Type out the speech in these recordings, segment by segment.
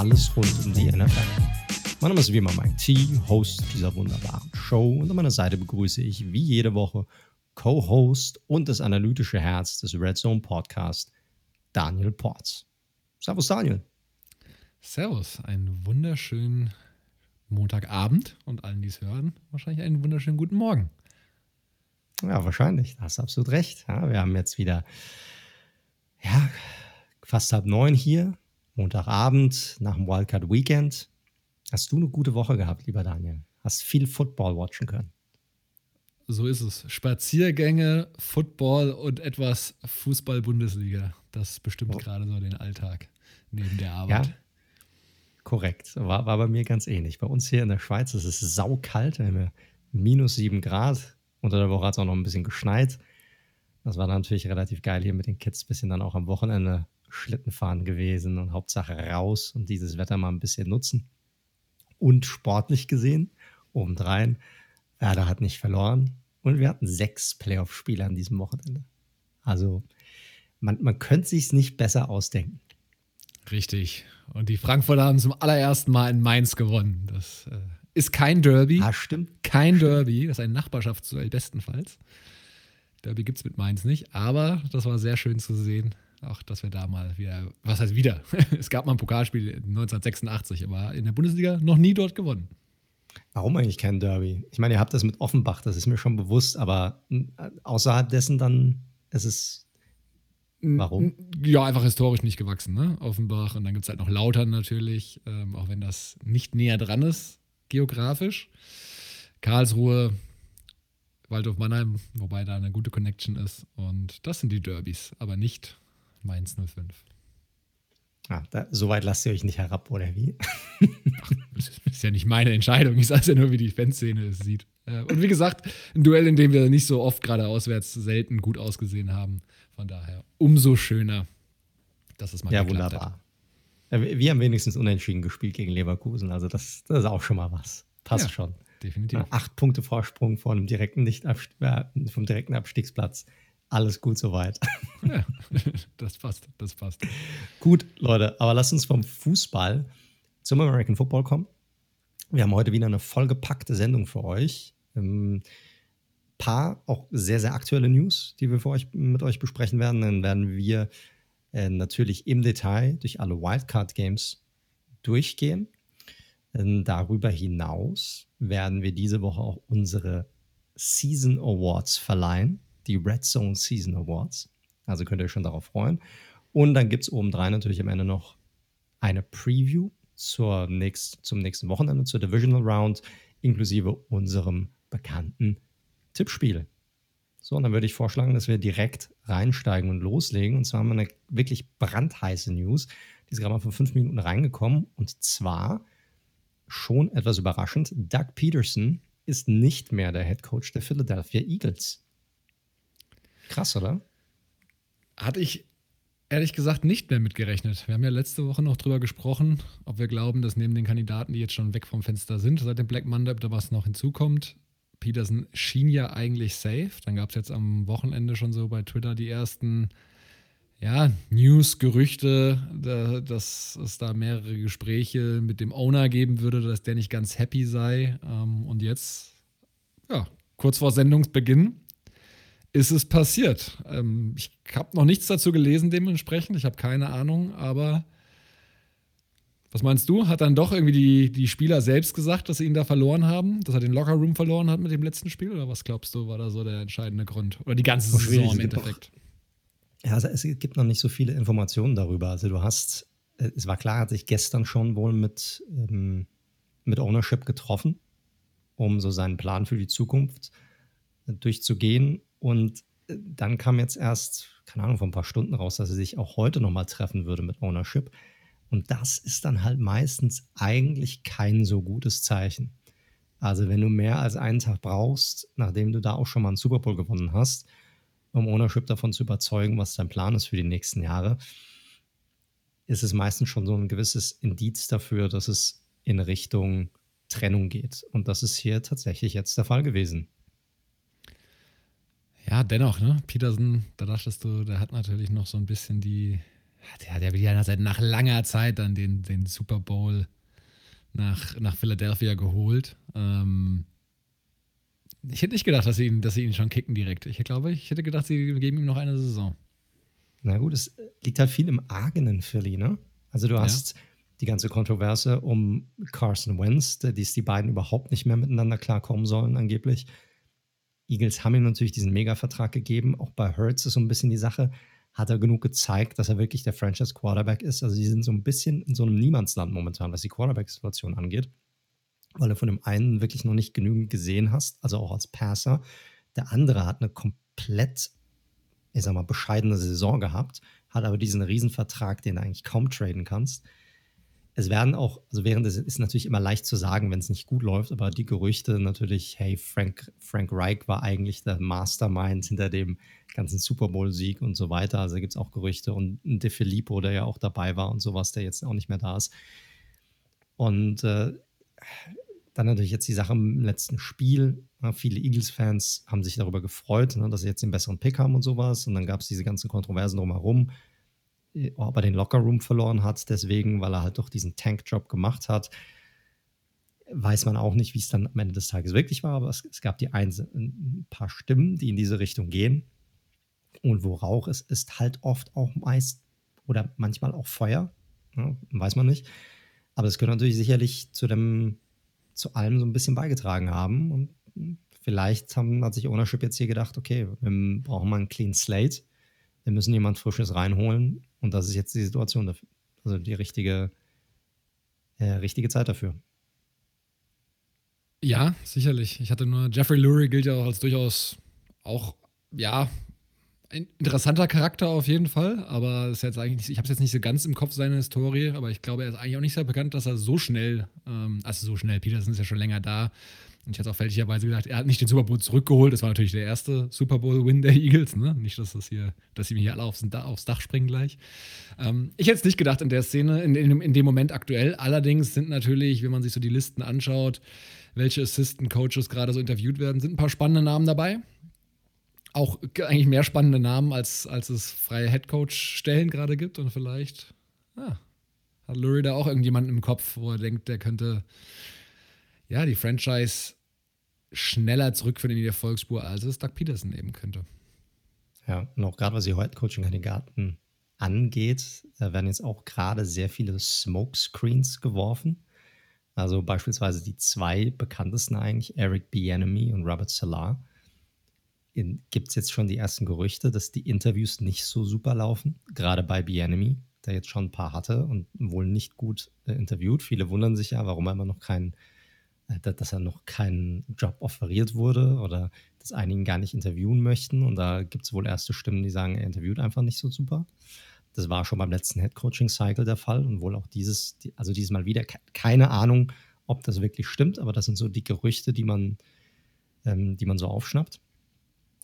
Alles rund um die NFL. Mein Name ist wie immer Mike T, Host dieser wunderbaren Show und an meiner Seite begrüße ich wie jede Woche Co-Host und das analytische Herz des Red Zone Podcast, Daniel Ports. Servus Daniel. Servus, einen wunderschönen Montagabend und allen, die es hören, wahrscheinlich einen wunderschönen guten Morgen. Ja, wahrscheinlich. Da hast du absolut recht. Ja, wir haben jetzt wieder ja, fast halb neun hier, Montagabend nach dem Wildcard Weekend. Hast du eine gute Woche gehabt, lieber Daniel? Hast viel Football watchen können? So ist es. Spaziergänge, Football und etwas Fußball-Bundesliga. Das bestimmt oh. gerade so den Alltag neben der Arbeit. Ja, korrekt. War, war bei mir ganz ähnlich. Bei uns hier in der Schweiz ist es saukalt. Wir haben minus sieben Grad. Unter der Woche hat es auch noch ein bisschen geschneit. Das war natürlich relativ geil hier mit den Kids. Bisschen dann auch am Wochenende Schlitten fahren gewesen und Hauptsache raus und dieses Wetter mal ein bisschen nutzen. Und sportlich gesehen, obendrein, Werder hat nicht verloren und wir hatten sechs Playoff-Spiele an diesem Wochenende. Also man, man könnte sich nicht besser ausdenken. Richtig. Und die Frankfurter haben zum allerersten Mal in Mainz gewonnen. Das äh, ist kein Derby. Ah, stimmt. Kein Derby. Das ist ein Nachbarschaftsduell bestenfalls. Derby gibt es mit Mainz nicht. Aber das war sehr schön zu sehen. Auch, dass wir da mal wieder, was heißt wieder? es gab mal ein Pokalspiel 1986, aber in der Bundesliga noch nie dort gewonnen. Warum eigentlich kein Derby? Ich meine, ihr habt das mit Offenbach, das ist mir schon bewusst, aber außerhalb dessen dann ist es. Warum? Ja, einfach historisch nicht gewachsen, ne? Offenbach. Und dann gibt es halt noch Lautern natürlich, ähm, auch wenn das nicht näher dran ist, geografisch. Karlsruhe, Waldorf Mannheim, wobei da eine gute Connection ist. Und das sind die Derbys, aber nicht Mainz 05. Ah, da, so weit lasst ihr euch nicht herab, oder wie? Ach, das ist ja nicht meine Entscheidung. Ich sage ja nur, wie die Fanszene es sieht. Äh, und wie gesagt, ein Duell, in dem wir nicht so oft gerade auswärts selten gut ausgesehen haben. Von daher umso schöner, dass es mal Ja, wunderbar. Hat. Wir haben wenigstens unentschieden gespielt gegen Leverkusen. Also das, das ist auch schon mal was. Passt ja, schon. Definitiv. Acht Punkte Vorsprung vor einem direkten nicht äh, vom direkten Abstiegsplatz alles gut soweit. Ja, das passt, das passt. Gut, Leute, aber lasst uns vom Fußball zum American Football kommen. Wir haben heute wieder eine vollgepackte Sendung für euch. Ein ähm, paar auch sehr, sehr aktuelle News, die wir für euch, mit euch besprechen werden. Dann werden wir äh, natürlich im Detail durch alle Wildcard-Games durchgehen. Ähm, darüber hinaus werden wir diese Woche auch unsere Season Awards verleihen die Red Zone Season Awards. Also könnt ihr euch schon darauf freuen. Und dann gibt es obendrein natürlich am Ende noch eine Preview zur nächst, zum nächsten Wochenende, zur Divisional Round, inklusive unserem bekannten Tippspiel. So, und dann würde ich vorschlagen, dass wir direkt reinsteigen und loslegen. Und zwar haben wir eine wirklich brandheiße News. Die ist gerade mal vor fünf Minuten reingekommen. Und zwar schon etwas überraschend: Doug Peterson ist nicht mehr der Head Coach der Philadelphia Eagles. Krass, oder? Hatte ich ehrlich gesagt nicht mehr mitgerechnet. Wir haben ja letzte Woche noch drüber gesprochen, ob wir glauben, dass neben den Kandidaten, die jetzt schon weg vom Fenster sind, seit dem Black Monday, da was noch hinzukommt. Peterson schien ja eigentlich safe. Dann gab es jetzt am Wochenende schon so bei Twitter die ersten ja, News, Gerüchte, da, dass es da mehrere Gespräche mit dem Owner geben würde, dass der nicht ganz happy sei. Ähm, und jetzt, ja, kurz vor Sendungsbeginn ist es passiert. Ähm, ich habe noch nichts dazu gelesen dementsprechend, ich habe keine Ahnung, aber was meinst du? Hat dann doch irgendwie die, die Spieler selbst gesagt, dass sie ihn da verloren haben? Dass er den Lockerroom verloren hat mit dem letzten Spiel? Oder was glaubst du, war da so der entscheidende Grund? Oder die ganze Saison im Endeffekt? Ja, also es gibt noch nicht so viele Informationen darüber. Also du hast, äh, es war klar, hat sich gestern schon wohl mit, ähm, mit Ownership getroffen, um so seinen Plan für die Zukunft durchzugehen. Und äh, dann kam jetzt erst, keine Ahnung, vor ein paar Stunden raus, dass er sich auch heute nochmal treffen würde mit Ownership. Und das ist dann halt meistens eigentlich kein so gutes Zeichen. Also wenn du mehr als einen Tag brauchst, nachdem du da auch schon mal einen Super Bowl gewonnen hast, um Ownership davon zu überzeugen, was dein Plan ist für die nächsten Jahre, ist es meistens schon so ein gewisses Indiz dafür, dass es in Richtung Trennung geht. Und das ist hier tatsächlich jetzt der Fall gewesen. Ja, dennoch, ne? Peterson, da dachtest du, der hat natürlich noch so ein bisschen die, Der, will ja seit nach langer Zeit dann den, den Super Bowl nach, nach Philadelphia geholt. Ähm, ich hätte nicht gedacht, dass sie, ihn, dass sie ihn schon kicken direkt. Ich glaube, ich hätte gedacht, sie geben ihm noch eine Saison. Na gut, es liegt halt viel im Argen in Philly, ne? Also du hast ja. die ganze Kontroverse um Carson Wentz, dass die beiden überhaupt nicht mehr miteinander klarkommen sollen, angeblich. Eagles haben ihm natürlich diesen Mega-Vertrag gegeben. Auch bei Hurts ist so ein bisschen die Sache, hat er genug gezeigt, dass er wirklich der Franchise-Quarterback ist. Also sie sind so ein bisschen in so einem Niemandsland momentan, was die Quarterback-Situation angeht, weil du von dem einen wirklich noch nicht genügend gesehen hast, also auch als Passer. Der andere hat eine komplett, ich sag mal, bescheidene Saison gehabt, hat aber diesen Riesenvertrag, den du eigentlich kaum traden kannst es werden auch, also während es ist natürlich immer leicht zu sagen, wenn es nicht gut läuft, aber die Gerüchte natürlich, hey, Frank, Frank Reich war eigentlich der Mastermind hinter dem ganzen Super Bowl-Sieg und so weiter. Also gibt es auch Gerüchte und De Filippo, der ja auch dabei war und sowas, der jetzt auch nicht mehr da ist. Und äh, dann natürlich jetzt die Sache im letzten Spiel. Ja, viele Eagles-Fans haben sich darüber gefreut, ne, dass sie jetzt den besseren Pick haben und sowas. Und dann gab es diese ganzen Kontroversen drumherum ob er den Lockerroom verloren hat, deswegen, weil er halt doch diesen Tank-Job gemacht hat. Weiß man auch nicht, wie es dann am Ende des Tages wirklich war, aber es, es gab die ein, ein paar Stimmen, die in diese Richtung gehen. Und wo Rauch ist, ist halt oft auch meist oder manchmal auch Feuer. Ja, weiß man nicht. Aber es könnte natürlich sicherlich zu dem, zu allem so ein bisschen beigetragen haben. Und vielleicht haben, hat sich Ownership jetzt hier gedacht, okay, wir brauchen mal einen Clean Slate. Wir müssen jemand Frisches reinholen und das ist jetzt die Situation dafür. Also die richtige, äh, richtige Zeit dafür. Ja, sicherlich. Ich hatte nur, Jeffrey Lurie gilt ja auch als durchaus auch, ja, ein interessanter Charakter auf jeden Fall, aber ist jetzt eigentlich, ich habe es jetzt nicht so ganz im Kopf seine Historie, aber ich glaube, er ist eigentlich auch nicht sehr bekannt, dass er so schnell, ähm, also so schnell, Peterson ist ja schon länger da, und ich hatte auch fälschlicherweise gesagt, er hat nicht den Super Bowl zurückgeholt. Das war natürlich der erste Super Bowl-Win der Eagles. Ne? Nicht, dass das hier, dass sie mir hier alle aufs, aufs Dach springen gleich. Ähm, ich hätte es nicht gedacht in der Szene, in, in, in, dem Moment aktuell. Allerdings sind natürlich, wenn man sich so die Listen anschaut, welche Assistant Coaches gerade so interviewt werden, sind ein paar spannende Namen dabei. Auch eigentlich mehr spannende Namen, als, als es freie Headcoach-Stellen gerade gibt. Und vielleicht ah, hat Lurie da auch irgendjemanden im Kopf, wo er denkt, der könnte ja, die Franchise schneller zurückführen in die Erfolgsspur, als es Doug Peterson eben könnte. Ja, und auch gerade was die Coaching-Kandidaten angeht, da werden jetzt auch gerade sehr viele Smokescreens geworfen. Also beispielsweise die zwei bekanntesten eigentlich, Eric Bienemy und Robert Salah. Gibt es jetzt schon die ersten Gerüchte, dass die Interviews nicht so super laufen, gerade bei Bienemy, der jetzt schon ein paar hatte und wohl nicht gut äh, interviewt. Viele wundern sich ja, warum er immer noch keinen äh, dass er noch keinen Job offeriert wurde oder dass einigen gar nicht interviewen möchten. Und da gibt es wohl erste Stimmen, die sagen, er interviewt einfach nicht so super. Das war schon beim letzten Head-Coaching-Cycle der Fall und wohl auch dieses, also dieses Mal wieder. Keine Ahnung, ob das wirklich stimmt, aber das sind so die Gerüchte, die man, ähm, die man so aufschnappt.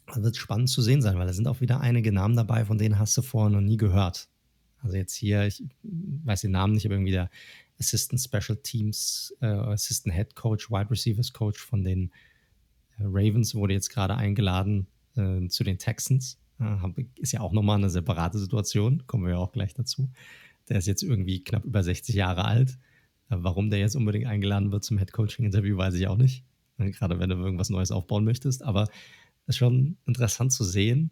Das wird spannend zu sehen sein, weil da sind auch wieder einige Namen dabei, von denen hast du vorher noch nie gehört. Also jetzt hier, ich weiß den Namen nicht, aber irgendwie der Assistant Special Teams, äh, Assistant Head Coach, Wide Receivers Coach von den äh, Ravens wurde jetzt gerade eingeladen äh, zu den Texans. ist ja auch nochmal eine separate Situation, kommen wir ja auch gleich dazu. Der ist jetzt irgendwie knapp über 60 Jahre alt. Äh, warum der jetzt unbedingt eingeladen wird zum Head Coaching Interview, weiß ich auch nicht. Äh, gerade wenn du irgendwas Neues aufbauen möchtest. Aber es ist schon interessant zu sehen,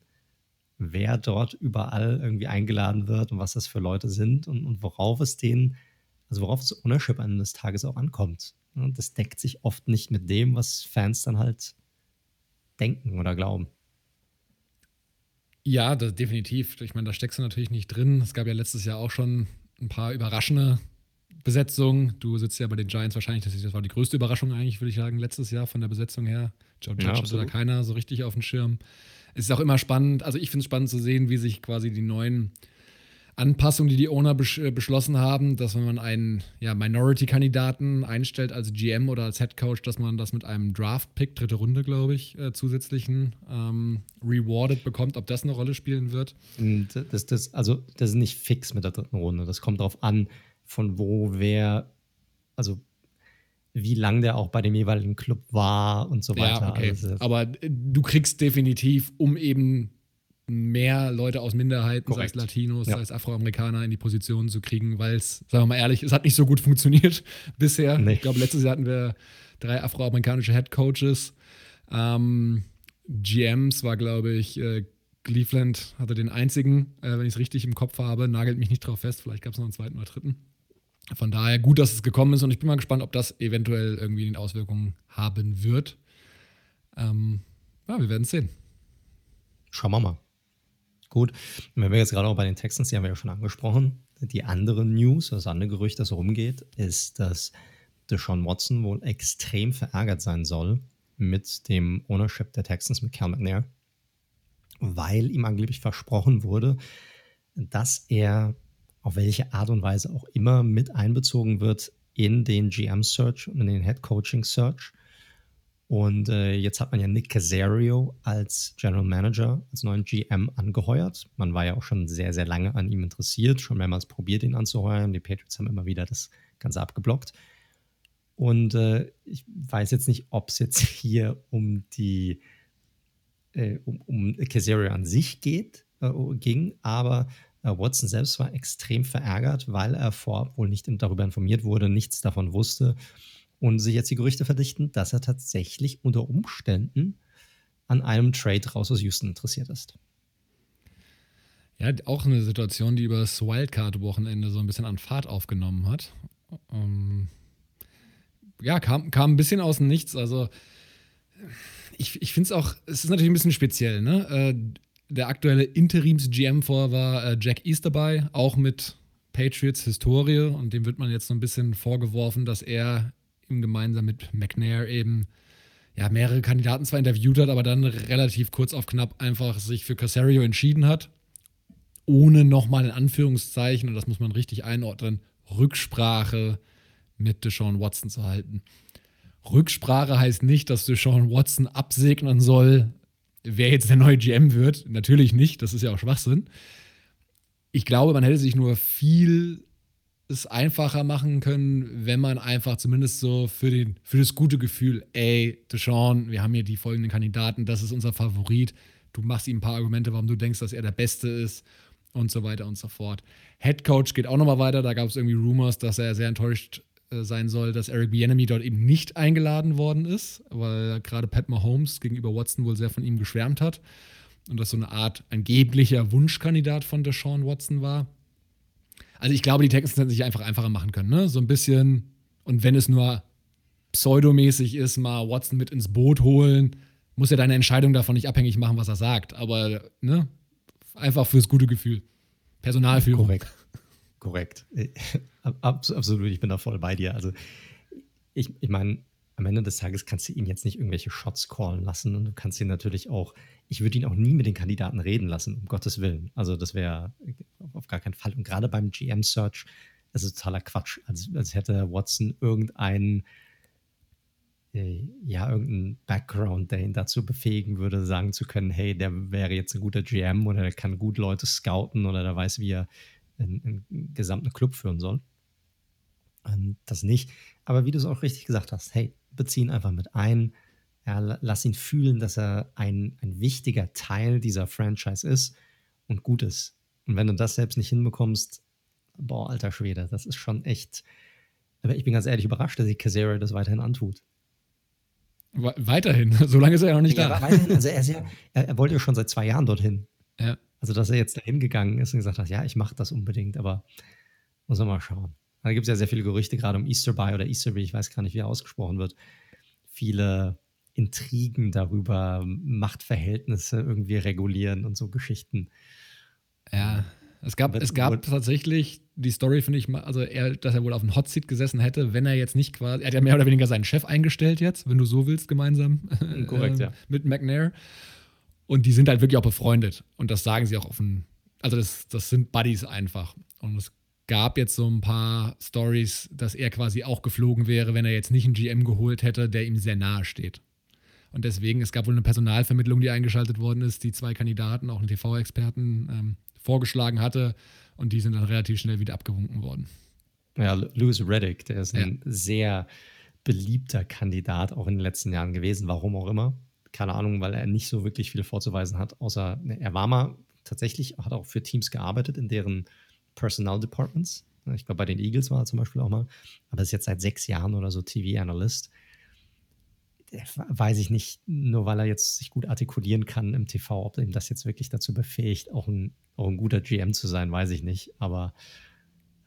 wer dort überall irgendwie eingeladen wird und was das für Leute sind und, und worauf es denen also worauf das Ownership eines Tages auch ankommt. Und das deckt sich oft nicht mit dem, was Fans dann halt denken oder glauben. Ja, das, definitiv. Ich meine, da steckst du natürlich nicht drin. Es gab ja letztes Jahr auch schon ein paar überraschende Besetzungen. Du sitzt ja bei den Giants wahrscheinlich, das war die größte Überraschung eigentlich, würde ich sagen, letztes Jahr von der Besetzung her. Joe Judge ja, hatte da keiner so richtig auf dem Schirm. Es ist auch immer spannend, also ich finde es spannend zu sehen, wie sich quasi die neuen Anpassung, die die Owner äh, beschlossen haben, dass wenn man einen ja, Minority-Kandidaten einstellt als GM oder als Head Coach, dass man das mit einem Draft-Pick, dritte Runde, glaube ich, äh, zusätzlichen ähm, rewarded bekommt, ob das eine Rolle spielen wird. Das, das, also, das ist nicht fix mit der dritten Runde. Das kommt darauf an, von wo wer, also wie lang der auch bei dem jeweiligen Club war und so weiter. Ja, okay. Also, Aber äh, du kriegst definitiv, um eben mehr Leute aus Minderheiten, Korrekt. sei es Latinos, ja. sei es Afroamerikaner, in die Position zu kriegen, weil es, sagen wir mal ehrlich, es hat nicht so gut funktioniert bisher. Nee. Ich glaube, letztes Jahr hatten wir drei afroamerikanische Head Coaches. Ähm, GMs war, glaube ich, äh, Cleveland hatte den einzigen, äh, wenn ich es richtig im Kopf habe, nagelt mich nicht drauf fest, vielleicht gab es noch einen zweiten oder dritten. Von daher gut, dass es gekommen ist und ich bin mal gespannt, ob das eventuell irgendwie eine Auswirkung haben wird. Ähm, ja, wir werden es sehen. Schauen wir mal. Gut, wenn wir jetzt gerade auch bei den Texans, die haben wir ja schon angesprochen, die andere News, das andere Gerücht, das rumgeht, ist, dass Deshaun Watson wohl extrem verärgert sein soll mit dem Ownership der Texans, mit Cal McNair, weil ihm angeblich versprochen wurde, dass er auf welche Art und Weise auch immer mit einbezogen wird in den GM-Search und in den Head-Coaching-Search. Und äh, jetzt hat man ja Nick Casario als General Manager, als neuen GM angeheuert. Man war ja auch schon sehr, sehr lange an ihm interessiert, schon mehrmals probiert, ihn anzuheuern. Die Patriots haben immer wieder das Ganze abgeblockt. Und äh, ich weiß jetzt nicht, ob es jetzt hier um die äh, um, um Casario an sich geht, äh, ging, aber äh, Watson selbst war extrem verärgert, weil er vorab wohl nicht darüber informiert wurde, nichts davon wusste und sich jetzt die Gerüchte verdichten, dass er tatsächlich unter Umständen an einem Trade raus aus Houston interessiert ist. Ja, auch eine Situation, die über das Wildcard-Wochenende so ein bisschen an Fahrt aufgenommen hat. Ähm, ja, kam, kam ein bisschen aus dem Nichts. Also, ich, ich finde es auch, es ist natürlich ein bisschen speziell, ne? Äh, der aktuelle Interims-GM vor war äh, Jack Easterby, auch mit Patriots Historie und dem wird man jetzt so ein bisschen vorgeworfen, dass er ihm gemeinsam mit McNair eben ja, mehrere Kandidaten zwar interviewt hat, aber dann relativ kurz auf knapp einfach sich für Casario entschieden hat, ohne nochmal in Anführungszeichen, und das muss man richtig einordnen, Rücksprache mit Deshaun Watson zu halten. Rücksprache heißt nicht, dass Deshaun Watson absegnen soll, wer jetzt der neue GM wird. Natürlich nicht, das ist ja auch Schwachsinn. Ich glaube, man hätte sich nur viel es einfacher machen können, wenn man einfach zumindest so für, den, für das gute Gefühl, ey, Deshaun, wir haben hier die folgenden Kandidaten, das ist unser Favorit. Du machst ihm ein paar Argumente, warum du denkst, dass er der Beste ist und so weiter und so fort. Head Coach geht auch nochmal weiter. Da gab es irgendwie Rumors, dass er sehr enttäuscht äh, sein soll, dass Eric Bieniemy dort eben nicht eingeladen worden ist, weil gerade Pat Mahomes gegenüber Watson wohl sehr von ihm geschwärmt hat und das so eine Art angeblicher Wunschkandidat von Deshaun Watson war. Also ich glaube, die Texans hätten sich einfach einfacher machen können, ne? So ein bisschen und wenn es nur pseudomäßig ist, mal Watson mit ins Boot holen, muss er deine Entscheidung davon nicht abhängig machen, was er sagt, aber ne? Einfach fürs gute Gefühl. Personalführung. Korrekt. Korrekt. Absolut, ich bin da voll bei dir. Also ich, ich meine, am Ende des Tages kannst du ihn jetzt nicht irgendwelche Shots callen lassen und du kannst ihn natürlich auch, ich würde ihn auch nie mit den Kandidaten reden lassen, um Gottes Willen. Also das wäre auf gar keinen Fall. Und gerade beim GM-Search, das ist totaler Quatsch. Als, als hätte Watson irgendeinen, äh, ja, irgendeinen Background, der ihn dazu befähigen würde, sagen zu können, hey, der wäre jetzt ein guter GM oder der kann gut Leute scouten oder der weiß, wie er einen, einen gesamten Club führen soll. Ähm, das nicht. Aber wie du es auch richtig gesagt hast, hey, beziehen einfach mit ein. Ja, lass ihn fühlen, dass er ein, ein wichtiger Teil dieser Franchise ist und gut ist. Und wenn du das selbst nicht hinbekommst, boah, alter Schwede, das ist schon echt. Aber ich bin ganz ehrlich überrascht, dass sich Casero das weiterhin antut. Weiterhin, solange ist er ja noch nicht ja, da. Weiterhin, also er, ja, er, er, wollte ja schon seit zwei Jahren dorthin. Ja. Also, dass er jetzt dahin gegangen ist und gesagt hat, ja, ich mache das unbedingt, aber muss man mal schauen. Da gibt es ja sehr viele Gerüchte, gerade um Easterby oder Easterby, ich weiß gar nicht, wie er ausgesprochen wird. Viele Intrigen darüber, Machtverhältnisse irgendwie regulieren und so Geschichten. Ja, es gab, es gab tatsächlich die Story, finde ich, also er, dass er wohl auf dem Hotseat gesessen hätte, wenn er jetzt nicht quasi, er hat ja mehr oder weniger seinen Chef eingestellt jetzt, wenn du so willst, gemeinsam. Korrekt, äh, ja. Mit McNair. Und die sind halt wirklich auch befreundet. Und das sagen sie auch offen. Also, das, das sind Buddies einfach. Und es gab jetzt so ein paar Stories, dass er quasi auch geflogen wäre, wenn er jetzt nicht einen GM geholt hätte, der ihm sehr nahe steht. Und deswegen, es gab wohl eine Personalvermittlung, die eingeschaltet worden ist, die zwei Kandidaten, auch einen TV-Experten, ähm, vorgeschlagen hatte. Und die sind dann relativ schnell wieder abgewunken worden. Ja, Louis Reddick, der ist ein ja. sehr beliebter Kandidat auch in den letzten Jahren gewesen, warum auch immer keine Ahnung, weil er nicht so wirklich viel vorzuweisen hat, außer ne, er war mal tatsächlich, hat auch für Teams gearbeitet, in deren Personal Departments. Ich glaube, bei den Eagles war er zum Beispiel auch mal, aber ist jetzt seit sechs Jahren oder so TV-Analyst. Weiß ich nicht, nur weil er jetzt sich gut artikulieren kann im TV, ob ihm das jetzt wirklich dazu befähigt, auch ein, auch ein guter GM zu sein, weiß ich nicht. Aber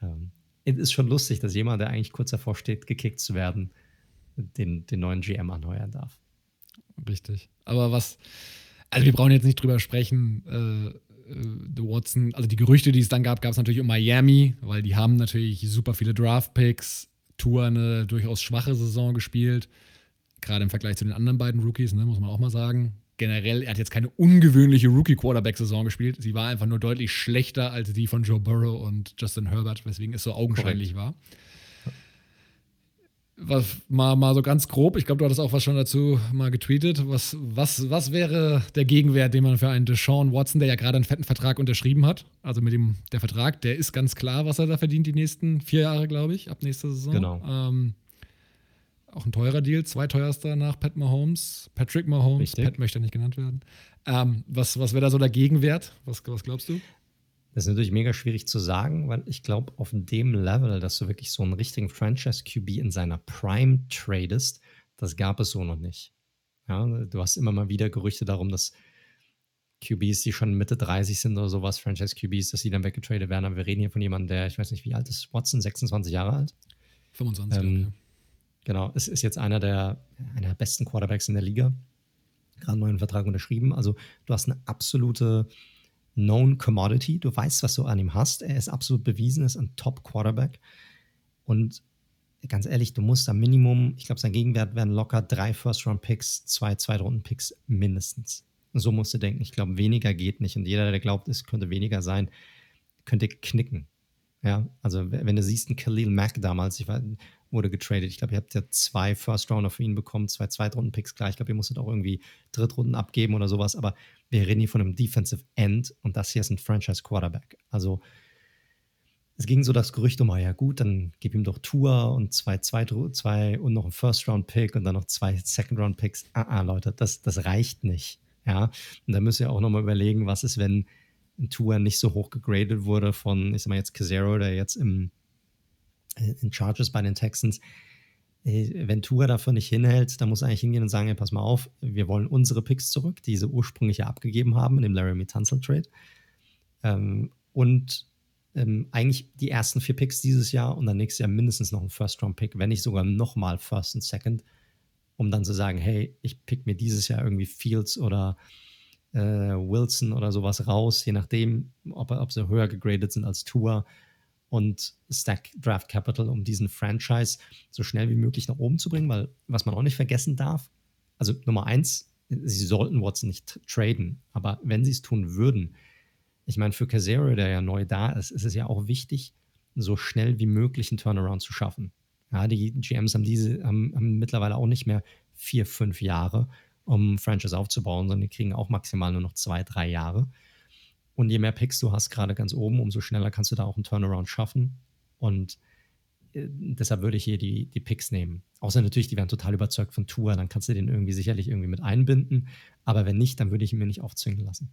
ähm, es ist schon lustig, dass jemand, der eigentlich kurz davor steht, gekickt zu werden, den, den neuen GM anheuern darf. Richtig. Aber was, also wir brauchen jetzt nicht drüber sprechen, äh, The äh, Watson, also die Gerüchte, die es dann gab, gab es natürlich um Miami, weil die haben natürlich super viele Draft-Picks, Tour eine durchaus schwache Saison gespielt, gerade im Vergleich zu den anderen beiden Rookies, ne, muss man auch mal sagen. Generell, er hat jetzt keine ungewöhnliche Rookie-Quarterback-Saison gespielt. Sie war einfach nur deutlich schlechter als die von Joe Burrow und Justin Herbert, weswegen es so augenscheinlich Correct. war was, mal, mal so ganz grob, ich glaube, du hattest auch was schon dazu mal getweetet. Was, was, was wäre der Gegenwert, den man für einen Deshaun Watson, der ja gerade einen fetten Vertrag unterschrieben hat, also mit dem der Vertrag, der ist ganz klar, was er da verdient die nächsten vier Jahre, glaube ich, ab nächster Saison. Genau. Ähm, auch ein teurer Deal, zweiteuerster nach Pat Mahomes, Patrick Mahomes, Richtig. Pat möchte nicht genannt werden. Ähm, was was wäre da so der Gegenwert? Was, was glaubst du? Das ist natürlich mega schwierig zu sagen, weil ich glaube, auf dem Level, dass du wirklich so einen richtigen Franchise-QB in seiner Prime tradest, das gab es so noch nicht. Ja, du hast immer mal wieder Gerüchte darum, dass QBs, die schon Mitte 30 sind oder sowas, Franchise-QBs, dass sie dann weggetradet werden. Aber wir reden hier von jemandem, der, ich weiß nicht, wie alt ist Watson? 26 Jahre alt? 25 ähm, ja. Genau, es ist jetzt einer der, einer der besten Quarterbacks in der Liga. Gerade einen neuen Vertrag unterschrieben. Also du hast eine absolute known commodity. Du weißt, was du an ihm hast. Er ist absolut bewiesen, ist ein Top-Quarterback. Und ganz ehrlich, du musst am Minimum, ich glaube, sein Gegenwert wären locker drei First-Round-Picks, zwei Zweitrunden-Picks mindestens. So musst du denken. Ich glaube, weniger geht nicht. Und jeder, der glaubt, es könnte weniger sein, könnte knicken. Ja, also wenn du siehst, ein Khalil Mack damals, ich war, wurde getradet. Ich glaube, ihr habt ja zwei First Rounder für ihn bekommen, zwei Zweitrunden-Picks klar. Ich glaube, ihr musstet auch irgendwie Drittrunden abgeben oder sowas. Aber wir reden hier von einem Defensive End und das hier ist ein Franchise Quarterback. Also es ging so das Gerücht um, ah ja gut, dann gib ihm doch Tour und zwei, zwei, zwei und noch ein First-Round-Pick und dann noch zwei Second-Round-Picks. Ah, ah, Leute, das, das reicht nicht. Ja, und da müsst ihr auch nochmal überlegen, was ist, wenn ein Tour nicht so hoch gegradet wurde von, ich sag mal jetzt Casero, der jetzt im, in Charges bei den Texans. Äh, wenn Tour dafür nicht hinhält, dann muss er eigentlich hingehen und sagen, hey, pass mal auf, wir wollen unsere Picks zurück, die sie ursprünglich ja abgegeben haben in dem Laramie Tunsil Trade. Ähm, und ähm, eigentlich die ersten vier Picks dieses Jahr und dann nächstes Jahr mindestens noch ein First-Round-Pick, wenn nicht sogar nochmal First und Second, um dann zu sagen, hey, ich pick mir dieses Jahr irgendwie Fields oder äh, Wilson oder sowas raus, je nachdem, ob, ob sie höher gegradet sind als Tour und Stack Draft Capital, um diesen Franchise so schnell wie möglich nach oben zu bringen, weil was man auch nicht vergessen darf, also Nummer eins, sie sollten Watson nicht traden, aber wenn sie es tun würden, ich meine, für Casero, der ja neu da ist, ist es ja auch wichtig, so schnell wie möglich einen Turnaround zu schaffen. Ja, die GMs haben diese, haben, haben mittlerweile auch nicht mehr vier, fünf Jahre, um Franchise aufzubauen, sondern die kriegen auch maximal nur noch zwei, drei Jahre. Und je mehr Picks du hast, gerade ganz oben, umso schneller kannst du da auch einen Turnaround schaffen. Und äh, deshalb würde ich hier die, die Picks nehmen. Außer natürlich, die werden total überzeugt von Tour, dann kannst du den irgendwie sicherlich irgendwie mit einbinden. Aber wenn nicht, dann würde ich ihn mir nicht aufzwingen lassen.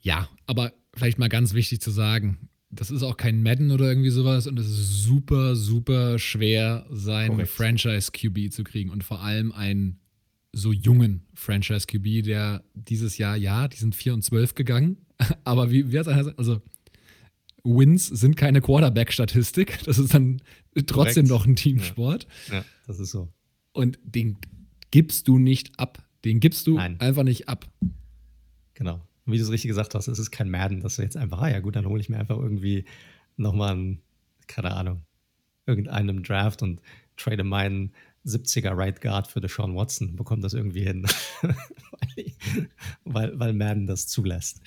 Ja, aber vielleicht mal ganz wichtig zu sagen, das ist auch kein Madden oder irgendwie sowas und es ist super, super schwer, seinen Franchise-QB zu kriegen und vor allem einen so jungen Franchise QB, der dieses Jahr, ja, die sind 4 und 12 gegangen, aber wie, wie hat er also Wins sind keine Quarterback-Statistik, das ist dann trotzdem noch ein Teamsport. Ja. ja, das ist so. Und den gibst du nicht ab. Den gibst du Nein. einfach nicht ab. Genau. Und wie du es richtig gesagt hast, es ist kein Madden, dass du jetzt einfach, ah ja gut, dann hole ich mir einfach irgendwie nochmal einen, keine Ahnung, irgendeinem Draft und trade meinen 70er Right Guard für Deshaun Watson, bekommt das irgendwie hin, weil, weil Madden das zulässt.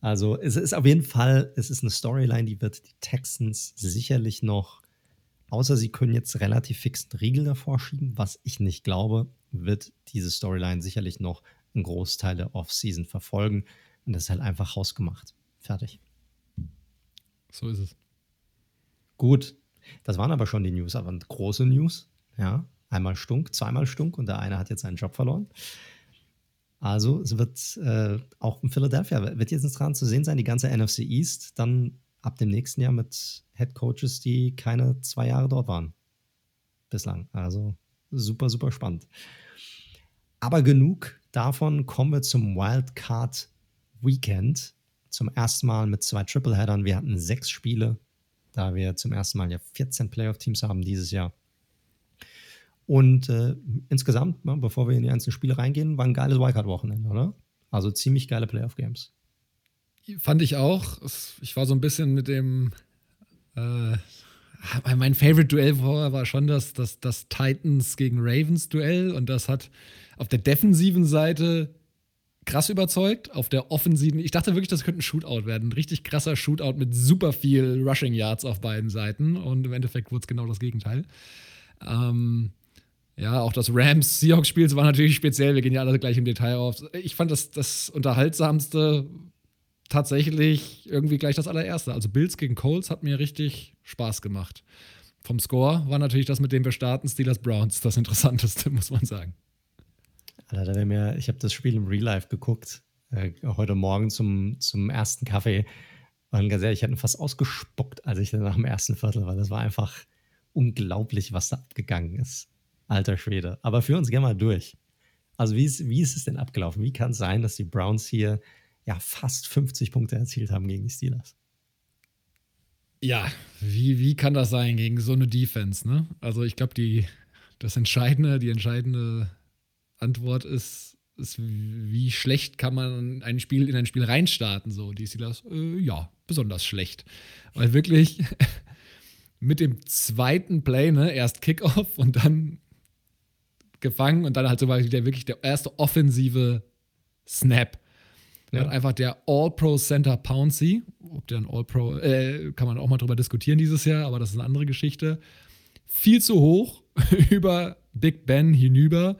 Also es ist auf jeden Fall, es ist eine Storyline, die wird die Texans sicherlich noch, außer sie können jetzt relativ fix einen Riegel davor schieben, was ich nicht glaube, wird diese Storyline sicherlich noch einen Großteil der Offseason verfolgen. Und das ist halt einfach hausgemacht. Fertig. So ist es. Gut. Das waren aber schon die News, aber große News. Ja, Einmal Stunk, zweimal Stunk und der eine hat jetzt seinen Job verloren. Also es wird äh, auch in Philadelphia, wird jetzt dran zu sehen sein, die ganze NFC East, dann ab dem nächsten Jahr mit Head Coaches, die keine zwei Jahre dort waren. Bislang. Also super, super spannend. Aber genug davon, kommen wir zum Wildcard Weekend. Zum ersten Mal mit zwei Tripleheadern. Wir hatten sechs Spiele, da wir zum ersten Mal ja 14 Playoff-Teams haben dieses Jahr. Und äh, insgesamt, ne, bevor wir in die einzelnen Spiele reingehen, war ein geiles Wildcard-Wochenende, oder? Also ziemlich geile Playoff-Games. Fand ich auch. Ich war so ein bisschen mit dem. Äh, mein Favorite-Duell vorher war schon das, das, das Titans gegen Ravens-Duell. Und das hat auf der defensiven Seite krass überzeugt. Auf der offensiven, ich dachte wirklich, das könnte ein Shootout werden. Ein richtig krasser Shootout mit super viel Rushing Yards auf beiden Seiten. Und im Endeffekt wurde es genau das Gegenteil. Ähm, ja, auch das Rams-Seahawks-Spiel war natürlich speziell. Wir gehen ja alle gleich im Detail auf. Ich fand das das Unterhaltsamste tatsächlich irgendwie gleich das allererste. Also Bills gegen Colts hat mir richtig Spaß gemacht. Vom Score war natürlich das, mit dem wir starten, Steelers Browns, das Interessanteste, muss man sagen. Alter, mir, ich habe das Spiel im Real Life geguckt, äh, heute Morgen zum, zum ersten Kaffee. Und ganz ehrlich, ich hatte fast ausgespuckt, als ich dann nach dem ersten Viertel war. Das war einfach unglaublich, was da abgegangen ist. Alter Schwede. Aber für uns gerne mal durch. Also, wie ist, wie ist es denn abgelaufen? Wie kann es sein, dass die Browns hier ja fast 50 Punkte erzielt haben gegen die Steelers? Ja, wie, wie kann das sein gegen so eine Defense, ne? Also, ich glaube, die, das Entscheidende, die entscheidende Antwort ist, ist, wie schlecht kann man ein Spiel in ein Spiel reinstarten? So, die Steelers, äh, ja, besonders schlecht. Weil wirklich mit dem zweiten Play, ne, erst Kickoff und dann gefangen und dann halt so der wirklich der erste offensive Snap. Ja. hat einfach der All-Pro Center Pouncy, ob der ein All-Pro, äh, kann man auch mal drüber diskutieren dieses Jahr, aber das ist eine andere Geschichte. Viel zu hoch über Big Ben hinüber.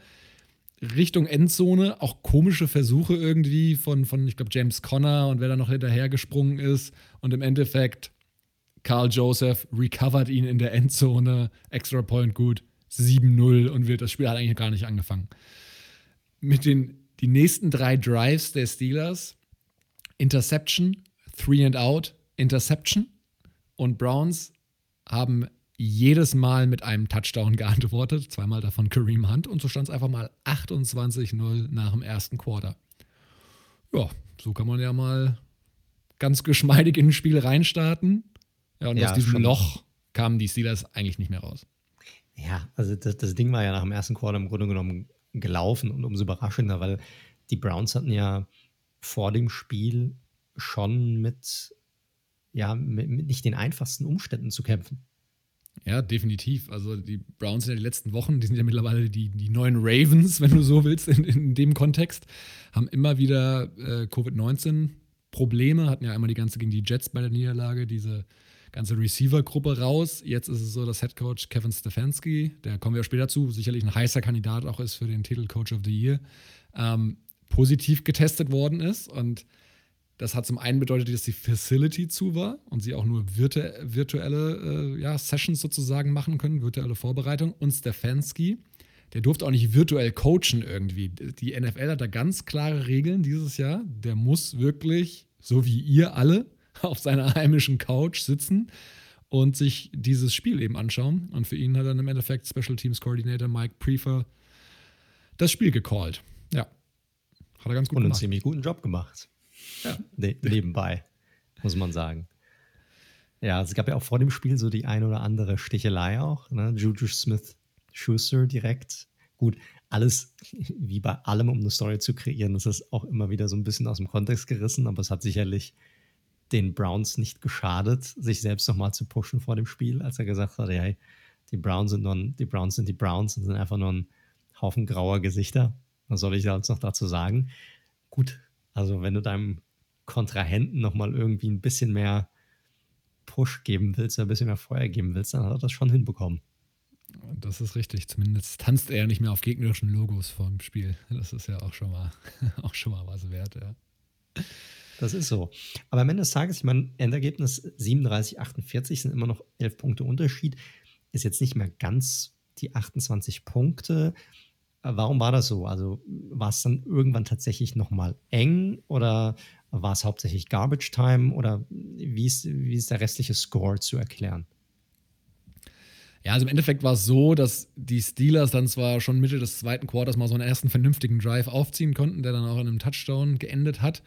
Richtung Endzone, auch komische Versuche irgendwie von, von ich glaube, James Conner und wer da noch hinterher gesprungen ist. Und im Endeffekt, Carl Joseph recovert ihn in der Endzone, Extra Point gut, 7-0 und wird, das Spiel hat eigentlich gar nicht angefangen. Mit den die nächsten drei Drives der Steelers, Interception, Three and Out, Interception und Browns haben jedes Mal mit einem Touchdown geantwortet, zweimal davon Kareem Hunt und so stand es einfach mal 28-0 nach dem ersten Quarter. Ja, so kann man ja mal ganz geschmeidig in ein Spiel reinstarten. Ja, und ja, aus diesem schon. Loch kamen die Steelers eigentlich nicht mehr raus. Ja, also das, das, Ding war ja nach dem ersten Quarter im Grunde genommen gelaufen und umso überraschender, weil die Browns hatten ja vor dem Spiel schon mit, ja, mit, mit nicht den einfachsten Umständen zu kämpfen. Ja, definitiv. Also die Browns in den letzten Wochen, die sind ja mittlerweile die, die neuen Ravens, wenn du so willst, in, in dem Kontext, haben immer wieder äh, Covid-19-Probleme, hatten ja einmal die ganze gegen die Jets bei der Niederlage, diese ganze Receiver-Gruppe raus. Jetzt ist es so, dass Head Coach Kevin Stefanski, der kommen wir später zu, sicherlich ein heißer Kandidat auch ist für den Titel Coach of the Year, ähm, positiv getestet worden ist. Und das hat zum einen bedeutet, dass die Facility zu war und sie auch nur virtu virtuelle äh, ja, Sessions sozusagen machen können, virtuelle Vorbereitung. Und Stefanski, der durfte auch nicht virtuell coachen irgendwie. Die NFL hat da ganz klare Regeln dieses Jahr. Der muss wirklich, so wie ihr alle, auf seiner heimischen Couch sitzen und sich dieses Spiel eben anschauen. Und für ihn hat dann im Endeffekt Special Teams Coordinator Mike Prefer das Spiel gecallt. Ja. Hat er ganz gut und gemacht. Und einen ziemlich guten Job gemacht. Ja. Ne nebenbei, muss man sagen. Ja, es gab ja auch vor dem Spiel so die ein oder andere Stichelei auch. Ne? Juju Smith Schuster direkt. Gut, alles wie bei allem, um eine Story zu kreieren, das ist auch immer wieder so ein bisschen aus dem Kontext gerissen, aber es hat sicherlich den Browns nicht geschadet, sich selbst nochmal zu pushen vor dem Spiel, als er gesagt hat, hey, die Browns sind nur ein, die Browns sind die Browns und sind einfach nur ein Haufen grauer Gesichter. Was soll ich da jetzt noch dazu sagen? Gut, also wenn du deinem Kontrahenten nochmal irgendwie ein bisschen mehr Push geben willst, ein bisschen mehr Feuer geben willst, dann hat er das schon hinbekommen. Das ist richtig. Zumindest tanzt er nicht mehr auf gegnerischen Logos vom Spiel. Das ist ja auch schon mal, auch schon mal was wert, ja. Das ist so. Aber am Ende des Tages, ich meine, Endergebnis 37, 48 sind immer noch 11 Punkte Unterschied. Ist jetzt nicht mehr ganz die 28 Punkte. Warum war das so? Also war es dann irgendwann tatsächlich nochmal eng oder war es hauptsächlich Garbage Time oder wie ist, wie ist der restliche Score zu erklären? Ja, also im Endeffekt war es so, dass die Steelers dann zwar schon Mitte des zweiten Quarters mal so einen ersten vernünftigen Drive aufziehen konnten, der dann auch in einem Touchdown geendet hat.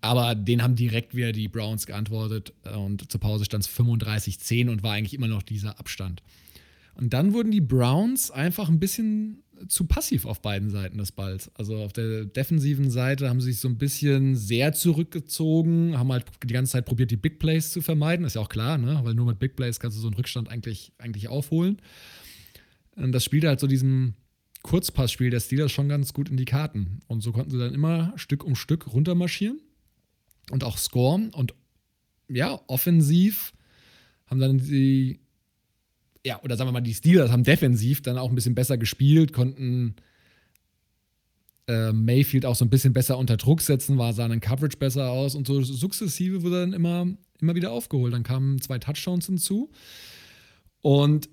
Aber den haben direkt wieder die Browns geantwortet und zur Pause stand es 35-10 und war eigentlich immer noch dieser Abstand. Und dann wurden die Browns einfach ein bisschen zu passiv auf beiden Seiten des Balls. Also auf der defensiven Seite haben sie sich so ein bisschen sehr zurückgezogen, haben halt die ganze Zeit probiert, die Big Plays zu vermeiden. Ist ja auch klar, ne? weil nur mit Big Plays kannst du so einen Rückstand eigentlich, eigentlich aufholen. Und das spielte halt so diesem Kurzpassspiel der Steelers schon ganz gut in die Karten. Und so konnten sie dann immer Stück um Stück runtermarschieren und auch scoren. Und ja, offensiv haben dann die ja, oder sagen wir mal, die Steelers haben defensiv dann auch ein bisschen besser gespielt, konnten äh, Mayfield auch so ein bisschen besser unter Druck setzen, war, sah dann Coverage besser aus und so sukzessive wurde dann immer, immer wieder aufgeholt. Dann kamen zwei Touchdowns hinzu. Und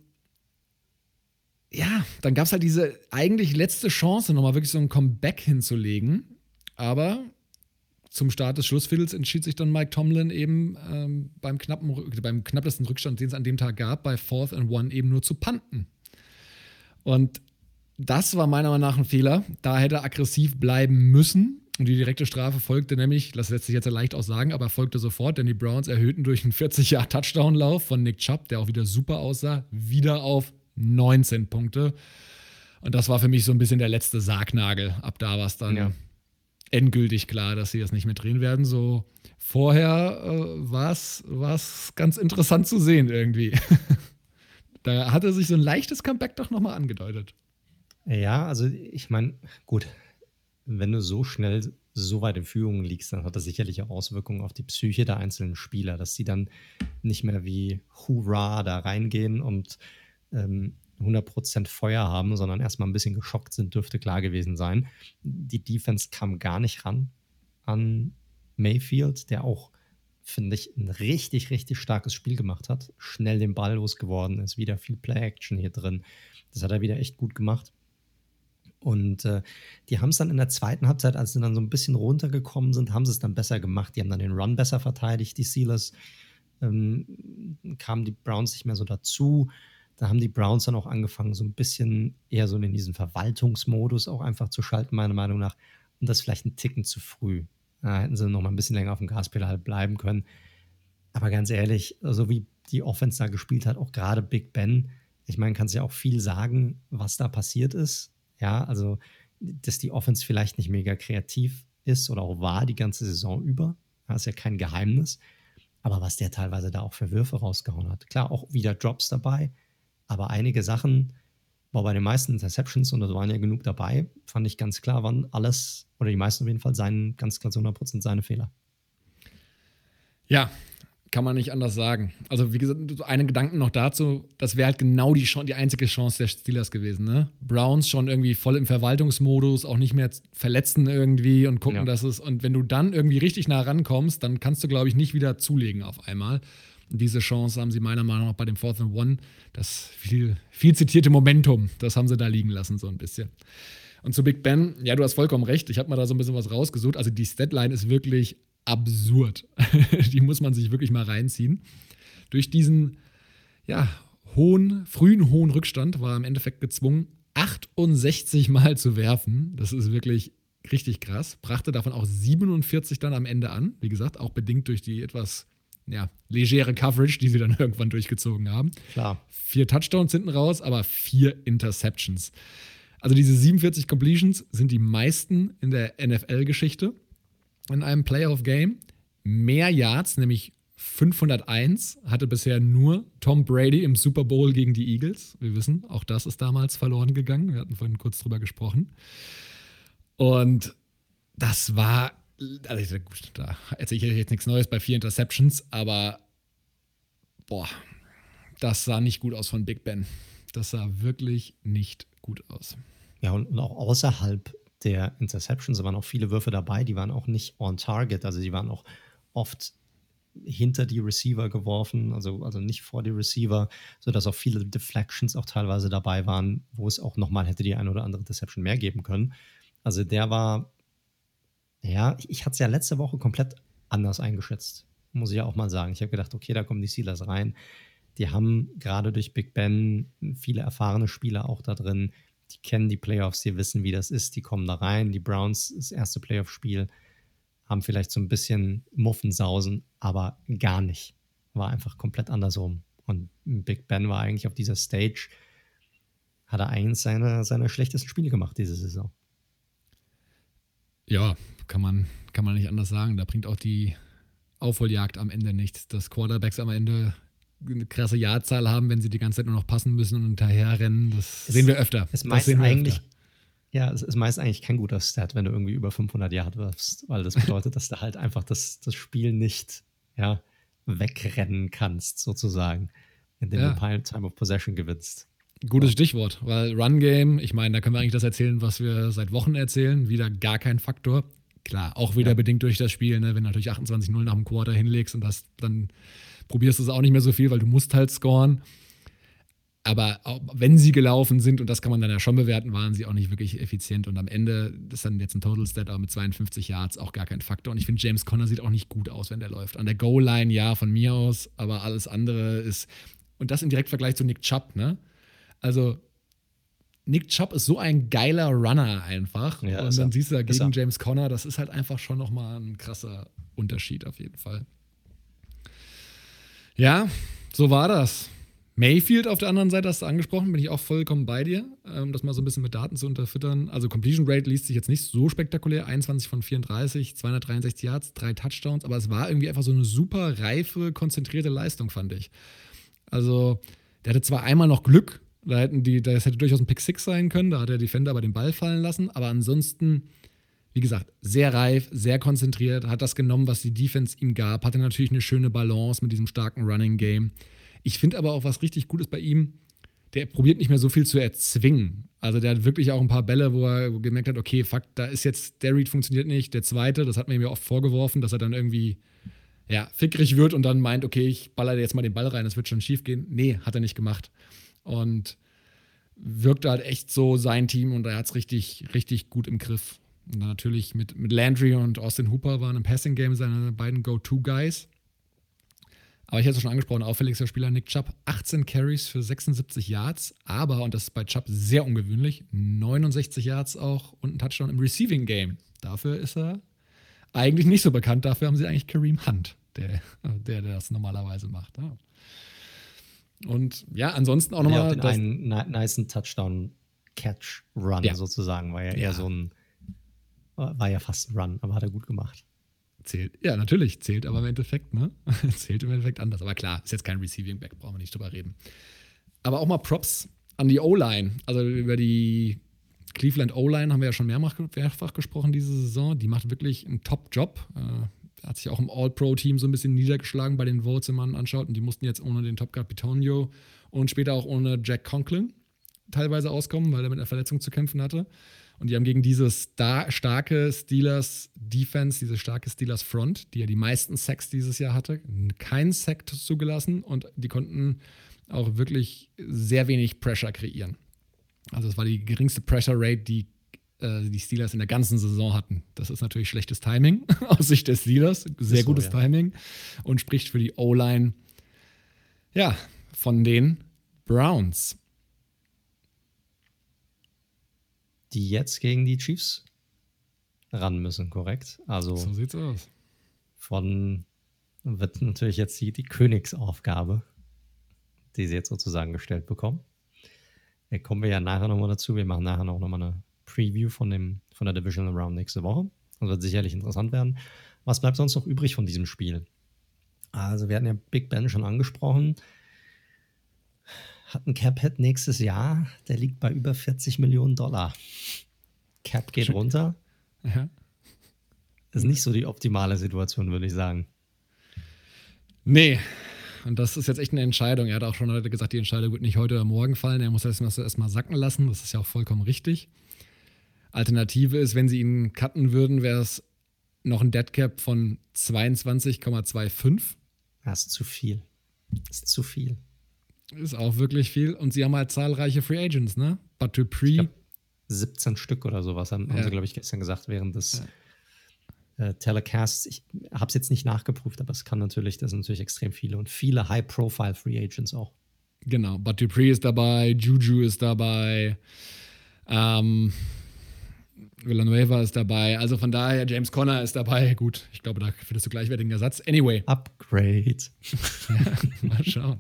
ja, dann gab es halt diese eigentlich letzte Chance, nochmal wirklich so ein Comeback hinzulegen. Aber zum Start des Schlussviertels entschied sich dann Mike Tomlin eben ähm, beim, knappen, beim knappesten Rückstand, den es an dem Tag gab, bei Fourth and One eben nur zu panten. Und das war meiner Meinung nach ein Fehler. Da hätte er aggressiv bleiben müssen. Und die direkte Strafe folgte nämlich, das lässt sich jetzt ja leicht auch sagen, aber folgte sofort, denn die Browns erhöhten durch einen 40-Jahr-Touchdown-Lauf von Nick Chubb, der auch wieder super aussah, wieder auf 19 Punkte. Und das war für mich so ein bisschen der letzte Sargnagel. Ab da war es dann ja endgültig klar, dass sie das nicht mehr drehen werden. So vorher äh, war es ganz interessant zu sehen irgendwie. da hatte sich so ein leichtes Comeback doch nochmal angedeutet. Ja, also ich meine, gut, wenn du so schnell so weit in Führung liegst, dann hat das sicherlich auch Auswirkungen auf die Psyche der einzelnen Spieler, dass sie dann nicht mehr wie Hurra da reingehen und ähm, 100% Feuer haben, sondern erstmal ein bisschen geschockt sind, dürfte klar gewesen sein. Die Defense kam gar nicht ran an Mayfield, der auch, finde ich, ein richtig, richtig starkes Spiel gemacht hat. Schnell den Ball losgeworden ist, wieder viel Play-Action hier drin. Das hat er wieder echt gut gemacht. Und äh, die haben es dann in der zweiten Halbzeit, als sie dann so ein bisschen runtergekommen sind, haben sie es dann besser gemacht. Die haben dann den Run besser verteidigt, die Steelers. Ähm, kamen die Browns nicht mehr so dazu da haben die Browns dann auch angefangen, so ein bisschen eher so in diesen Verwaltungsmodus auch einfach zu schalten, meiner Meinung nach. Und das vielleicht ein Ticken zu früh. Da hätten sie noch mal ein bisschen länger auf dem Gaspedal bleiben können. Aber ganz ehrlich, so wie die Offense da gespielt hat, auch gerade Big Ben, ich meine, kannst ja auch viel sagen, was da passiert ist. Ja, also, dass die Offense vielleicht nicht mega kreativ ist oder auch war die ganze Saison über. Das ist ja kein Geheimnis. Aber was der teilweise da auch für Würfe rausgehauen hat. Klar, auch wieder Drops dabei. Aber einige Sachen, war bei den meisten Interceptions, und da waren ja genug dabei, fand ich ganz klar, waren alles, oder die meisten auf jeden Fall, seinen, ganz klar zu 100% seine Fehler. Ja, kann man nicht anders sagen. Also, wie gesagt, einen Gedanken noch dazu, das wäre halt genau die, die einzige Chance der Steelers gewesen. Ne? Browns schon irgendwie voll im Verwaltungsmodus, auch nicht mehr verletzen irgendwie und gucken, ja. dass es. Und wenn du dann irgendwie richtig nah rankommst, dann kannst du, glaube ich, nicht wieder zulegen auf einmal. Diese Chance haben sie meiner Meinung nach bei dem Fourth and One, das viel, viel zitierte Momentum, das haben sie da liegen lassen, so ein bisschen. Und zu Big Ben, ja, du hast vollkommen recht. Ich habe mal da so ein bisschen was rausgesucht. Also die Statline ist wirklich absurd. die muss man sich wirklich mal reinziehen. Durch diesen, ja, hohen, frühen hohen Rückstand war er im Endeffekt gezwungen, 68 Mal zu werfen. Das ist wirklich richtig krass. Brachte davon auch 47 dann am Ende an. Wie gesagt, auch bedingt durch die etwas ja, legere Coverage, die sie dann irgendwann durchgezogen haben. Klar. Vier Touchdowns hinten raus, aber vier Interceptions. Also diese 47 Completions sind die meisten in der NFL-Geschichte in einem Playoff-Game. Mehr Yards, nämlich 501, hatte bisher nur Tom Brady im Super Bowl gegen die Eagles. Wir wissen, auch das ist damals verloren gegangen. Wir hatten vorhin kurz drüber gesprochen. Und das war also gut, da erzähle ich jetzt nichts Neues bei vier Interceptions, aber boah, das sah nicht gut aus von Big Ben. Das sah wirklich nicht gut aus. Ja, und auch außerhalb der Interceptions waren auch viele Würfe dabei, die waren auch nicht on target, also die waren auch oft hinter die Receiver geworfen, also, also nicht vor die Receiver, sodass auch viele Deflections auch teilweise dabei waren, wo es auch nochmal hätte die ein oder andere Deception mehr geben können. Also der war, ja, ich, ich hatte es ja letzte Woche komplett anders eingeschätzt, muss ich ja auch mal sagen. Ich habe gedacht, okay, da kommen die Steelers rein. Die haben gerade durch Big Ben viele erfahrene Spieler auch da drin. Die kennen die Playoffs, die wissen, wie das ist. Die kommen da rein. Die Browns, das erste Playoff-Spiel, haben vielleicht so ein bisschen Muffensausen, aber gar nicht. War einfach komplett andersrum. Und Big Ben war eigentlich auf dieser Stage, hat er eigentlich seine, seine schlechtesten Spiele gemacht diese Saison. Ja, kann man, kann man nicht anders sagen. Da bringt auch die Aufholjagd am Ende nichts. Dass Quarterbacks am Ende eine krasse Jahrzahl haben, wenn sie die ganze Zeit nur noch passen müssen und hinterherrennen. Das es, sehen wir öfter. Es meist eigentlich, öfter. ja, es ist meist eigentlich kein guter Stat, wenn du irgendwie über 500 Yard wirfst, weil das bedeutet, dass du halt einfach das, das Spiel nicht ja, wegrennen kannst, sozusagen, indem ja. du Time of Possession gewinnst. Gutes Stichwort, weil Run Game, ich meine, da können wir eigentlich das erzählen, was wir seit Wochen erzählen, wieder gar kein Faktor. Klar, auch wieder ja. bedingt durch das Spiel, ne? wenn du natürlich 28-0 nach dem Quarter hinlegst und das dann probierst du es auch nicht mehr so viel, weil du musst halt scoren. Aber wenn sie gelaufen sind, und das kann man dann ja schon bewerten, waren sie auch nicht wirklich effizient. Und am Ende ist dann jetzt ein Total Stat aber mit 52 Yards auch gar kein Faktor. Und ich finde, James Conner sieht auch nicht gut aus, wenn der läuft. An der Goal-Line, ja, von mir aus, aber alles andere ist. Und das im Direktvergleich zu Nick Chubb, ne? Also, Nick Chubb ist so ein geiler Runner einfach. Ja, und dann siehst du da gegen James Conner, das ist halt einfach schon nochmal ein krasser Unterschied auf jeden Fall. Ja, so war das. Mayfield auf der anderen Seite hast du angesprochen, bin ich auch vollkommen bei dir, ähm, das mal so ein bisschen mit Daten zu unterfüttern. Also Completion Rate liest sich jetzt nicht so spektakulär, 21 von 34, 263 Yards, drei Touchdowns, aber es war irgendwie einfach so eine super reife, konzentrierte Leistung, fand ich. Also der hatte zwar einmal noch Glück, da hätten die, das hätte durchaus ein Pick Six sein können, da hat der Defender aber den Ball fallen lassen, aber ansonsten wie gesagt, sehr reif, sehr konzentriert, hat das genommen, was die Defense ihm gab, hatte natürlich eine schöne Balance mit diesem starken Running Game. Ich finde aber auch was richtig Gutes bei ihm, der probiert nicht mehr so viel zu erzwingen. Also der hat wirklich auch ein paar Bälle, wo er gemerkt hat, okay, fuck, da ist jetzt, der Read funktioniert nicht, der zweite, das hat man ihm ja oft vorgeworfen, dass er dann irgendwie, ja, fickrig wird und dann meint, okay, ich baller jetzt mal den Ball rein, das wird schon schief gehen. Nee, hat er nicht gemacht. Und wirkte halt echt so sein Team und er hat es richtig, richtig gut im Griff. Und natürlich mit, mit Landry und Austin Hooper waren im Passing-Game seine beiden Go-To-Guys. Aber ich hatte es schon angesprochen, auffälligster Spieler Nick Chubb, 18 Carries für 76 Yards, aber, und das ist bei Chubb sehr ungewöhnlich, 69 Yards auch und ein Touchdown im Receiving Game. Dafür ist er eigentlich nicht so bekannt, dafür haben sie eigentlich Kareem Hunt, der, der, der das normalerweise macht. Ja. Und ja, ansonsten auch nochmal. Ja, einen nice Touchdown-Catch-Run ja. sozusagen, war ja eher so ein war ja fast ein Run, aber hat er gut gemacht. Zählt, ja, natürlich, zählt aber im Endeffekt, ne? zählt im Endeffekt anders. Aber klar, ist jetzt kein Receiving Back, brauchen wir nicht drüber reden. Aber auch mal Props an die O-Line. Also über die Cleveland O-Line haben wir ja schon mehrfach, mehrfach gesprochen diese Saison. Die macht wirklich einen Top-Job. Äh, hat sich auch im All-Pro-Team so ein bisschen niedergeschlagen bei den Votes, wenn man anschaut. Und die mussten jetzt ohne den Top-Guard Pitonio und später auch ohne Jack Conklin teilweise auskommen, weil er mit einer Verletzung zu kämpfen hatte. Und die haben gegen diese star starke Steelers Defense, diese starke Steelers Front, die ja die meisten Sacks dieses Jahr hatte, keinen Sack zugelassen und die konnten auch wirklich sehr wenig Pressure kreieren. Also es war die geringste Pressure Rate, die äh, die Steelers in der ganzen Saison hatten. Das ist natürlich schlechtes Timing aus Sicht des Steelers, sehr so, gutes ja. Timing und spricht für die O-Line ja, von den Browns. die jetzt gegen die Chiefs ran müssen, korrekt? Also so sieht's aus. Von wird natürlich jetzt die, die Königsaufgabe, die sie jetzt sozusagen gestellt bekommen. Da kommen wir ja nachher nochmal dazu. Wir machen nachher noch nochmal eine Preview von, dem, von der Divisional Round nächste Woche. Das wird sicherlich interessant werden. Was bleibt sonst noch übrig von diesem Spiel? Also, wir hatten ja Big Ben schon angesprochen hat ein Cap-Hit nächstes Jahr, der liegt bei über 40 Millionen Dollar. Cap geht runter. Ja. Ist nicht so die optimale Situation, würde ich sagen. Nee. Und das ist jetzt echt eine Entscheidung. Er hat auch schon heute gesagt, die Entscheidung wird nicht heute oder morgen fallen. Er muss das erstmal sacken lassen. Das ist ja auch vollkommen richtig. Alternative ist, wenn sie ihn cutten würden, wäre es noch ein Deadcap von 22,25 Das ist zu viel. Das ist zu viel. Ist auch wirklich viel. Und sie haben halt zahlreiche Free Agents, ne? But Dupree. 17 Stück oder sowas haben, ja. haben sie, glaube ich, gestern gesagt, während des ja. äh, Telecasts. Ich habe es jetzt nicht nachgeprüft, aber es kann natürlich, das sind natürlich extrem viele und viele High-Profile Free Agents auch. Genau, But Dupree ist dabei, Juju ist dabei, ähm, Villanueva ist dabei. Also von daher, James Conner ist dabei. Gut, ich glaube, da findest du gleichwertigen Ersatz. Anyway. Upgrade. ja, mal schauen.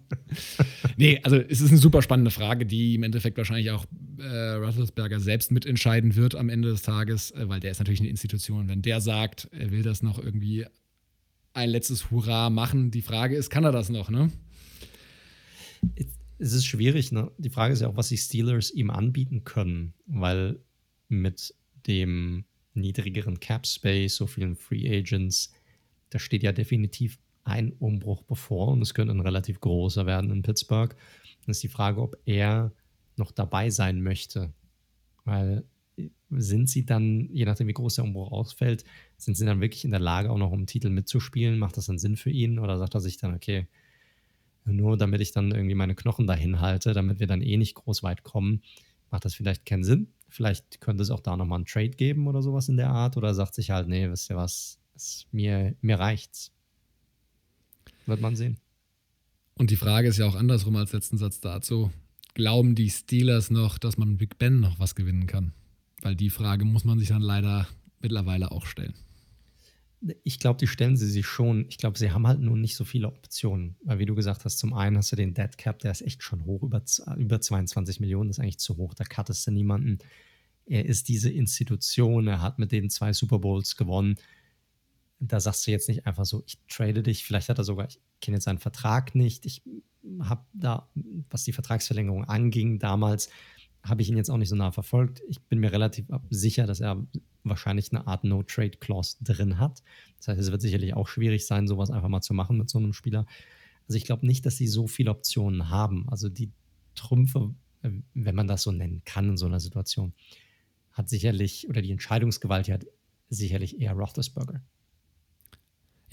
nee, also es ist eine super spannende Frage, die im Endeffekt wahrscheinlich auch äh, Russelsberger selbst mitentscheiden wird am Ende des Tages, äh, weil der ist natürlich eine Institution. Wenn der sagt, er will das noch irgendwie ein letztes Hurra machen, die Frage ist, kann er das noch, ne? Es ist schwierig, ne? Die Frage ist ja auch, was die Steelers ihm anbieten können, weil mit dem niedrigeren Cap Space, so vielen Free Agents, da steht ja definitiv ein Umbruch bevor und es könnte ein relativ großer werden in Pittsburgh. Dann ist die Frage, ob er noch dabei sein möchte. Weil sind sie dann, je nachdem wie groß der Umbruch ausfällt, sind sie dann wirklich in der Lage, auch noch um Titel mitzuspielen? Macht das dann Sinn für ihn? Oder sagt er sich dann, okay, nur damit ich dann irgendwie meine Knochen dahin halte, damit wir dann eh nicht groß weit kommen, macht das vielleicht keinen Sinn? Vielleicht könnte es auch da nochmal einen Trade geben oder sowas in der Art. Oder sagt sich halt, nee, wisst ihr was, es, mir, mir reicht's. Wird man sehen. Und die Frage ist ja auch andersrum als letzten Satz dazu. Glauben die Steelers noch, dass man mit Big Ben noch was gewinnen kann? Weil die Frage muss man sich dann leider mittlerweile auch stellen. Ich glaube, die stellen sie sich schon. Ich glaube, sie haben halt nur nicht so viele Optionen. Weil, wie du gesagt hast, zum einen hast du den Dead Cap, der ist echt schon hoch, über, über 22 Millionen, ist eigentlich zu hoch. Da cuttest du niemanden. Er ist diese Institution, er hat mit denen zwei Super Bowls gewonnen. Da sagst du jetzt nicht einfach so, ich trade dich. Vielleicht hat er sogar, ich kenne jetzt seinen Vertrag nicht. Ich habe da, was die Vertragsverlängerung anging, damals habe ich ihn jetzt auch nicht so nah verfolgt. Ich bin mir relativ sicher, dass er wahrscheinlich eine Art No-Trade-Clause drin hat. Das heißt, es wird sicherlich auch schwierig sein, sowas einfach mal zu machen mit so einem Spieler. Also ich glaube nicht, dass sie so viele Optionen haben. Also die Trümpfe, äh, wenn man das so nennen kann in so einer Situation, hat sicherlich, oder die Entscheidungsgewalt hat sicherlich eher Roethlisberger.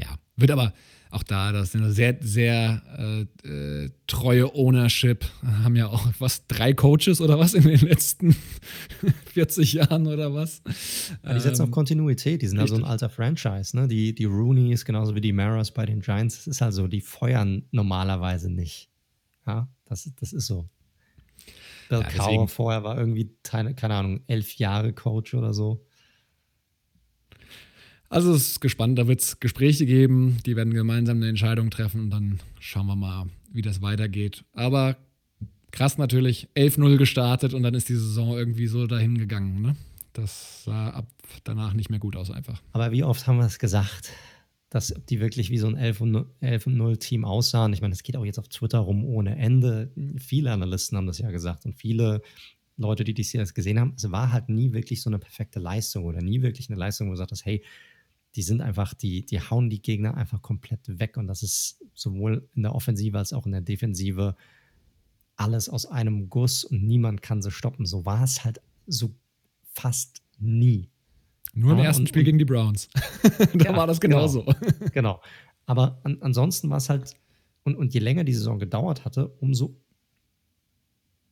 Ja, wird aber auch da, das ist eine sehr, sehr äh, äh, treue Ownership. Haben ja auch was, drei Coaches oder was in den letzten 40 Jahren oder was. Ja, die setzen ähm, auf Kontinuität, die sind richtig. also ein alter Franchise. Ne? Die, die Rooney genauso wie die Maras bei den Giants. Das ist also, die feuern normalerweise nicht. Ja, das, das ist so. Bill ja, Cowher vorher war irgendwie, keine, keine Ahnung, elf Jahre Coach oder so. Also es ist gespannt, da wird es Gespräche geben, die werden gemeinsam eine Entscheidung treffen und dann schauen wir mal, wie das weitergeht. Aber krass natürlich, 11-0 gestartet und dann ist die Saison irgendwie so dahin gegangen. Ne? Das sah ab danach nicht mehr gut aus einfach. Aber wie oft haben wir es gesagt, dass die wirklich wie so ein 11-0-Team aussahen? Ich meine, es geht auch jetzt auf Twitter rum ohne Ende. Viele Analysten haben das ja gesagt und viele Leute, die das gesehen haben, es war halt nie wirklich so eine perfekte Leistung oder nie wirklich eine Leistung, wo du sagst, hey, die sind einfach, die, die hauen die Gegner einfach komplett weg. Und das ist sowohl in der Offensive als auch in der Defensive alles aus einem Guss und niemand kann sie stoppen. So war es halt so fast nie. Nur im ja, ersten und, Spiel gegen die Browns. da ja, war das genauso. Genau. genau. Aber an, ansonsten war es halt, und, und je länger die Saison gedauert hatte, umso,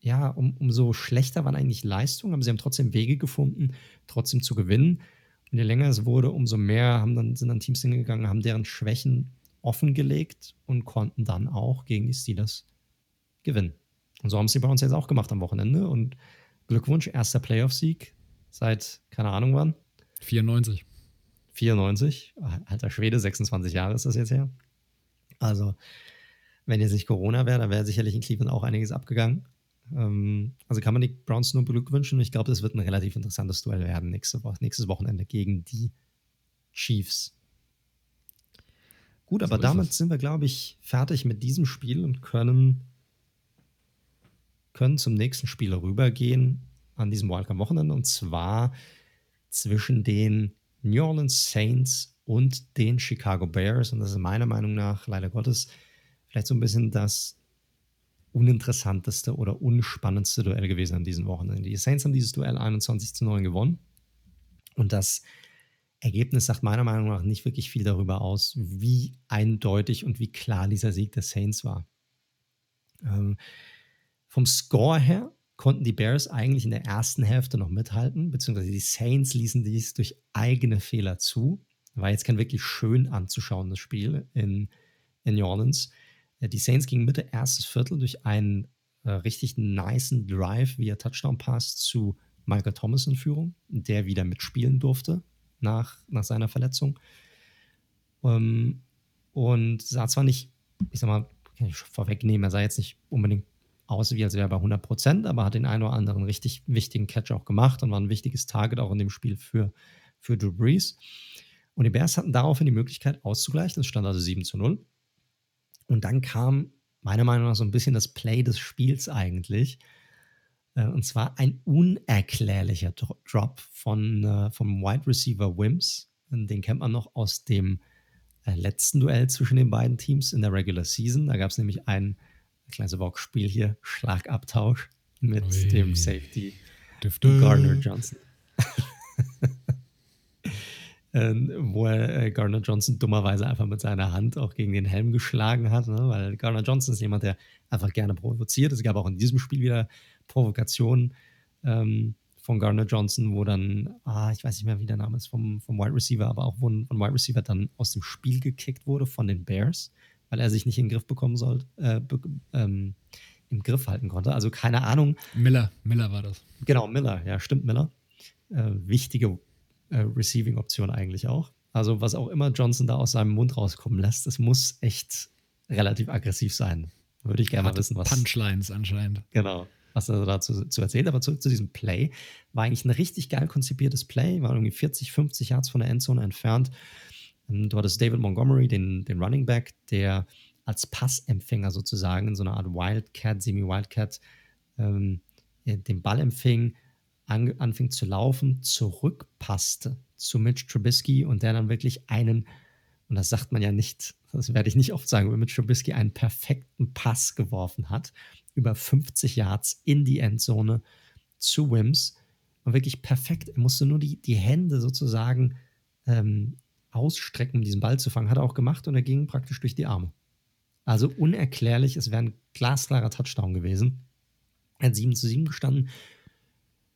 ja, um, umso schlechter waren eigentlich Leistungen, aber sie haben trotzdem Wege gefunden, trotzdem zu gewinnen. Und je länger es wurde, umso mehr haben dann, sind dann Teams hingegangen, haben deren Schwächen offengelegt und konnten dann auch gegen die Steelers gewinnen. Und so haben es die Browns jetzt auch gemacht am Wochenende. Und Glückwunsch, erster Playoff-Sieg seit, keine Ahnung wann. 94. 94. Alter Schwede, 26 Jahre ist das jetzt her. Also, wenn jetzt nicht Corona wäre, dann wäre sicherlich in Cleveland auch einiges abgegangen. Ähm, also kann man die Browns nur beglückwünschen. Ich glaube, das wird ein relativ interessantes Duell werden nächste Woche, nächstes Wochenende gegen die Chiefs. Gut, aber so damit sind wir, glaube ich, fertig mit diesem Spiel und können, können zum nächsten Spiel rübergehen an diesem Wildcard-Wochenende und zwar zwischen den New Orleans Saints und den Chicago Bears. Und das ist meiner Meinung nach, leider Gottes, vielleicht so ein bisschen das uninteressanteste oder unspannendste Duell gewesen an diesem Wochenende. Die Saints haben dieses Duell 21 zu 9 gewonnen. Und das Ergebnis sagt meiner Meinung nach nicht wirklich viel darüber aus, wie eindeutig und wie klar dieser Sieg der Saints war. Ähm, vom Score her konnten die Bears eigentlich in der ersten Hälfte noch mithalten, beziehungsweise die Saints ließen dies durch eigene Fehler zu. War jetzt kein wirklich schön anzuschauendes Spiel in, in New Orleans. Die Saints gingen Mitte erstes Viertel durch einen äh, richtig niceen Drive via Touchdown-Pass zu Michael Thomas in Führung, der wieder mitspielen durfte nach, nach seiner Verletzung. Ähm, und sah zwar nicht, ich sag mal, kann ich vorwegnehmen, er sah jetzt nicht unbedingt aus, wie als wäre er bei 100 Prozent, aber hat den einen oder anderen richtig wichtigen Catch auch gemacht und war ein wichtiges Target auch in dem Spiel für, für Drew Brees. Und die Bears hatten daraufhin die Möglichkeit auszugleichen. Es stand also 7 zu 0. Und dann kam meiner Meinung nach so ein bisschen das Play des Spiels eigentlich. Äh, und zwar ein unerklärlicher Drop von, äh, vom Wide Receiver Wims. Den kennt man noch aus dem äh, letzten Duell zwischen den beiden Teams in der Regular Season. Da gab es nämlich ein kleines Vox-Spiel hier, Schlagabtausch mit Ui. dem Safety. Gardner Johnson. Ähm, wo er äh, Gardner Johnson dummerweise einfach mit seiner Hand auch gegen den Helm geschlagen hat, ne? weil Gardner Johnson ist jemand, der einfach gerne provoziert. Es gab auch in diesem Spiel wieder Provokationen ähm, von Gardner Johnson, wo dann, ah, ich weiß nicht mehr, wie der Name ist, vom, vom Wide Receiver, aber auch wo ein, ein Wide Receiver dann aus dem Spiel gekickt wurde von den Bears, weil er sich nicht in den Griff bekommen sollte, äh, be ähm, im Griff halten konnte. Also keine Ahnung. Miller, Miller war das. Genau, Miller, ja, stimmt, Miller. Äh, wichtige äh, Receiving-Option eigentlich auch. Also was auch immer Johnson da aus seinem Mund rauskommen lässt, es muss echt relativ aggressiv sein. Würde ich gerne mal wissen, was. Punchlines anscheinend. Genau, was er dazu zu erzählt. Aber zurück zu diesem Play. War eigentlich ein richtig geil konzipiertes Play, war irgendwie 40, 50 Yards von der Endzone entfernt. Ähm, du hattest David Montgomery, den, den Running Back, der als Passempfänger sozusagen in so einer Art Wildcat, Semi-Wildcat, ähm, den Ball empfing, an, anfing zu laufen, zurückpasste zu Mitch Trubisky und der dann wirklich einen, und das sagt man ja nicht, das werde ich nicht oft sagen, über Mitch Trubisky einen perfekten Pass geworfen hat, über 50 Yards in die Endzone zu Wims und wirklich perfekt. Er musste nur die, die Hände sozusagen ähm, ausstrecken, um diesen Ball zu fangen. Hat er auch gemacht und er ging praktisch durch die Arme. Also unerklärlich, es wäre ein glasklarer Touchdown gewesen. Er hat 7 zu 7 gestanden.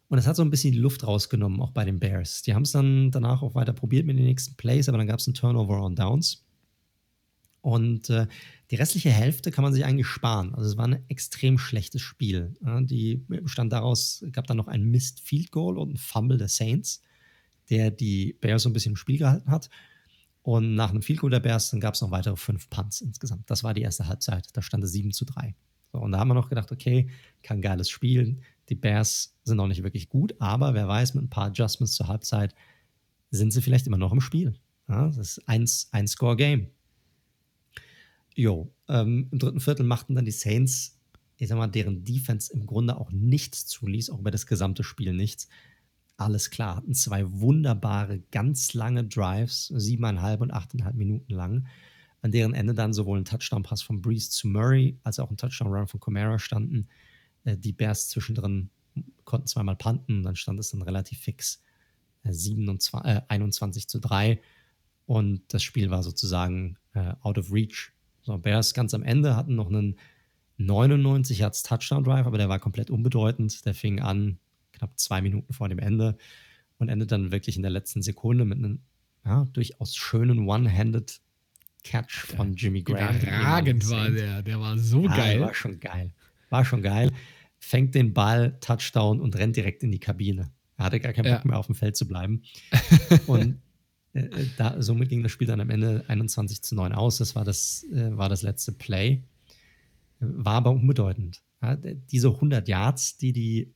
Und das hat so ein bisschen die Luft rausgenommen, auch bei den Bears. Die haben es dann danach auch weiter probiert mit den nächsten Plays, aber dann gab es einen Turnover on Downs. Und äh, die restliche Hälfte kann man sich eigentlich sparen. Also es war ein extrem schlechtes Spiel. Ja, die bestand daraus, gab dann noch ein Missed Field Goal und ein Fumble der Saints, der die Bears so ein bisschen im Spiel gehalten hat. Und nach einem Field Goal der Bears, dann gab es noch weitere fünf Punts insgesamt. Das war die erste Halbzeit. Da stand es 7 zu 3. So, und da haben wir noch gedacht, okay, kein geiles Spiel. Die Bears sind auch nicht wirklich gut, aber wer weiß, mit ein paar Adjustments zur Halbzeit sind sie vielleicht immer noch im Spiel. Ja, das ist ein, ein Score-Game. Jo, ähm, im dritten Viertel machten dann die Saints, ich sag mal, deren Defense im Grunde auch nichts zuließ, auch über das gesamte Spiel nichts. Alles klar, hatten zwei wunderbare, ganz lange Drives, siebeneinhalb und achteinhalb Minuten lang, an deren Ende dann sowohl ein Touchdown-Pass von Breeze zu Murray als auch ein Touchdown-Run von Comera standen. Äh, die Bears zwischendrin konnten zweimal panten, dann stand es dann relativ fix 27, äh, 21 äh, zu 3 und das Spiel war sozusagen äh, out of reach. So, Bears ganz am Ende hatten noch einen 99 Yards Touchdown Drive, aber der war komplett unbedeutend. Der fing an knapp zwei Minuten vor dem Ende und endet dann wirklich in der letzten Sekunde mit einem ja, durchaus schönen One-Handed Catch von Jimmy Graham. Überragend war der, der war so ja, geil. War schon geil. War schon geil fängt den Ball, Touchdown und rennt direkt in die Kabine. Er hatte gar keinen Bock ja. mehr auf dem Feld zu bleiben. und äh, äh, da, somit ging das Spiel dann am Ende 21 zu 9 aus. Das war das, äh, war das letzte Play. War aber unbedeutend. Ja, diese 100 Yards, die die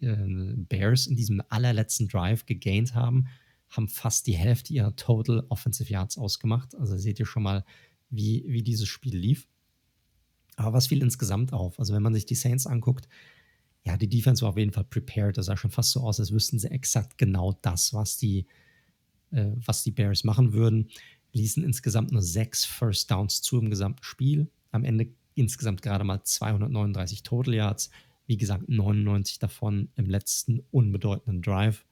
äh, Bears in diesem allerletzten Drive gegaint haben, haben fast die Hälfte ihrer Total Offensive Yards ausgemacht. Also seht ihr schon mal, wie, wie dieses Spiel lief. Aber was fiel insgesamt auf? Also, wenn man sich die Saints anguckt, ja, die Defense war auf jeden Fall prepared. Das sah schon fast so aus, als wüssten sie exakt genau das, was die, äh, was die Bears machen würden. Ließen insgesamt nur sechs First Downs zu im gesamten Spiel. Am Ende insgesamt gerade mal 239 Total Yards. Wie gesagt, 99 davon im letzten unbedeutenden Drive.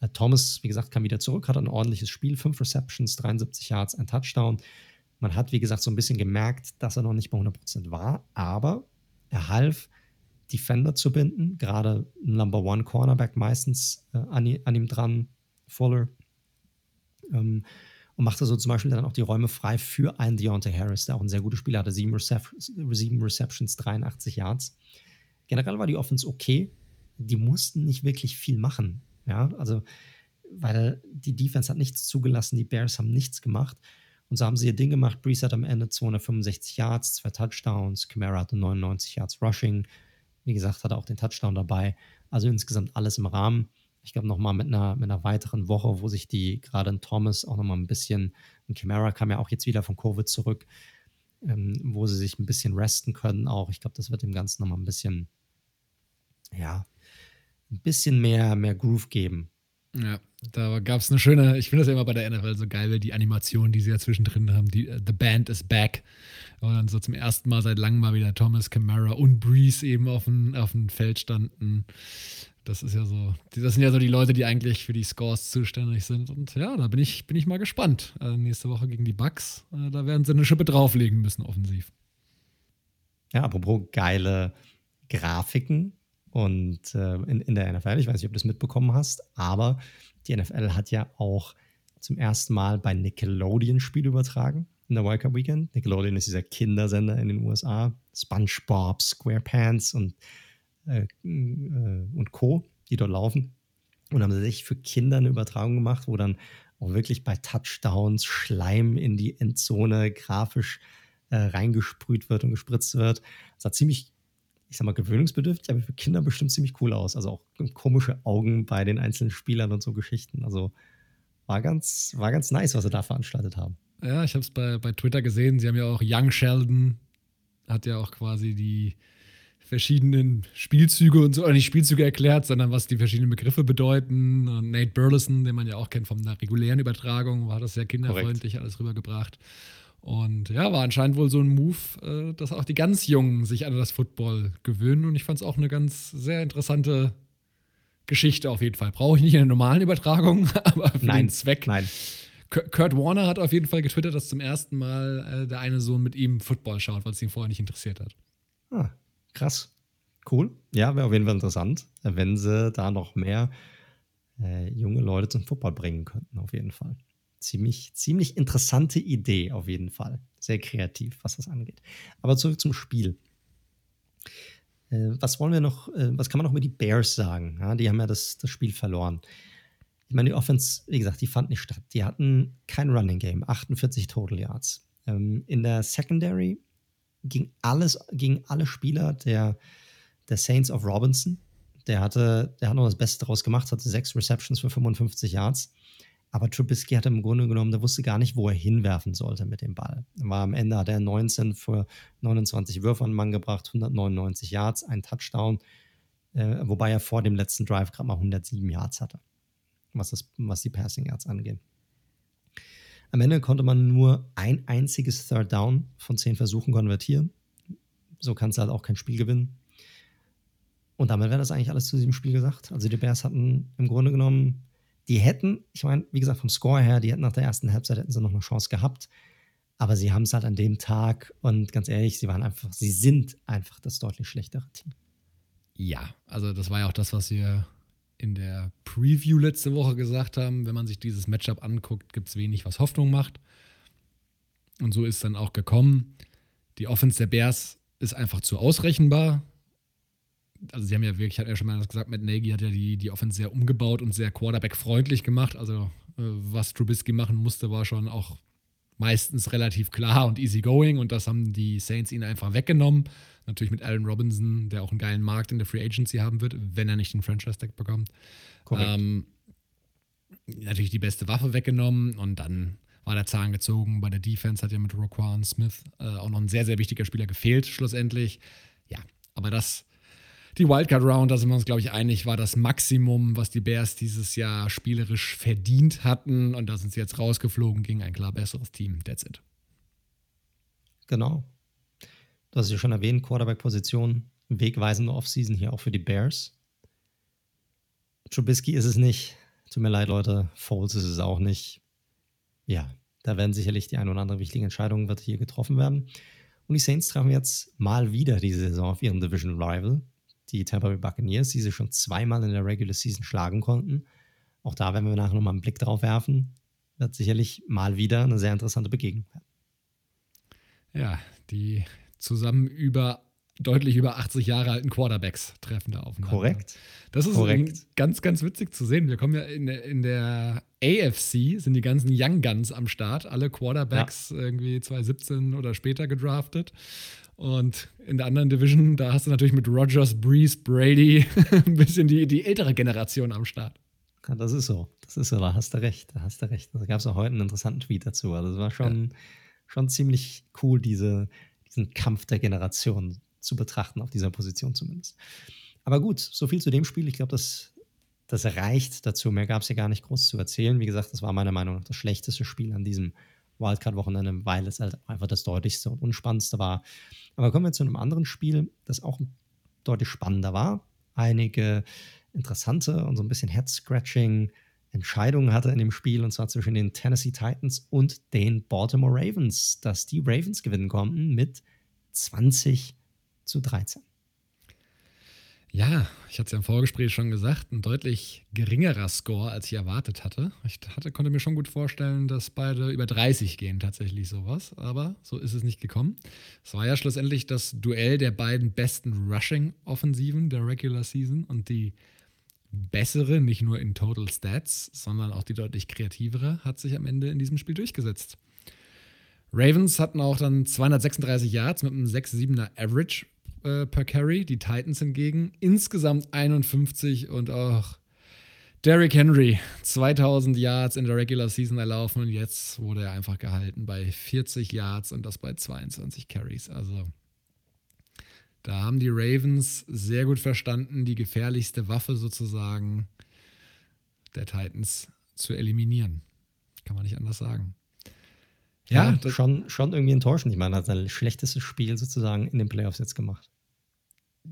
Äh, Thomas, wie gesagt, kam wieder zurück, hat ein ordentliches Spiel, fünf Receptions, 73 Yards, ein Touchdown. Man hat, wie gesagt, so ein bisschen gemerkt, dass er noch nicht bei 100% war, aber er half, Defender zu binden, gerade Number One Cornerback meistens äh, an, an, ihm dran, Fuller. Ähm, und machte so zum Beispiel dann auch die Räume frei für einen Deontay Harris, der auch ein sehr gutes Spiel hatte. Sieben, Recep sieben Receptions, 83 Yards. Generell war die Offense okay. Die mussten nicht wirklich viel machen. Ja, also, weil die Defense hat nichts zugelassen, die Bears haben nichts gemacht. Und so haben sie ihr Ding gemacht. Brees hat am Ende 265 Yards, zwei Touchdowns. Camara hatte 99 Yards Rushing. Wie gesagt, hatte auch den Touchdown dabei. Also insgesamt alles im Rahmen ich glaube, nochmal mit einer, mit einer weiteren Woche, wo sich die, gerade in Thomas, auch nochmal ein bisschen, und Camara kam ja auch jetzt wieder von Covid zurück, ähm, wo sie sich ein bisschen resten können auch. Ich glaube, das wird dem Ganzen nochmal ein bisschen, ja, ein bisschen mehr, mehr Groove geben. Ja, da gab es eine schöne, ich finde das ja immer bei der NFL so geil, die Animation, die sie ja zwischendrin haben, die uh, The Band is back. Und dann so zum ersten Mal seit langem mal wieder Thomas, Camara und Breeze eben auf dem, auf dem Feld standen. Das ist ja so, das sind ja so die Leute, die eigentlich für die Scores zuständig sind. Und ja, da bin ich, bin ich mal gespannt. Äh, nächste Woche gegen die Bucks, äh, da werden sie eine Schippe drauflegen müssen, offensiv. Ja, apropos geile Grafiken und äh, in, in der NFL, ich weiß nicht, ob du das mitbekommen hast, aber die NFL hat ja auch zum ersten Mal bei Nickelodeon Spiel übertragen in der Wildcard Weekend. Nickelodeon ist dieser Kindersender in den USA. SpongeBob, SquarePants und äh, äh, und Co., die dort laufen. Und haben sich für Kinder eine Übertragung gemacht, wo dann auch wirklich bei Touchdowns Schleim in die Endzone grafisch äh, reingesprüht wird und gespritzt wird. Das sah ziemlich, ich sag mal, gewöhnungsbedürftig, aber für Kinder bestimmt ziemlich cool aus. Also auch komische Augen bei den einzelnen Spielern und so Geschichten. Also war ganz, war ganz nice, was sie da veranstaltet haben. Ja, ich habe es bei, bei Twitter gesehen. Sie haben ja auch Young Sheldon, hat ja auch quasi die, verschiedenen Spielzüge und so, oder nicht Spielzüge erklärt, sondern was die verschiedenen Begriffe bedeuten. Und Nate Burleson, den man ja auch kennt von der regulären Übertragung, war das sehr kinderfreundlich Korrekt. alles rübergebracht. Und ja, war anscheinend wohl so ein Move, äh, dass auch die ganz Jungen sich an das Football gewöhnen. Und ich fand es auch eine ganz sehr interessante Geschichte auf jeden Fall. Brauche ich nicht in der normalen Übertragung, aber für nein, den Zweck. Nein. Kurt Warner hat auf jeden Fall getwittert, dass zum ersten Mal äh, der eine Sohn mit ihm Football schaut, weil es ihn vorher nicht interessiert hat. Ah, Krass. Cool. Ja, wäre auf jeden Fall interessant, wenn sie da noch mehr äh, junge Leute zum Football bringen könnten, auf jeden Fall. Ziemlich, ziemlich interessante Idee, auf jeden Fall. Sehr kreativ, was das angeht. Aber zurück zum Spiel. Äh, was wollen wir noch, äh, was kann man noch mit die Bears sagen? Die haben ja das, das Spiel verloren. Ich meine, die Offense, wie gesagt, die fand nicht statt. Die hatten kein Running Game, 48 Total Yards. Ähm, in der Secondary ging alles, gegen alle Spieler der, der Saints of Robinson. Der hatte, der hat noch das Beste draus gemacht, hatte sechs Receptions für 55 Yards. Aber Trubisky hatte im Grunde genommen, der wusste gar nicht, wo er hinwerfen sollte mit dem Ball. War am Ende hat er 19 für 29 Würfe an den Mann gebracht, 199 Yards, ein Touchdown, äh, wobei er vor dem letzten Drive gerade mal 107 Yards hatte, was, das, was die Passing Yards angeht. Am Ende konnte man nur ein einziges Third Down von zehn Versuchen konvertieren. So kannst du halt auch kein Spiel gewinnen. Und damit wäre das eigentlich alles zu diesem Spiel gesagt. Also die Bears hatten im Grunde genommen, die hätten, ich meine, wie gesagt, vom Score her, die hätten nach der ersten Halbzeit hätten sie noch eine Chance gehabt. Aber sie haben es halt an dem Tag und ganz ehrlich, sie waren einfach, sie sind einfach das deutlich schlechtere Team. Ja, also das war ja auch das, was wir in der Preview letzte Woche gesagt haben, wenn man sich dieses Matchup anguckt, gibt es wenig, was Hoffnung macht. Und so ist dann auch gekommen. Die Offense der Bears ist einfach zu ausrechenbar. Also sie haben ja wirklich, hat er ja schon mal gesagt, Matt Nagy hat ja die, die Offense sehr umgebaut und sehr Quarterback-freundlich gemacht. Also äh, was Trubisky machen musste, war schon auch meistens relativ klar und easy going und das haben die Saints ihnen einfach weggenommen. Natürlich mit Allen Robinson, der auch einen geilen Markt in der Free Agency haben wird, wenn er nicht den Franchise-Tag bekommt. Ähm, natürlich die beste Waffe weggenommen und dann war der Zahn gezogen. Bei der Defense hat ja mit Roquan Smith äh, auch noch ein sehr, sehr wichtiger Spieler gefehlt, schlussendlich. Ja, aber das, die Wildcard Round, da sind wir uns, glaube ich, einig, war das Maximum, was die Bears dieses Jahr spielerisch verdient hatten. Und da sind sie jetzt rausgeflogen gegen ein klar besseres Team. That's it. Genau. Hast es ja schon erwähnt, Quarterback-Position, wegweisende Offseason hier auch für die Bears. Trubisky ist es nicht. Tut mir leid, Leute. Foles ist es auch nicht. Ja, da werden sicherlich die ein oder andere wichtige Entscheidung wird hier getroffen werden. Und die Saints treffen jetzt mal wieder diese Saison auf ihren Division Rival, die Tampa Bay Buccaneers, die sie schon zweimal in der Regular Season schlagen konnten. Auch da werden wir nachher nochmal einen Blick drauf werfen. Wird sicherlich mal wieder eine sehr interessante Begegnung werden. Ja, die zusammen über deutlich über 80 Jahre alten Quarterbacks treffen da aufeinander. Korrekt. Das ist Korrekt. ganz, ganz witzig zu sehen. Wir kommen ja in der, in der AFC, sind die ganzen Young Guns am Start, alle Quarterbacks ja. irgendwie 2017 oder später gedraftet. Und in der anderen Division, da hast du natürlich mit Rogers, Breeze, Brady ein bisschen die, die ältere Generation am Start. Ja, das ist so. Das ist so, da hast du recht. Da hast du recht. Da gab es auch heute einen interessanten Tweet dazu. Also es war schon, ja. schon ziemlich cool, diese, diesen Kampf der Generation zu betrachten, auf dieser Position zumindest. Aber gut, so viel zu dem Spiel. Ich glaube, das, das reicht dazu. Mehr gab es hier gar nicht groß zu erzählen. Wie gesagt, das war meiner Meinung nach das schlechteste Spiel an diesem Wildcard-Wochenende, weil es halt einfach das deutlichste und unspannendste war. Aber kommen wir zu einem anderen Spiel, das auch deutlich spannender war. Einige interessante und so ein bisschen Head-Scratching Entscheidungen hatte in dem Spiel, und zwar zwischen den Tennessee Titans und den Baltimore Ravens, dass die Ravens gewinnen konnten mit 20 zu 13. Ja, ich hatte es ja im Vorgespräch schon gesagt, ein deutlich geringerer Score, als ich erwartet hatte. Ich hatte, konnte mir schon gut vorstellen, dass beide über 30 gehen, tatsächlich sowas. Aber so ist es nicht gekommen. Es war ja schlussendlich das Duell der beiden besten Rushing-Offensiven der Regular Season und die bessere, nicht nur in Total Stats, sondern auch die deutlich kreativere, hat sich am Ende in diesem Spiel durchgesetzt. Ravens hatten auch dann 236 Yards mit einem 6-7er Average äh, per Carry, die Titans hingegen insgesamt 51 und auch Derrick Henry 2000 Yards in der Regular Season erlaufen und jetzt wurde er einfach gehalten bei 40 Yards und das bei 22 Carries. Also da haben die Ravens sehr gut verstanden, die gefährlichste Waffe sozusagen der Titans zu eliminieren. Kann man nicht anders sagen. Ja, ja schon, schon irgendwie enttäuschend. Ich meine, er hat sein schlechtestes Spiel sozusagen in den Playoffs jetzt gemacht.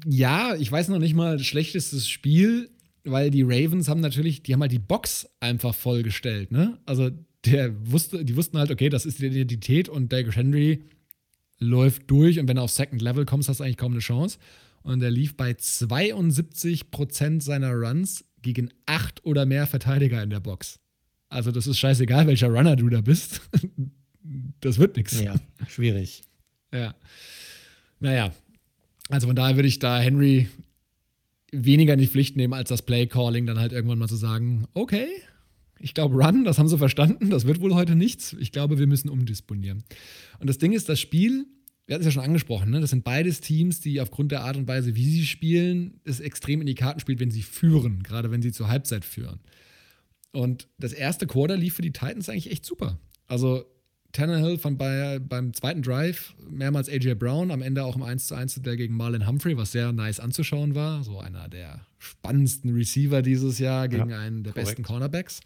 Ja, ich weiß noch nicht mal schlechtestes Spiel, weil die Ravens haben natürlich, die haben halt die Box einfach vollgestellt, ne? Also der wusste, die wussten halt, okay, das ist die Identität und Derrick Henry läuft durch und wenn du auf Second Level kommst, hast du eigentlich kaum eine Chance. Und er lief bei 72% seiner Runs gegen acht oder mehr Verteidiger in der Box. Also das ist scheißegal, welcher Runner du da bist. das wird nichts. Ja, schwierig. ja. Naja, also von daher würde ich da Henry weniger in die Pflicht nehmen, als das Play-Calling dann halt irgendwann mal zu sagen, okay, ich glaube, Run, das haben sie verstanden, das wird wohl heute nichts. Ich glaube, wir müssen umdisponieren. Und das Ding ist, das Spiel, wir hatten es ja schon angesprochen, ne? das sind beides Teams, die aufgrund der Art und Weise, wie sie spielen, es extrem in die Karten spielt, wenn sie führen, gerade wenn sie zur Halbzeit führen. Und das erste Quarter lief für die Titans eigentlich echt super. Also Tannehill von bei, beim zweiten Drive mehrmals AJ Brown, am Ende auch im 1 zu 1 der gegen Marlon Humphrey, was sehr nice anzuschauen war. So einer der spannendsten Receiver dieses Jahr gegen ja, einen der korrekt. besten Cornerbacks.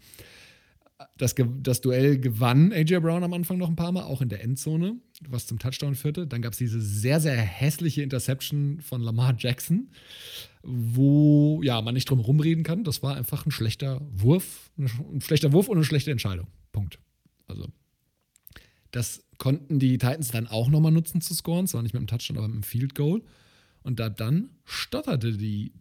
Das, das, Duell gewann AJ Brown am Anfang noch ein paar Mal, auch in der Endzone, was zum Touchdown führte. Dann gab es diese sehr, sehr hässliche Interception von Lamar Jackson, wo ja man nicht drum rumreden kann. Das war einfach ein schlechter Wurf, ein schlechter Wurf und eine schlechte Entscheidung. Punkt. Also das konnten die Titans dann auch nochmal nutzen zu scoren. Zwar nicht mit einem Touchdown, aber mit einem Field Goal. Und da dann stotterte die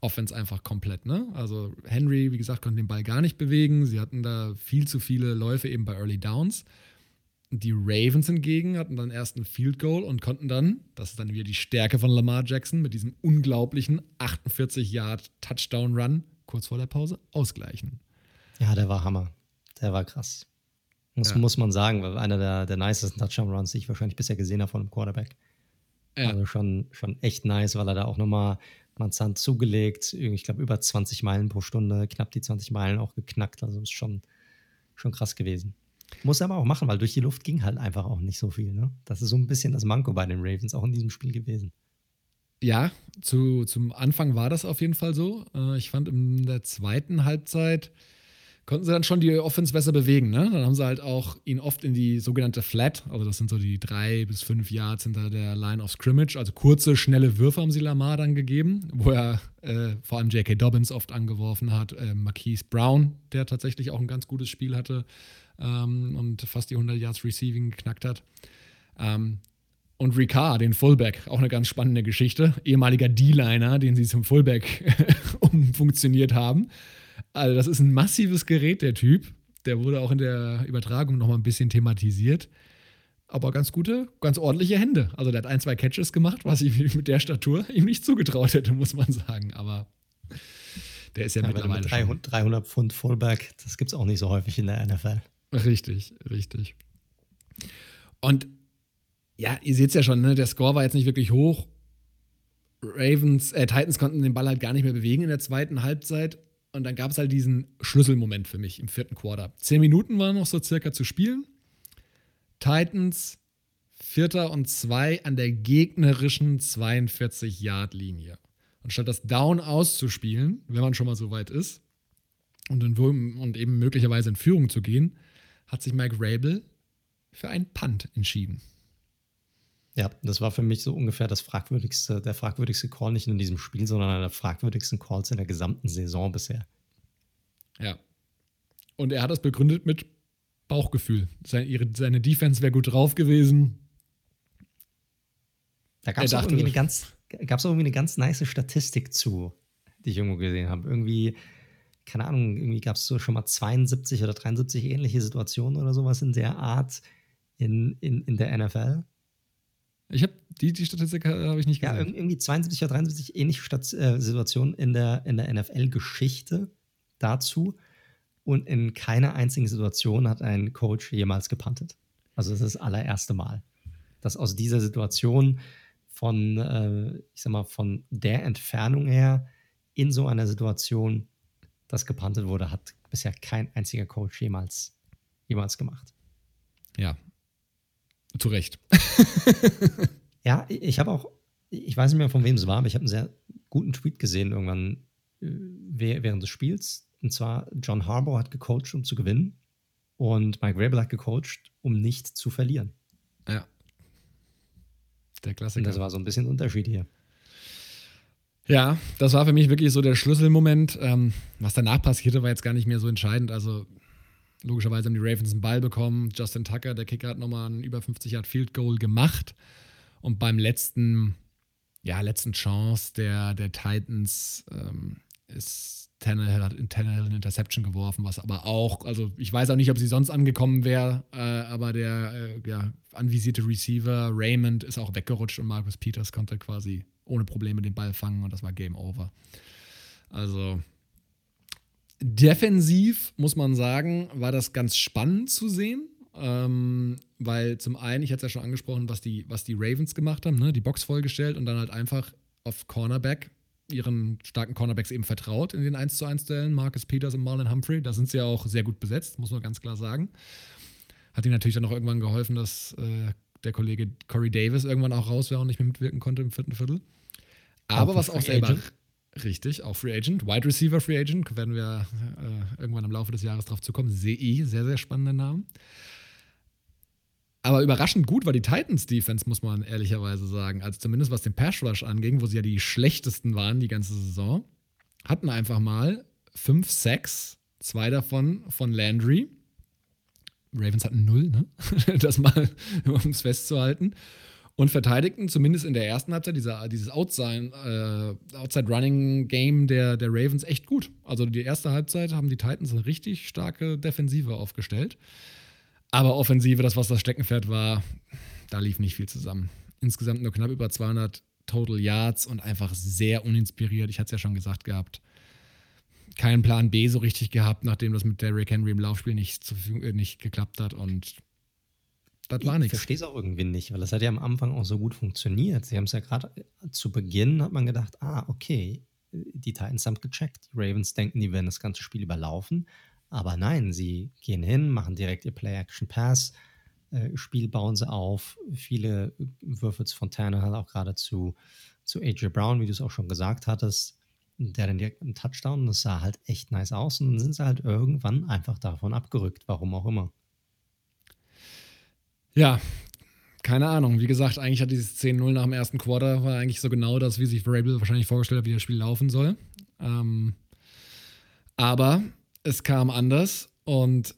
Offense einfach komplett. Ne? Also Henry, wie gesagt, konnte den Ball gar nicht bewegen. Sie hatten da viel zu viele Läufe eben bei Early Downs. Die Ravens hingegen hatten dann erst ein Field Goal und konnten dann, das ist dann wieder die Stärke von Lamar Jackson, mit diesem unglaublichen 48 Yard Touchdown Run kurz vor der Pause ausgleichen. Ja, der war Hammer. Der war krass. Muss, ja. muss man sagen, weil einer der, der nicesten Touchdown-Runs, die ich wahrscheinlich bisher gesehen habe von einem Quarterback. Ja. Also schon, schon echt nice, weil er da auch nochmal Manzant zugelegt. Ich glaube, über 20 Meilen pro Stunde, knapp die 20 Meilen auch geknackt. Also ist schon, schon krass gewesen. Muss er aber auch machen, weil durch die Luft ging halt einfach auch nicht so viel. Ne? Das ist so ein bisschen das Manko bei den Ravens, auch in diesem Spiel gewesen. Ja, zu, zum Anfang war das auf jeden Fall so. Äh, ich fand in der zweiten Halbzeit konnten sie dann schon die Offense besser bewegen. Ne? Dann haben sie halt auch ihn oft in die sogenannte Flat, also das sind so die drei bis fünf Yards hinter der Line of Scrimmage, also kurze, schnelle Würfe haben sie Lamar dann gegeben, wo er äh, vor allem J.K. Dobbins oft angeworfen hat, äh, Marquise Brown, der tatsächlich auch ein ganz gutes Spiel hatte ähm, und fast die 100 Yards Receiving geknackt hat. Ähm, und Ricard, den Fullback, auch eine ganz spannende Geschichte. Ehemaliger D-Liner, den sie zum Fullback umfunktioniert haben. Also, das ist ein massives Gerät, der Typ. Der wurde auch in der Übertragung nochmal ein bisschen thematisiert. Aber ganz gute, ganz ordentliche Hände. Also, der hat ein, zwei Catches gemacht, was ich mit der Statur ihm nicht zugetraut hätte, muss man sagen. Aber der ist ja, ja mittlerweile. Mit 300, 300 Pfund Fullback, das gibt es auch nicht so häufig in der NFL. Richtig, richtig. Und ja, ihr seht es ja schon, ne? der Score war jetzt nicht wirklich hoch. Ravens, äh, Titans konnten den Ball halt gar nicht mehr bewegen in der zweiten Halbzeit. Und dann gab es halt diesen Schlüsselmoment für mich im vierten Quarter. Zehn Minuten waren noch so circa zu spielen. Titans Vierter und zwei an der gegnerischen 42-Yard-Linie. Und statt das Down auszuspielen, wenn man schon mal so weit ist, und, in, und eben möglicherweise in Führung zu gehen, hat sich Mike Rabel für einen Punt entschieden. Ja, das war für mich so ungefähr das fragwürdigste, der fragwürdigste Call nicht nur in diesem Spiel, sondern einer der fragwürdigsten Calls in der gesamten Saison bisher. Ja. Und er hat das begründet mit Bauchgefühl. Seine, ihre, seine Defense wäre gut drauf gewesen. Da gab es auch irgendwie eine ganz, gab's auch irgendwie eine ganz nice Statistik zu, die ich irgendwo gesehen habe. Irgendwie, keine Ahnung, irgendwie gab es so schon mal 72 oder 73 ähnliche Situationen oder sowas in der Art in, in, in der NFL. Ich habe die, die Statistik habe ich nicht gesehen. Ja, irgendwie 72 oder 73 ähnliche Stat äh, Situationen in der, in der NFL-Geschichte dazu. Und in keiner einzigen Situation hat ein Coach jemals gepantet. Also das ist das allererste Mal. Dass aus dieser Situation von, äh, ich sag mal, von der Entfernung her in so einer Situation, das gepantet wurde, hat bisher kein einziger Coach jemals, jemals gemacht. Ja, zu Recht. ja, ich habe auch, ich weiß nicht mehr, von wem es war, aber ich habe einen sehr guten Tweet gesehen irgendwann äh, während des Spiels. Und zwar, John Harbour hat gecoacht, um zu gewinnen. Und Mike Rabel hat gecoacht, um nicht zu verlieren. Ja. Der Klassiker. Und das war so ein bisschen ein Unterschied hier. Ja, das war für mich wirklich so der Schlüsselmoment. Ähm, was danach passierte, war jetzt gar nicht mehr so entscheidend. Also Logischerweise haben die Ravens einen Ball bekommen. Justin Tucker, der Kicker, hat nochmal ein über 50 Yard Field Goal gemacht. Und beim letzten, ja, letzten Chance der, der Titans ähm, ist Tannehill hat Tannehill eine Interception geworfen, was aber auch, also ich weiß auch nicht, ob sie sonst angekommen wäre, äh, aber der äh, ja, anvisierte Receiver Raymond ist auch weggerutscht und Marcus Peters konnte quasi ohne Probleme den Ball fangen und das war Game Over. Also Defensiv muss man sagen, war das ganz spannend zu sehen. Ähm, weil zum einen, ich hatte es ja schon angesprochen, was die, was die Ravens gemacht haben, ne? die Box vollgestellt und dann halt einfach auf Cornerback ihren starken Cornerbacks eben vertraut in den 1 zu 1 Stellen, Marcus Peters und Marlon Humphrey. Da sind sie ja auch sehr gut besetzt, muss man ganz klar sagen. Hat ihnen natürlich dann auch irgendwann geholfen, dass äh, der Kollege Corey Davis irgendwann auch raus wäre und nicht mehr mitwirken konnte im vierten Viertel. Aber was auch selber. Agent. Richtig, auch Free Agent. Wide Receiver Free Agent, werden wir äh, irgendwann im Laufe des Jahres drauf zukommen. CI, sehr, sehr spannender Name. Aber überraschend gut war die Titans Defense, muss man ehrlicherweise sagen. Also zumindest was den Pass Rush anging, wo sie ja die schlechtesten waren die ganze Saison. Hatten einfach mal fünf Sacks, zwei davon von Landry. Ravens hatten null, ne? das mal, um es festzuhalten und verteidigten zumindest in der ersten Halbzeit dieser, dieses Outside, äh, Outside-Running-Game der, der Ravens echt gut. Also die erste Halbzeit haben die Titans eine richtig starke Defensive aufgestellt. Aber Offensive, das was das Steckenpferd war, da lief nicht viel zusammen. Insgesamt nur knapp über 200 Total Yards und einfach sehr uninspiriert. Ich hatte es ja schon gesagt gehabt. Keinen Plan B so richtig gehabt, nachdem das mit Derrick Henry im Laufspiel nicht, zu, äh, nicht geklappt hat. Und das war nichts. Ich verstehe es auch irgendwie nicht, weil das hat ja am Anfang auch so gut funktioniert. Sie haben es ja gerade äh, zu Beginn, hat man gedacht, ah, okay, die Titans haben gecheckt. Die Ravens denken, die werden das ganze Spiel überlaufen. Aber nein, sie gehen hin, machen direkt ihr Play-Action-Pass, äh, Spiel bauen sie auf. Viele Würfe von Tannehill auch gerade zu, zu AJ Brown, wie du es auch schon gesagt hattest. der dann direkt einen Touchdown. Das sah halt echt nice aus. Und dann sind sie halt irgendwann einfach davon abgerückt, warum auch immer. Ja, keine Ahnung. Wie gesagt, eigentlich hat dieses 10-0 nach dem ersten Quarter war eigentlich so genau das, wie sich Vrabel wahrscheinlich vorgestellt hat, wie das Spiel laufen soll. Ähm, aber es kam anders und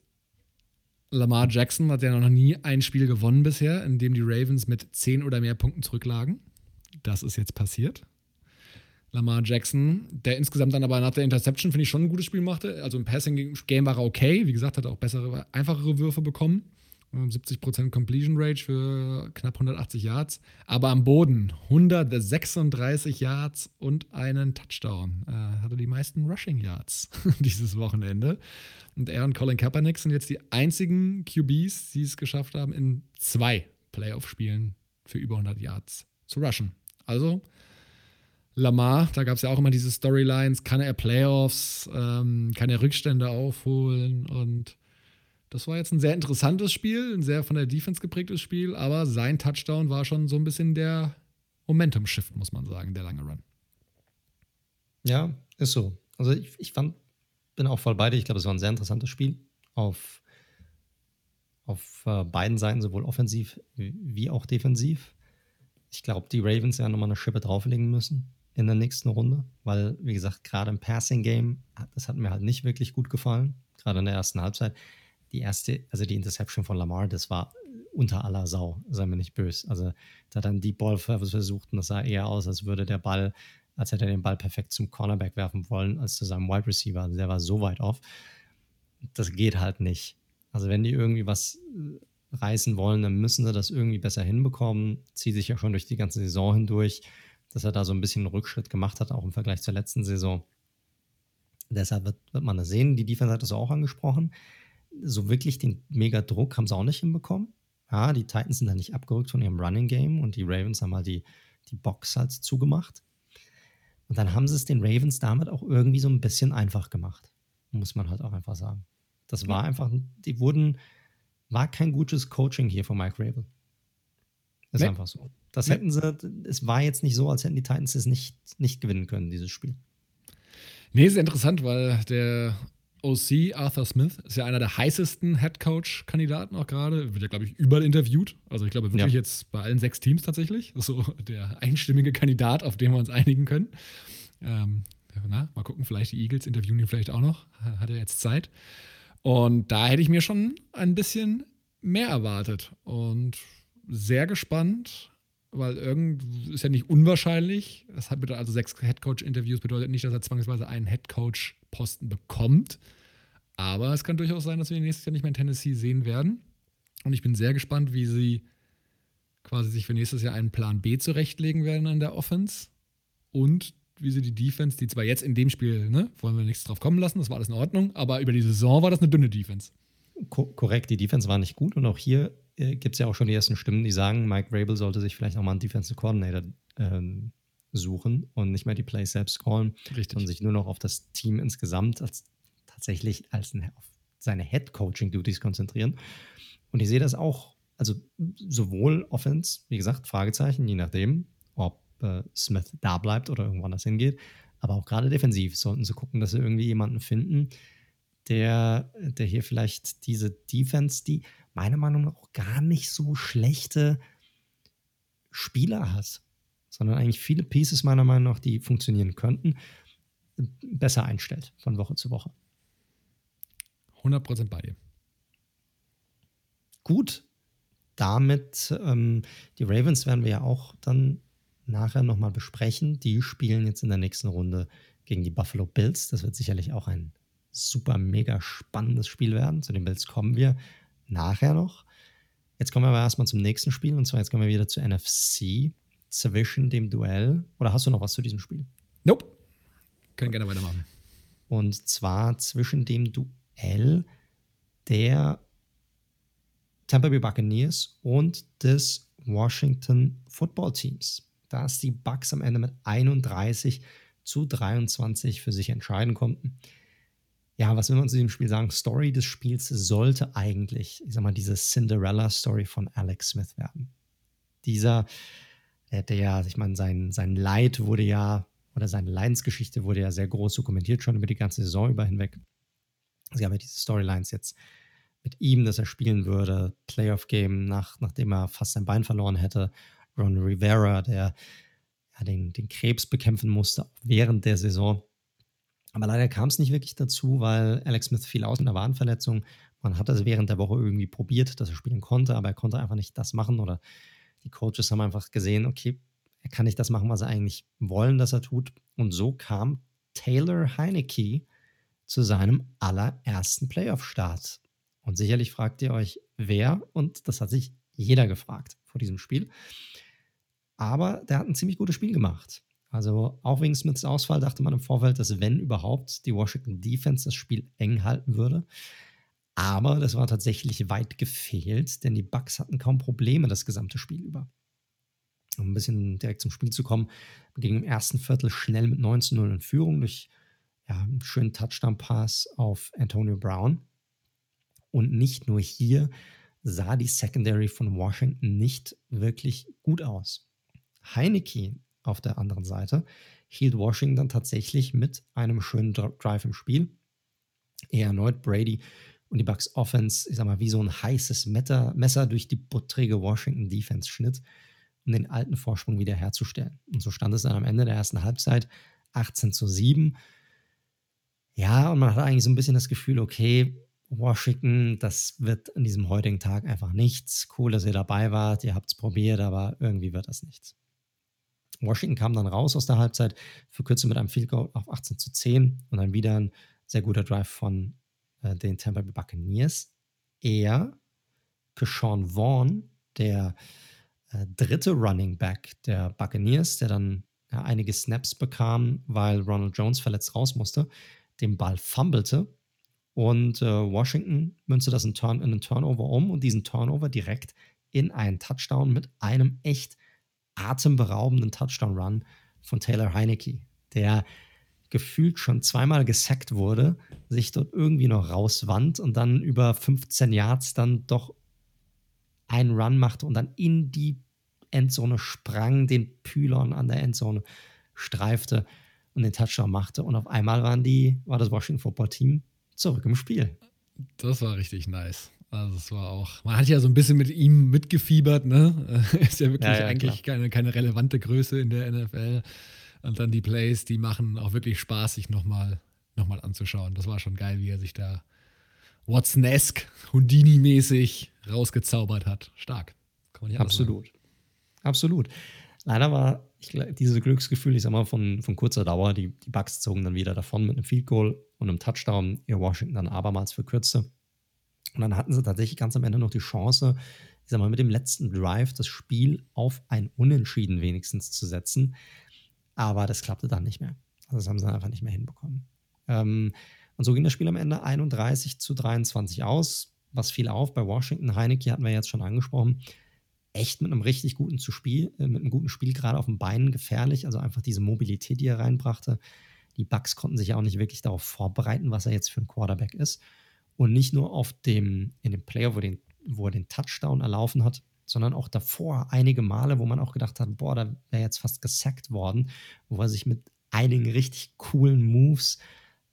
Lamar Jackson hat ja noch nie ein Spiel gewonnen bisher, in dem die Ravens mit 10 oder mehr Punkten zurücklagen. Das ist jetzt passiert. Lamar Jackson, der insgesamt dann aber nach der Interception, finde ich, schon ein gutes Spiel machte. Also im Passing-Game war er okay. Wie gesagt, hat er auch bessere, einfachere Würfe bekommen. 70% Completion Rate für knapp 180 Yards. Aber am Boden 136 Yards und einen Touchdown. Äh, hatte die meisten Rushing Yards dieses Wochenende. Und er und Colin Kaepernick sind jetzt die einzigen QBs, die es geschafft haben, in zwei Playoff-Spielen für über 100 Yards zu rushen. Also Lamar, da gab es ja auch immer diese Storylines, kann er Playoffs, ähm, kann er Rückstände aufholen und das war jetzt ein sehr interessantes Spiel, ein sehr von der Defense geprägtes Spiel, aber sein Touchdown war schon so ein bisschen der Momentum-Shift, muss man sagen, der lange Run. Ja, ist so. Also ich, ich fand, bin auch voll bei dir. Ich glaube, es war ein sehr interessantes Spiel auf, auf äh, beiden Seiten, sowohl offensiv wie auch defensiv. Ich glaube, die Ravens werden nochmal eine Schippe drauflegen müssen in der nächsten Runde, weil, wie gesagt, gerade im Passing-Game, das hat mir halt nicht wirklich gut gefallen, gerade in der ersten Halbzeit die erste, also die Interception von Lamar, das war unter aller Sau, sei mir nicht böse. Also da dann die Ball versucht und das sah eher aus, als würde der Ball, als hätte er den Ball perfekt zum Cornerback werfen wollen, als zu seinem Wide Receiver. Also der war so weit off. Das geht halt nicht. Also wenn die irgendwie was äh, reißen wollen, dann müssen sie das irgendwie besser hinbekommen. Zieht sich ja schon durch die ganze Saison hindurch, dass er da so ein bisschen einen Rückschritt gemacht hat, auch im Vergleich zur letzten Saison. Deshalb wird, wird man das sehen. Die Defense hat das auch angesprochen so wirklich den Mega-Druck haben sie auch nicht hinbekommen. Ja, die Titans sind da nicht abgerückt von ihrem Running Game und die Ravens haben halt die, die Box halt zugemacht. Und dann haben sie es den Ravens damit auch irgendwie so ein bisschen einfach gemacht. Muss man halt auch einfach sagen. Das war einfach, die wurden, war kein gutes Coaching hier von Mike Rabel. Ist nee. einfach so. Das nee. hätten sie, es war jetzt nicht so, als hätten die Titans es nicht, nicht gewinnen können, dieses Spiel. Nee, ist interessant, weil der OC Arthur Smith ist ja einer der heißesten Head Coach Kandidaten auch gerade. Wird ja, glaube ich, überall interviewt. Also ich glaube wirklich ja. jetzt bei allen sechs Teams tatsächlich. So der einstimmige Kandidat, auf den wir uns einigen können. Ähm, na, mal gucken, vielleicht die Eagles interviewen ihn vielleicht auch noch. Hat er jetzt Zeit. Und da hätte ich mir schon ein bisschen mehr erwartet. Und sehr gespannt, weil irgend ist ja nicht unwahrscheinlich. Das hat also sechs Headcoach-Interviews bedeutet nicht, dass er zwangsweise einen Headcoach-Posten bekommt. Aber es kann durchaus sein, dass wir ihn nächstes Jahr nicht mehr in Tennessee sehen werden. Und ich bin sehr gespannt, wie sie quasi sich für nächstes Jahr einen Plan B zurechtlegen werden an der Offense. Und wie sie die Defense, die zwar jetzt in dem Spiel, ne, wollen wir nichts drauf kommen lassen, das war alles in Ordnung, aber über die Saison war das eine dünne Defense. Ko korrekt, die Defense war nicht gut und auch hier äh, gibt es ja auch schon die ersten Stimmen, die sagen, Mike Rabel sollte sich vielleicht auch mal einen Defensive Coordinator ähm, suchen und nicht mehr die Plays selbst callen Richtig. und sich nur noch auf das Team insgesamt als tatsächlich als ein, auf seine Head Coaching Duties konzentrieren. Und ich sehe das auch, also sowohl Offense, wie gesagt, Fragezeichen, je nachdem, ob äh, Smith da bleibt oder irgendwo anders hingeht, aber auch gerade defensiv sollten sie gucken, dass sie irgendwie jemanden finden, der, der hier vielleicht diese Defense, die meiner Meinung nach auch gar nicht so schlechte Spieler hat, sondern eigentlich viele Pieces meiner Meinung nach, die funktionieren könnten, besser einstellt von Woche zu Woche. 100% bei dir. Gut, damit, ähm, die Ravens werden wir ja auch dann nachher nochmal besprechen. Die spielen jetzt in der nächsten Runde gegen die Buffalo Bills. Das wird sicherlich auch ein super, mega spannendes Spiel werden. Zu den Bills kommen wir nachher noch. Jetzt kommen wir aber erstmal zum nächsten Spiel und zwar jetzt kommen wir wieder zur NFC zwischen dem Duell. Oder hast du noch was zu diesem Spiel? Nope. Können gerne weitermachen. Und zwar zwischen dem Duell der Tampa Bay Buccaneers und des Washington Football Teams. Da es die Bucks am Ende mit 31 zu 23 für sich entscheiden konnten ja, was will man zu diesem Spiel sagen? Story des Spiels sollte eigentlich, ich sag mal, diese Cinderella-Story von Alex Smith werden. Dieser, der, der ja, ich meine, sein, sein Leid wurde ja oder seine Lions-Geschichte wurde ja sehr groß dokumentiert, schon über die ganze Saison über hinweg. Es gab ja diese Storylines jetzt mit ihm, dass er spielen würde, Playoff-Game, nach, nachdem er fast sein Bein verloren hätte. Ron Rivera, der ja, den, den Krebs bekämpfen musste während der Saison. Aber leider kam es nicht wirklich dazu, weil Alex Smith fiel aus in der Wadenverletzung. Man hat es während der Woche irgendwie probiert, dass er spielen konnte, aber er konnte einfach nicht das machen oder die Coaches haben einfach gesehen, okay, er kann nicht das machen, was er eigentlich wollen, dass er tut. Und so kam Taylor Heineke zu seinem allerersten Playoff-Start. Und sicherlich fragt ihr euch, wer, und das hat sich jeder gefragt vor diesem Spiel. Aber der hat ein ziemlich gutes Spiel gemacht. Also auch wegen Smiths Ausfall dachte man im Vorfeld, dass wenn überhaupt die Washington Defense das Spiel eng halten würde. Aber das war tatsächlich weit gefehlt, denn die Bucks hatten kaum Probleme das gesamte Spiel über. Um ein bisschen direkt zum Spiel zu kommen, ging im ersten Viertel schnell mit 19-0 in Führung durch ja, einen schönen Touchdown-Pass auf Antonio Brown. Und nicht nur hier sah die Secondary von Washington nicht wirklich gut aus. Heineke auf der anderen Seite hielt Washington tatsächlich mit einem schönen Drive im Spiel. Er erneut Brady und die Bucks Offense, ich sag mal, wie so ein heißes Messer durch die buttrige Washington Defense schnitt, um den alten Vorsprung wiederherzustellen. Und so stand es dann am Ende der ersten Halbzeit 18 zu 7. Ja, und man hatte eigentlich so ein bisschen das Gefühl, okay, Washington, das wird an diesem heutigen Tag einfach nichts. Cool, dass ihr dabei wart, ihr habt es probiert, aber irgendwie wird das nichts. Washington kam dann raus aus der Halbzeit, verkürzte mit einem Field Goal auf 18 zu 10 und dann wieder ein sehr guter Drive von äh, den Tampa Bay Buccaneers. Er, Keshawn Vaughn, der äh, dritte Running Back der Buccaneers, der dann ja, einige Snaps bekam, weil Ronald Jones verletzt raus musste, den Ball fummelte und äh, Washington münzte das in, Turn, in einen Turnover um und diesen Turnover direkt in einen Touchdown mit einem echt atemberaubenden Touchdown-Run von Taylor Heineke, der gefühlt schon zweimal gesackt wurde, sich dort irgendwie noch rauswand und dann über 15 Yards dann doch einen Run machte und dann in die Endzone sprang, den Pylon an der Endzone streifte und den Touchdown machte. Und auf einmal waren die, war das Washington Football Team zurück im Spiel. Das war richtig nice. Also es war auch, man hat ja so ein bisschen mit ihm mitgefiebert, ne? Ist ja wirklich ja, ja, eigentlich keine, keine relevante Größe in der NFL. Und dann die Plays, die machen auch wirklich Spaß, sich nochmal noch mal anzuschauen. Das war schon geil, wie er sich da Watson-esque, Houdini-mäßig rausgezaubert hat. Stark. Absolut. Absolut. Leider war ich, dieses Glücksgefühl, ich sag mal, von, von kurzer Dauer. Die, die Bucks zogen dann wieder davon mit einem Field Goal und einem Touchdown, ihr Washington dann abermals verkürzte. Und dann hatten sie tatsächlich ganz am Ende noch die Chance, ich sag mal, mit dem letzten Drive das Spiel auf ein Unentschieden wenigstens zu setzen. Aber das klappte dann nicht mehr. Also das haben sie dann einfach nicht mehr hinbekommen. Ähm, und so ging das Spiel am Ende 31 zu 23 aus. Was fiel auf bei Washington? Heineke hatten wir jetzt schon angesprochen. Echt mit einem richtig guten Spiel, äh, mit einem guten Spiel gerade auf den Beinen gefährlich. Also einfach diese Mobilität, die er reinbrachte. Die Bucks konnten sich auch nicht wirklich darauf vorbereiten, was er jetzt für ein Quarterback ist. Und nicht nur auf dem, in dem Player, wo, den, wo er den Touchdown erlaufen hat, sondern auch davor einige Male, wo man auch gedacht hat, boah, da wäre jetzt fast gesackt worden, wo er sich mit einigen richtig coolen Moves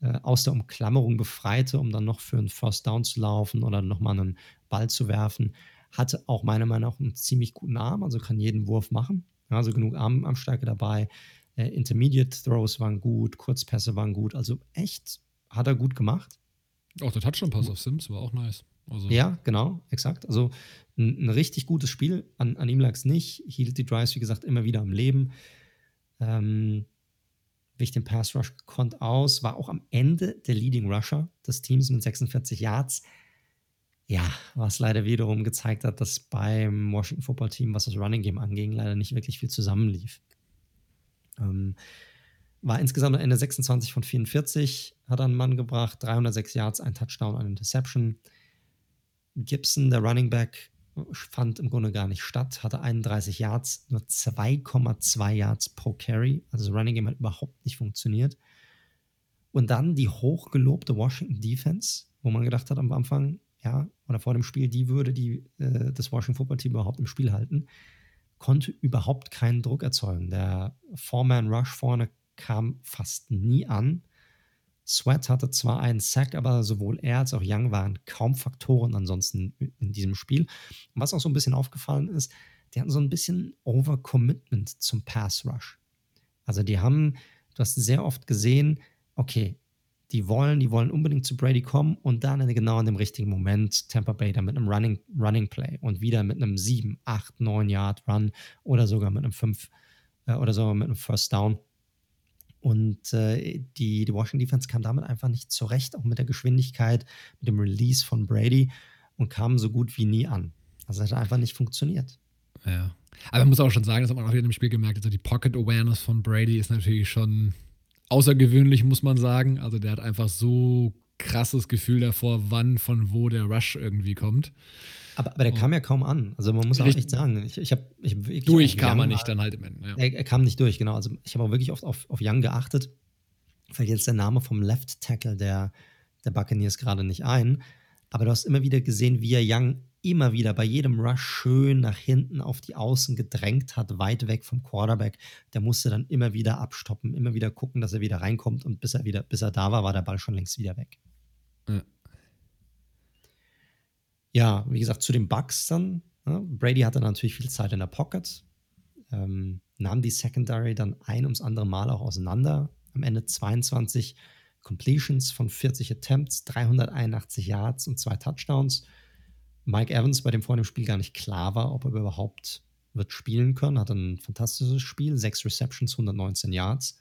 äh, aus der Umklammerung befreite, um dann noch für einen First Down zu laufen oder nochmal einen Ball zu werfen. Hatte auch meiner Meinung nach einen ziemlich guten Arm, also kann jeden Wurf machen. Also genug Arm, Armstärke dabei. Äh, Intermediate Throws waren gut, Kurzpässe waren gut. Also echt hat er gut gemacht. Auch der Touchdown-Pass auf Sims war auch nice. Also ja, genau, exakt. Also ein, ein richtig gutes Spiel. An, an ihm lag es nicht. Hielt die Drives, wie gesagt, immer wieder am Leben. Ähm, wich den Pass Rush gekonnt aus. War auch am Ende der Leading Rusher des Teams mit 46 Yards. Ja, was leider wiederum gezeigt hat, dass beim Washington Football Team, was das Running Game anging, leider nicht wirklich viel zusammenlief. Ähm, war insgesamt am Ende 26 von 44, hat einen Mann gebracht, 306 Yards, ein Touchdown, eine Interception. Gibson, der Running Back, fand im Grunde gar nicht statt, hatte 31 Yards, nur 2,2 Yards pro Carry. Also das Running Game hat überhaupt nicht funktioniert. Und dann die hochgelobte Washington Defense, wo man gedacht hat am Anfang, ja, oder vor dem Spiel, die würde die, äh, das Washington Football Team überhaupt im Spiel halten, konnte überhaupt keinen Druck erzeugen. Der Four-Man-Rush vorne kam fast nie an. Sweat hatte zwar einen Sack, aber sowohl er als auch Young waren kaum Faktoren ansonsten in diesem Spiel. Und was auch so ein bisschen aufgefallen ist, die hatten so ein bisschen Overcommitment zum Pass Rush. Also die haben, du hast sehr oft gesehen, okay, die wollen, die wollen unbedingt zu Brady kommen und dann genau in dem richtigen Moment Tampa Bay dann mit einem Running, Running Play und wieder mit einem 7, 8, 9 Yard Run oder sogar mit einem 5 äh, oder sogar mit einem First Down. Und äh, die, die Washington Defense kam damit einfach nicht zurecht, auch mit der Geschwindigkeit, mit dem Release von Brady und kam so gut wie nie an. Also es hat einfach nicht funktioniert. Ja. Aber man muss auch schon sagen, das hat man auch wieder im Spiel gemerkt, also die Pocket Awareness von Brady ist natürlich schon außergewöhnlich, muss man sagen. Also der hat einfach so krasses Gefühl davor, wann von wo der Rush irgendwie kommt. Aber, aber der kam ja kaum an. Also man muss auch echt sagen, ich, ich habe ich durch kam er nicht dann halt im Ende. Ja. Er, er, kam nicht durch, genau. Also ich habe auch wirklich oft auf, auf Young geachtet. Fällt jetzt der Name vom Left Tackle der, der Buccaneers gerade nicht ein. Aber du hast immer wieder gesehen, wie er Young immer wieder bei jedem Rush schön nach hinten auf die Außen gedrängt hat, weit weg vom Quarterback. Der musste dann immer wieder abstoppen, immer wieder gucken, dass er wieder reinkommt und bis er wieder, bis er da war, war der Ball schon längst wieder weg. Ja, ja wie gesagt, zu den Bugs dann. Ja, Brady hatte natürlich viel Zeit in der Pocket, ähm, nahm die Secondary dann ein ums andere Mal auch auseinander. Am Ende 22 Completions von 40 Attempts, 381 Yards und zwei Touchdowns. Mike Evans, bei dem vor dem Spiel gar nicht klar war, ob er überhaupt wird spielen können, hat ein fantastisches Spiel, sechs Receptions, 119 Yards.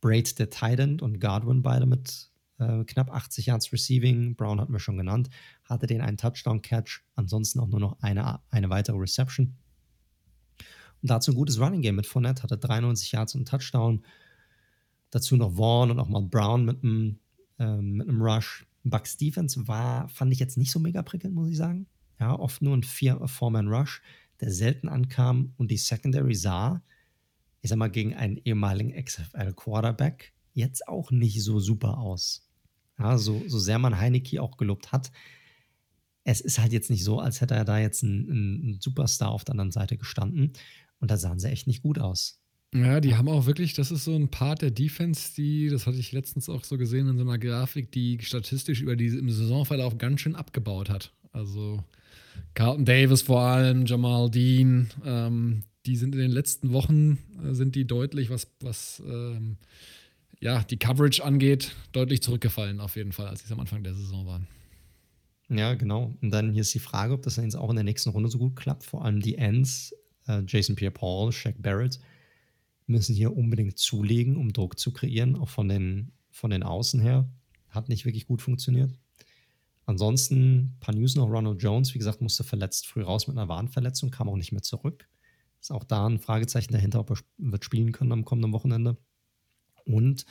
Braid, der Tight End und Godwin beide mit äh, knapp 80 Yards Receiving. Brown hatten wir schon genannt, hatte den einen Touchdown-Catch, ansonsten auch nur noch eine, eine weitere Reception. Und dazu ein gutes Running Game mit Fournette, hatte 93 Yards und Touchdown. Dazu noch Vaughn und auch mal Brown mit einem, äh, mit einem Rush. Bucks Defense war, fand ich jetzt nicht so mega prickelnd, muss ich sagen. Ja, oft nur ein Four-Man-Rush, der selten ankam und die Secondary sah, ich sag mal, gegen einen ehemaligen XFL-Quarterback jetzt auch nicht so super aus. Ja, so, so sehr man Heineke auch gelobt hat, es ist halt jetzt nicht so, als hätte er da jetzt ein, ein Superstar auf der anderen Seite gestanden. Und da sahen sie echt nicht gut aus. Ja, die haben auch wirklich, das ist so ein Part der Defense, die, das hatte ich letztens auch so gesehen in so einer Grafik, die statistisch über die im Saisonverlauf ganz schön abgebaut hat. Also Carlton Davis vor allem, Jamal Dean, ähm, die sind in den letzten Wochen, äh, sind die deutlich, was, was ähm, ja, die Coverage angeht, deutlich zurückgefallen auf jeden Fall, als sie am Anfang der Saison waren. Ja, genau. Und dann hier ist die Frage, ob das dann jetzt auch in der nächsten Runde so gut klappt. Vor allem die Ends, äh, Jason Pierre-Paul, Shaq Barrett, müssen hier unbedingt zulegen, um Druck zu kreieren, auch von den, von den Außen her. Hat nicht wirklich gut funktioniert. Ansonsten ein paar News noch. Ronald Jones, wie gesagt, musste verletzt früh raus mit einer Warnverletzung, kam auch nicht mehr zurück. Ist auch da ein Fragezeichen dahinter, ob er wird spielen können am kommenden Wochenende. Und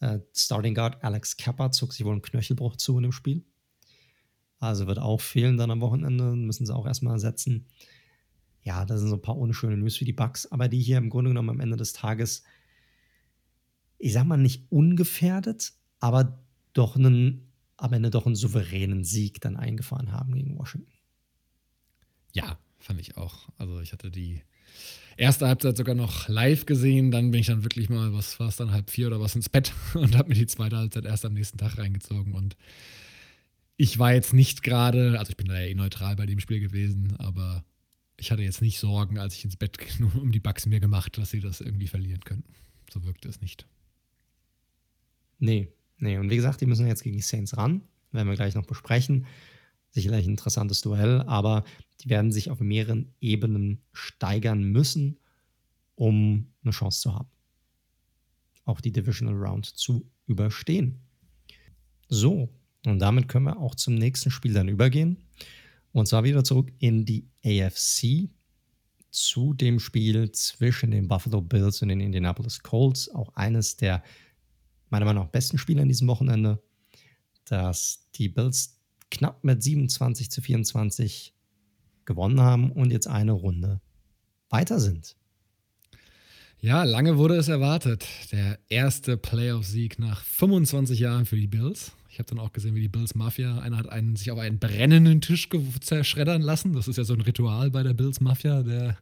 äh, Starting Guard Alex Kappa zog sich wohl einen Knöchelbruch zu in dem Spiel. Also wird auch fehlen dann am Wochenende, müssen sie auch erstmal ersetzen ja, das sind so ein paar unschöne News für die Bugs, aber die hier im Grunde genommen am Ende des Tages, ich sag mal, nicht ungefährdet, aber doch einen, am Ende doch einen souveränen Sieg dann eingefahren haben gegen Washington. Ja, fand ich auch. Also ich hatte die erste Halbzeit sogar noch live gesehen, dann bin ich dann wirklich mal, was war es dann, halb vier oder was ins Bett und habe mir die zweite Halbzeit erst am nächsten Tag reingezogen und ich war jetzt nicht gerade, also ich bin da ja eh neutral bei dem Spiel gewesen, aber ich hatte jetzt nicht Sorgen, als ich ins Bett nur um die Bugs mir gemacht, dass sie das irgendwie verlieren könnten. So wirkte es nicht. Nee, nee. Und wie gesagt, die müssen jetzt gegen die Saints ran. Werden wir gleich noch besprechen. Sicherlich ein interessantes Duell, aber die werden sich auf mehreren Ebenen steigern müssen, um eine Chance zu haben. Auch die Divisional Round zu überstehen. So, und damit können wir auch zum nächsten Spiel dann übergehen. Und zwar wieder zurück in die AFC zu dem Spiel zwischen den Buffalo Bills und den Indianapolis Colts. Auch eines der meiner Meinung nach besten Spiele an diesem Wochenende, dass die Bills knapp mit 27 zu 24 gewonnen haben und jetzt eine Runde weiter sind. Ja, lange wurde es erwartet. Der erste Playoff-Sieg nach 25 Jahren für die Bills. Ich habe dann auch gesehen, wie die Bills Mafia, einer hat einen, sich auf einen brennenden Tisch zerschreddern lassen. Das ist ja so ein Ritual bei der Bills Mafia, der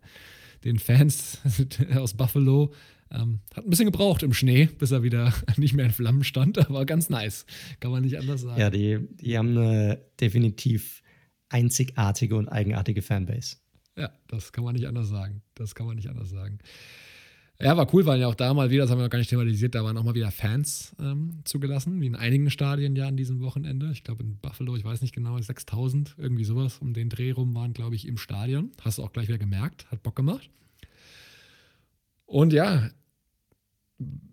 den Fans aus Buffalo Ähm, hat ein bisschen gebraucht im Schnee, bis er wieder nicht mehr in Flammen stand, aber ganz nice. Kann man nicht anders sagen. Ja, die, die haben eine definitiv einzigartige und eigenartige Fanbase. Ja, das kann man nicht anders sagen. Das kann man nicht anders sagen. Ja, war cool, weil ja auch da mal wieder, das haben wir noch gar nicht thematisiert, da waren auch mal wieder Fans ähm, zugelassen, wie in einigen Stadien ja an diesem Wochenende. Ich glaube in Buffalo, ich weiß nicht genau, 6000, irgendwie sowas um den Dreh rum waren, glaube ich, im Stadion. Hast du auch gleich wieder gemerkt, hat Bock gemacht. Und ja,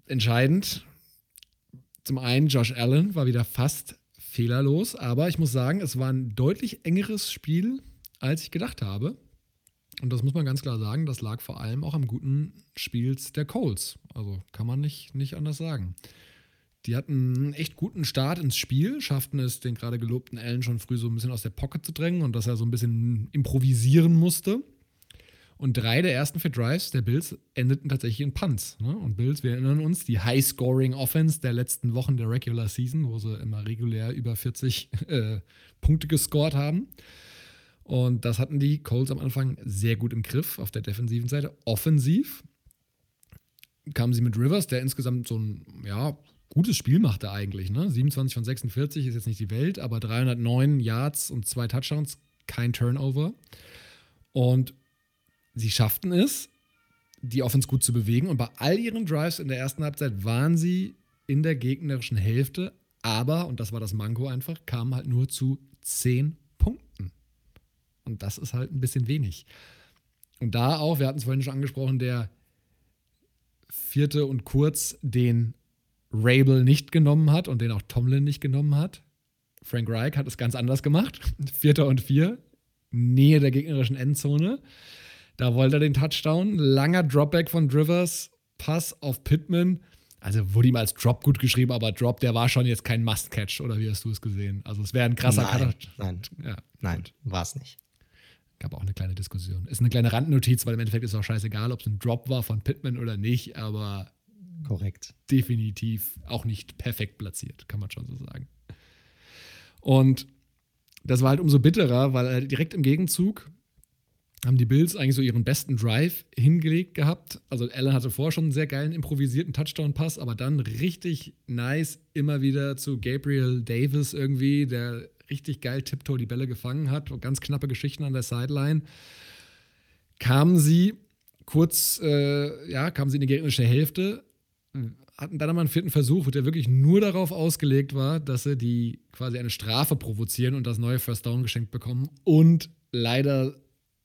entscheidend, zum einen Josh Allen war wieder fast fehlerlos, aber ich muss sagen, es war ein deutlich engeres Spiel, als ich gedacht habe. Und das muss man ganz klar sagen, das lag vor allem auch am guten Spiel der Colts. Also kann man nicht, nicht anders sagen. Die hatten einen echt guten Start ins Spiel, schafften es, den gerade gelobten Allen schon früh so ein bisschen aus der Pocket zu drängen und dass er so ein bisschen improvisieren musste. Und drei der ersten vier Drives der Bills endeten tatsächlich in Punts. Ne? Und Bills, wir erinnern uns, die High-Scoring-Offense der letzten Wochen der Regular Season, wo sie immer regulär über 40 äh, Punkte gescored haben. Und das hatten die Colts am Anfang sehr gut im Griff auf der defensiven Seite. Offensiv kamen sie mit Rivers, der insgesamt so ein ja, gutes Spiel machte eigentlich. Ne? 27 von 46 ist jetzt nicht die Welt, aber 309 Yards und zwei Touchdowns, kein Turnover. Und sie schafften es, die Offense gut zu bewegen. Und bei all ihren Drives in der ersten Halbzeit waren sie in der gegnerischen Hälfte, aber, und das war das Manko einfach, kamen halt nur zu 10 Punkten. Und das ist halt ein bisschen wenig. Und da auch, wir hatten es vorhin schon angesprochen, der vierte und kurz den Rabel nicht genommen hat und den auch Tomlin nicht genommen hat. Frank Reich hat es ganz anders gemacht. Vierter und vier, Nähe der gegnerischen Endzone. Da wollte er den Touchdown. Langer Dropback von Drivers, Pass auf Pittman. Also wurde ihm als Drop gut geschrieben, aber Drop, der war schon jetzt kein Must-Catch, oder wie hast du es gesehen? Also es wäre ein krasser Nein, nein, ja, nein, war es nicht. Gab auch eine kleine Diskussion. Ist eine kleine Randnotiz, weil im Endeffekt ist auch scheißegal, ob es ein Drop war von Pittman oder nicht, aber korrekt. Definitiv auch nicht perfekt platziert, kann man schon so sagen. Und das war halt umso bitterer, weil direkt im Gegenzug haben die Bills eigentlich so ihren besten Drive hingelegt gehabt. Also Allen hatte vorher schon einen sehr geilen improvisierten Touchdown-Pass, aber dann richtig nice immer wieder zu Gabriel Davis irgendwie, der richtig geil tiptoe die Bälle gefangen hat und ganz knappe Geschichten an der Sideline, kamen sie kurz, äh, ja, kamen sie in die gegnerische Hälfte, hatten dann einmal einen vierten Versuch, der wirklich nur darauf ausgelegt war, dass sie die quasi eine Strafe provozieren und das neue First Down geschenkt bekommen. Und leider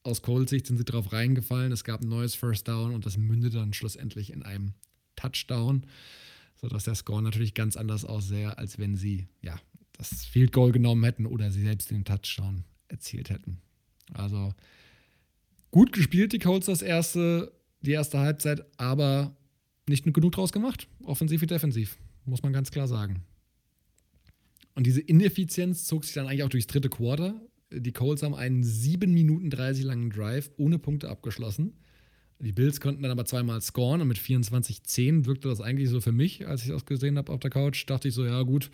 aus Colts Sicht sind sie darauf reingefallen. Es gab ein neues First Down und das mündete dann schlussendlich in einem Touchdown, sodass der Score natürlich ganz anders aussähe, als wenn sie ja das Field Goal genommen hätten oder sie selbst den Touchdown erzielt hätten. Also gut gespielt, die Colts, das erste, die erste Halbzeit, aber nicht genug draus gemacht. Offensiv wie defensiv, muss man ganz klar sagen. Und diese Ineffizienz zog sich dann eigentlich auch durchs dritte Quarter. Die Colts haben einen 7 Minuten 30 langen Drive ohne Punkte abgeschlossen. Die Bills konnten dann aber zweimal scoren und mit 24-10 wirkte das eigentlich so für mich, als ich das gesehen habe auf der Couch. Dachte ich so, ja gut,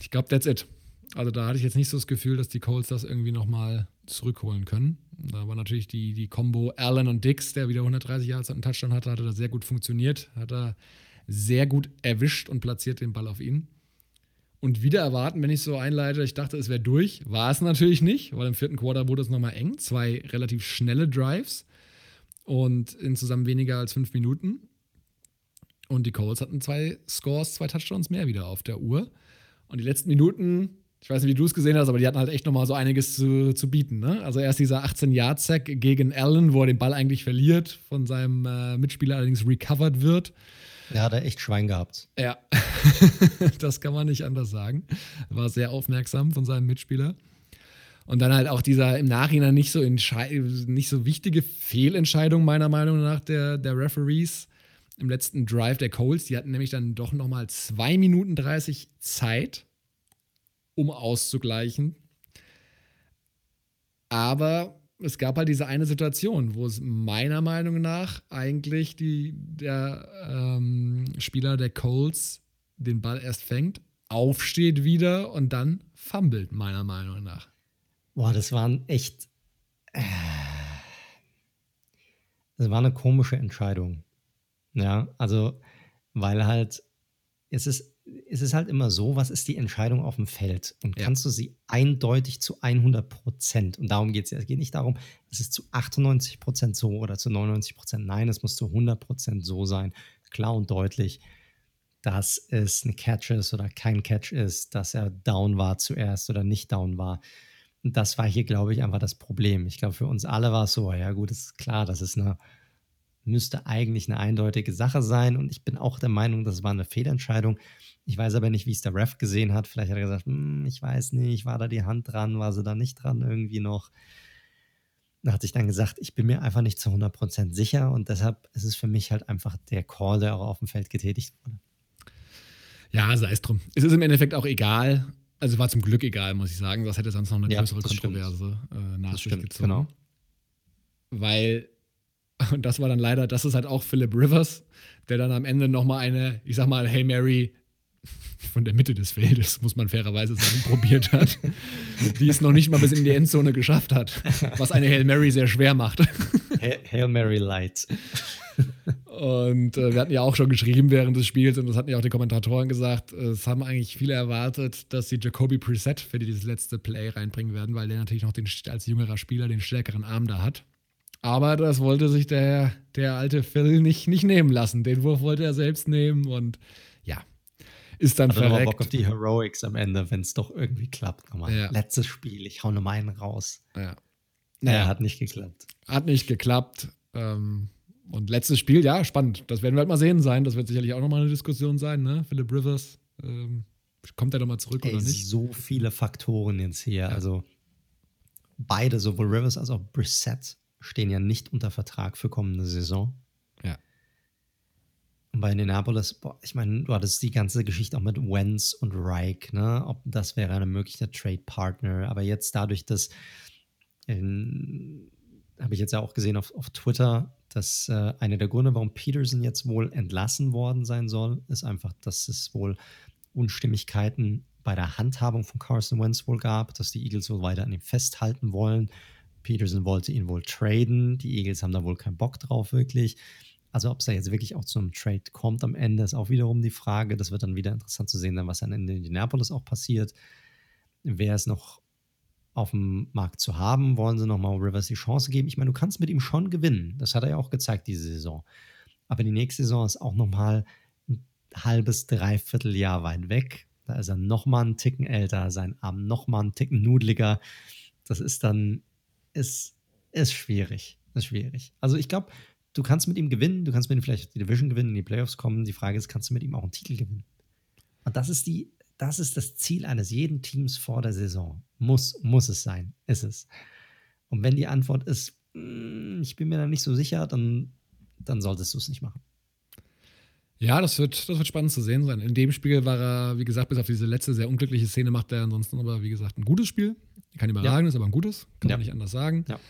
ich glaube, that's it. Also da hatte ich jetzt nicht so das Gefühl, dass die Colts das irgendwie nochmal zurückholen können. Da war natürlich die, die Combo Allen und Dix, der wieder 130 Yards einen Touchdown hatte, hatte das sehr gut funktioniert. Hat er sehr gut erwischt und platziert den Ball auf ihn. Und wieder erwarten, wenn ich so einleite, ich dachte, es wäre durch. War es natürlich nicht, weil im vierten Quarter wurde es nochmal eng. Zwei relativ schnelle Drives und insgesamt weniger als fünf Minuten. Und die Colts hatten zwei Scores, zwei Touchdowns mehr wieder auf der Uhr. Und die letzten Minuten, ich weiß nicht, wie du es gesehen hast, aber die hatten halt echt nochmal so einiges zu, zu bieten. Ne? Also erst dieser 18-Yard-Sack gegen Allen, wo er den Ball eigentlich verliert, von seinem äh, Mitspieler allerdings recovered wird. Ja, hat er echt Schwein gehabt. Ja, das kann man nicht anders sagen. War sehr aufmerksam von seinem Mitspieler. Und dann halt auch dieser im Nachhinein nicht so, nicht so wichtige Fehlentscheidung, meiner Meinung nach, der, der Referees im letzten Drive der Colts. Die hatten nämlich dann doch nochmal 2 Minuten 30 Zeit, um auszugleichen. Aber es gab halt diese eine Situation, wo es meiner Meinung nach eigentlich die, der ähm, Spieler der Colts den Ball erst fängt, aufsteht wieder und dann fummelt, meiner Meinung nach. Boah, das waren echt. Äh, das war eine komische Entscheidung. Ja, also, weil halt, es ist, es ist halt immer so, was ist die Entscheidung auf dem Feld? Und Ja. kannst du sie eindeutig zu 100 Prozent, und darum geht es ja, es geht nicht darum, es ist zu 98 Prozent so oder zu 99 Prozent, nein, es muss zu 100 Prozent so sein, klar und deutlich, dass es ein Catch ist oder kein Catch ist, dass er down war zuerst oder nicht down war. Und das war hier, glaube ich, einfach das Problem. Ich glaube, für uns alle war es so, ja gut, es ist klar, das ist eine, müsste eigentlich eine eindeutige Sache sein. Und ich bin auch der Meinung, das war eine Fehlentscheidung. Ich weiß aber nicht, wie es der Ref gesehen hat. Vielleicht hat er gesagt, hm, ich weiß nicht, war da die Hand dran, war sie da nicht dran irgendwie noch. Da hat sich dann gesagt, ich bin mir einfach nicht zu 100% sicher und deshalb ist es für mich halt einfach der Call, der auch auf dem Feld getätigt wurde. Ja, sei es drum. Es ist im Endeffekt auch egal. Also war zum Glück egal, muss ich sagen. Das hätte sonst noch eine Ja, größere das stimmt. Kontroverse äh, nach sich gezogen. genau. Weil, und das war dann leider, das ist halt auch Philip Rivers, der dann am Ende nochmal eine, ich sag mal, Hey Mary von der Mitte des Feldes, muss man fairerweise sagen, probiert hat, die es noch nicht mal bis in die Endzone geschafft hat, was eine Hail Mary sehr schwer macht. Hail Hail Mary Light. Und äh, wir hatten ja auch schon geschrieben während des Spiels und das hatten ja auch die Kommentatoren gesagt, äh, es haben eigentlich viele erwartet, dass sie Jacoby Preset für dieses letzte Play reinbringen werden, weil der natürlich noch den, als jüngerer Spieler den stärkeren Arm da hat. Aber das wollte sich der, der alte Phil nicht, nicht nehmen lassen. Den Wurf wollte er selbst nehmen und ja, ist dann Hatte nochmal Bock auf verreckt. die Heroics am Ende, wenn es doch irgendwie klappt. Nochmal. Ja. Letztes Spiel, ich hau nochmal einen raus. Ja. Naja, hat nicht geklappt. Hat nicht geklappt. Ähm, und letztes Spiel, ja, spannend. Das werden wir halt mal sehen sein. Das wird sicherlich auch nochmal eine Diskussion sein, ne? Philip Rivers. Ähm, kommt er nochmal zurück Ey, oder nicht? so viele Faktoren jetzt hier. Also beide, sowohl Rivers als auch Brissett, stehen ja nicht unter Vertrag für kommende Saison. Ja. Und bei Indianapolis, boah, ich meine, du hattest die ganze Geschichte auch mit Wentz und Reich, ne? Ob das wäre ein möglicher Trade-Partner. Aber jetzt dadurch, dass habe ich jetzt ja auch gesehen auf, auf Twitter, dass äh, einer der Gründe, warum Peterson jetzt wohl entlassen worden sein soll, ist einfach, dass es wohl Unstimmigkeiten bei der Handhabung von Carson Wentz wohl gab, dass die Eagles wohl weiter an ihm festhalten wollen. Peterson wollte ihn wohl traden. Die Eagles haben da wohl keinen Bock drauf, wirklich. Also, ob es da jetzt wirklich auch zu einem Trade kommt am Ende, ist auch wiederum die Frage. Das wird dann wieder interessant zu sehen, dann, was dann in Indianapolis auch passiert. Wer ist noch auf dem Markt zu haben? Wollen sie nochmal Rivers die Chance geben? Ich meine, du kannst mit ihm schon gewinnen. Das hat er ja auch gezeigt diese Saison. Aber die nächste Saison ist auch nochmal ein halbes, dreiviertel Jahr weit weg. Da ist er nochmal einen Ticken älter, sein Arm nochmal einen Ticken nudeliger. Das ist dann, ist, ist schwierig. Ist schwierig. Also ich glaube, du kannst mit ihm gewinnen, du kannst mit ihm vielleicht die Division gewinnen, in die Playoffs kommen. Die Frage ist, kannst du mit ihm auch einen Titel gewinnen? Und das ist die, das ist das Ziel eines jeden Teams vor der Saison. Muss, muss es sein, ist es. Und wenn die Antwort ist, "Mm, ich bin mir da nicht so sicher, dann, dann solltest du es nicht machen. Ja, das wird, das wird spannend zu sehen sein. In dem Spiel war er, wie gesagt, bis auf diese letzte sehr unglückliche Szene macht er ansonsten aber, wie gesagt, ein gutes Spiel. Kein überragendes, aber ein gutes. Kann Ja. man nicht anders sagen. Ja.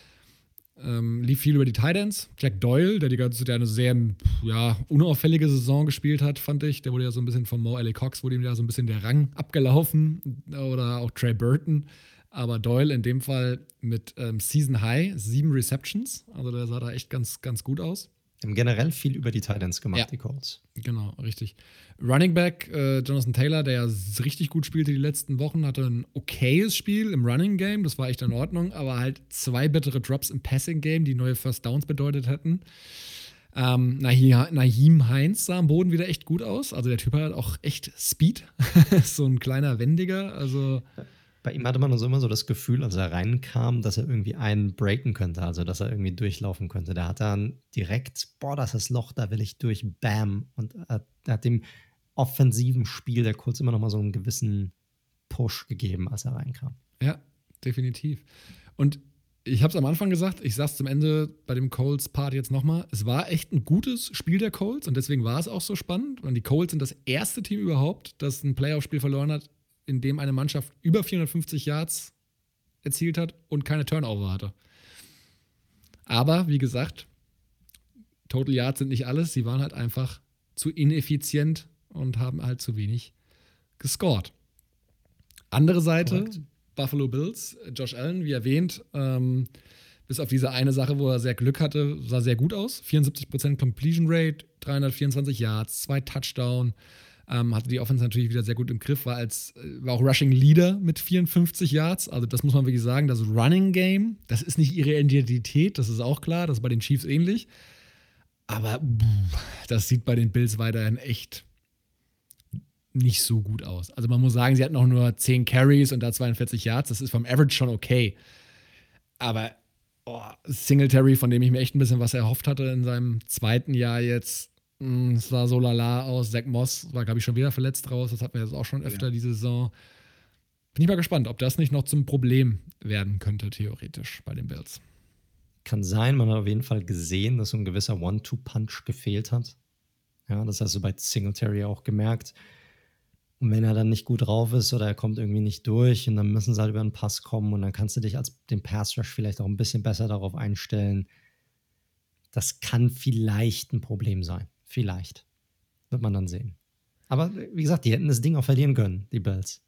Ähm, lief viel über die Titans. Jack Doyle, der die ganze der eine sehr ja, unauffällige Saison gespielt hat, fand ich. Der wurde ja so ein bisschen von Mo L.A. Cox, wurde ihm ja so ein bisschen der Rang abgelaufen. Oder auch Trey Burton. Aber Doyle in dem Fall mit ähm, Season High, sieben Receptions. Also der sah da echt ganz, ganz gut aus. Haben generell viel über die Titans gemacht, Ja. die Colts. Genau, richtig. Running Back äh, Jonathan Taylor, der ja richtig gut spielte die letzten Wochen, hatte ein okayes Spiel im Running Game, das war echt in Ordnung, aber halt zwei bittere Drops im Passing Game, die neue First Downs bedeutet hätten. Ähm, Nahi- Naheem Heinz sah am Boden wieder echt gut aus. Also der Typ hat auch echt Speed. so ein kleiner Wendiger. Also Bei ihm hatte man so immer so das Gefühl, als er reinkam, dass er irgendwie einen breaken könnte, also dass er irgendwie durchlaufen könnte. Der hat dann direkt, boah, das ist Loch, da will ich durch, bam. Und er, er hat dem offensiven Spiel der Colts immer noch mal so einen gewissen Push gegeben, als er reinkam. Ja, definitiv. Und ich habe es am Anfang gesagt, ich sage es zum Ende bei dem Colts-Part jetzt nochmal. Es war echt ein gutes Spiel der Colts und deswegen war es auch so spannend. Und die Colts sind das erste Team überhaupt, das ein Playoff-Spiel verloren hat, in dem eine Mannschaft über 450 Yards erzielt hat und keine Turnover hatte. Aber wie gesagt, Total Yards sind nicht alles. Sie waren halt einfach zu ineffizient und haben halt zu wenig gescored. Andere Seite, Korrekt. Buffalo Bills, Josh Allen, wie erwähnt, ähm, bis auf diese eine Sache, wo er sehr Glück hatte, sah sehr gut aus. 74% Completion Rate, 324 Yards, zwei Touchdown. Ähm, hatte die Offense natürlich wieder sehr gut im Griff, war, als, äh, war auch Rushing Leader mit 54 Yards. Also, das muss man wirklich sagen. Das Running Game, das ist nicht ihre Identität, das ist auch klar. Das ist bei den Chiefs ähnlich. Aber das sieht bei den Bills weiterhin echt nicht so gut aus. Also, man muss sagen, sie hatten auch nur 10 Carries und da 42 Yards. Das ist vom Average schon okay. Aber oh, Singletary, von dem ich mir echt ein bisschen was erhofft hatte in seinem zweiten Jahr jetzt, es sah so lala aus. Zach Moss war, glaube ich, schon wieder verletzt raus. Das hatten wir jetzt auch schon öfter ja. diese Saison. Bin ich mal gespannt, ob das nicht noch zum Problem werden könnte, theoretisch, bei den Bills. Kann sein, man hat auf jeden Fall gesehen, dass so ein gewisser One-Two-Punch gefehlt hat. Ja, das hast du bei Singletary auch gemerkt. Und wenn er dann nicht gut drauf ist oder er kommt irgendwie nicht durch und dann müssen sie halt über einen Pass kommen und dann kannst du dich als den Pass Rush vielleicht auch ein bisschen besser darauf einstellen. Das kann vielleicht ein Problem sein. Vielleicht. Wird man dann sehen. Aber wie gesagt, die hätten das Ding auch verlieren können, die Bills.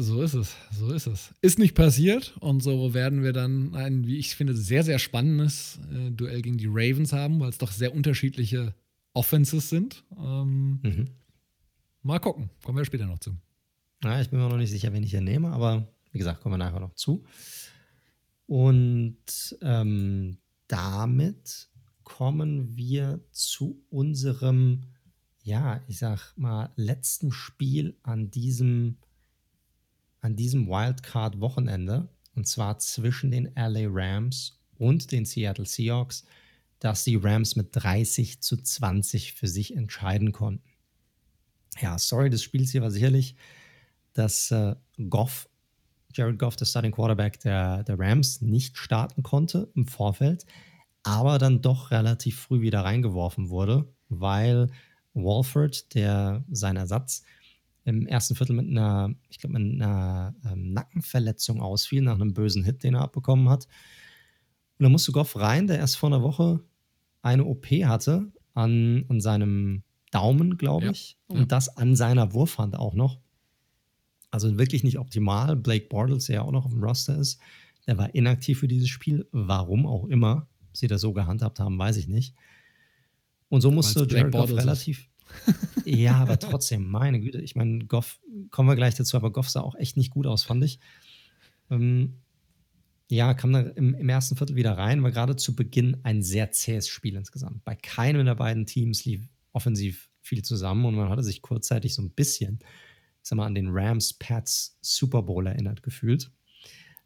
So ist es, so ist es. Ist nicht passiert und so werden wir dann ein, wie ich finde, sehr, sehr spannendes äh, Duell gegen die Ravens haben, weil es doch sehr unterschiedliche Offenses sind. Ähm, mhm. Mal gucken, kommen wir später noch zu. Ja, ich bin mir noch nicht sicher, wen ich hier nehme, aber wie gesagt, kommen wir nachher noch zu. Und ähm, damit kommen wir zu unserem, ja, ich sag mal, letzten Spiel an diesem, an diesem Wildcard-Wochenende. Und zwar zwischen den LA Rams und den Seattle Seahawks, dass die Rams mit 30 zu 20 für sich entscheiden konnten. Ja, Story des Spiels hier war sicherlich, dass äh, Goff, Jared Goff, der Starting Quarterback der, der Rams, nicht starten konnte im Vorfeld aber dann doch relativ früh wieder reingeworfen wurde, weil Walford, der sein Ersatz, im ersten Viertel mit einer, ich glaube, mit einer ähm, Nackenverletzung ausfiel, nach einem bösen Hit, den er abbekommen hat. Und dann musste Goff rein, der erst vor einer Woche eine OP hatte an, an seinem Daumen, glaube ich, ja, und ja. das an seiner Wurfhand auch noch. Also wirklich nicht optimal. Blake Bortles, der ja auch noch auf dem Roster ist, der war inaktiv für dieses Spiel, warum auch immer sie das so gehandhabt haben, weiß ich nicht. Und so musste Jared Goff relativ. ja, aber trotzdem, meine Güte. Ich meine, Goff, kommen wir gleich dazu, aber Goff sah auch echt nicht gut aus, fand ich. Ähm, ja, kam dann im, im, ersten Viertel wieder rein, war gerade zu Beginn ein sehr zähes Spiel insgesamt. Bei keinem der beiden Teams lief offensiv viel zusammen und man hatte sich kurzzeitig so ein bisschen, ich sag mal, an den Rams-Pats Super Bowl erinnert gefühlt.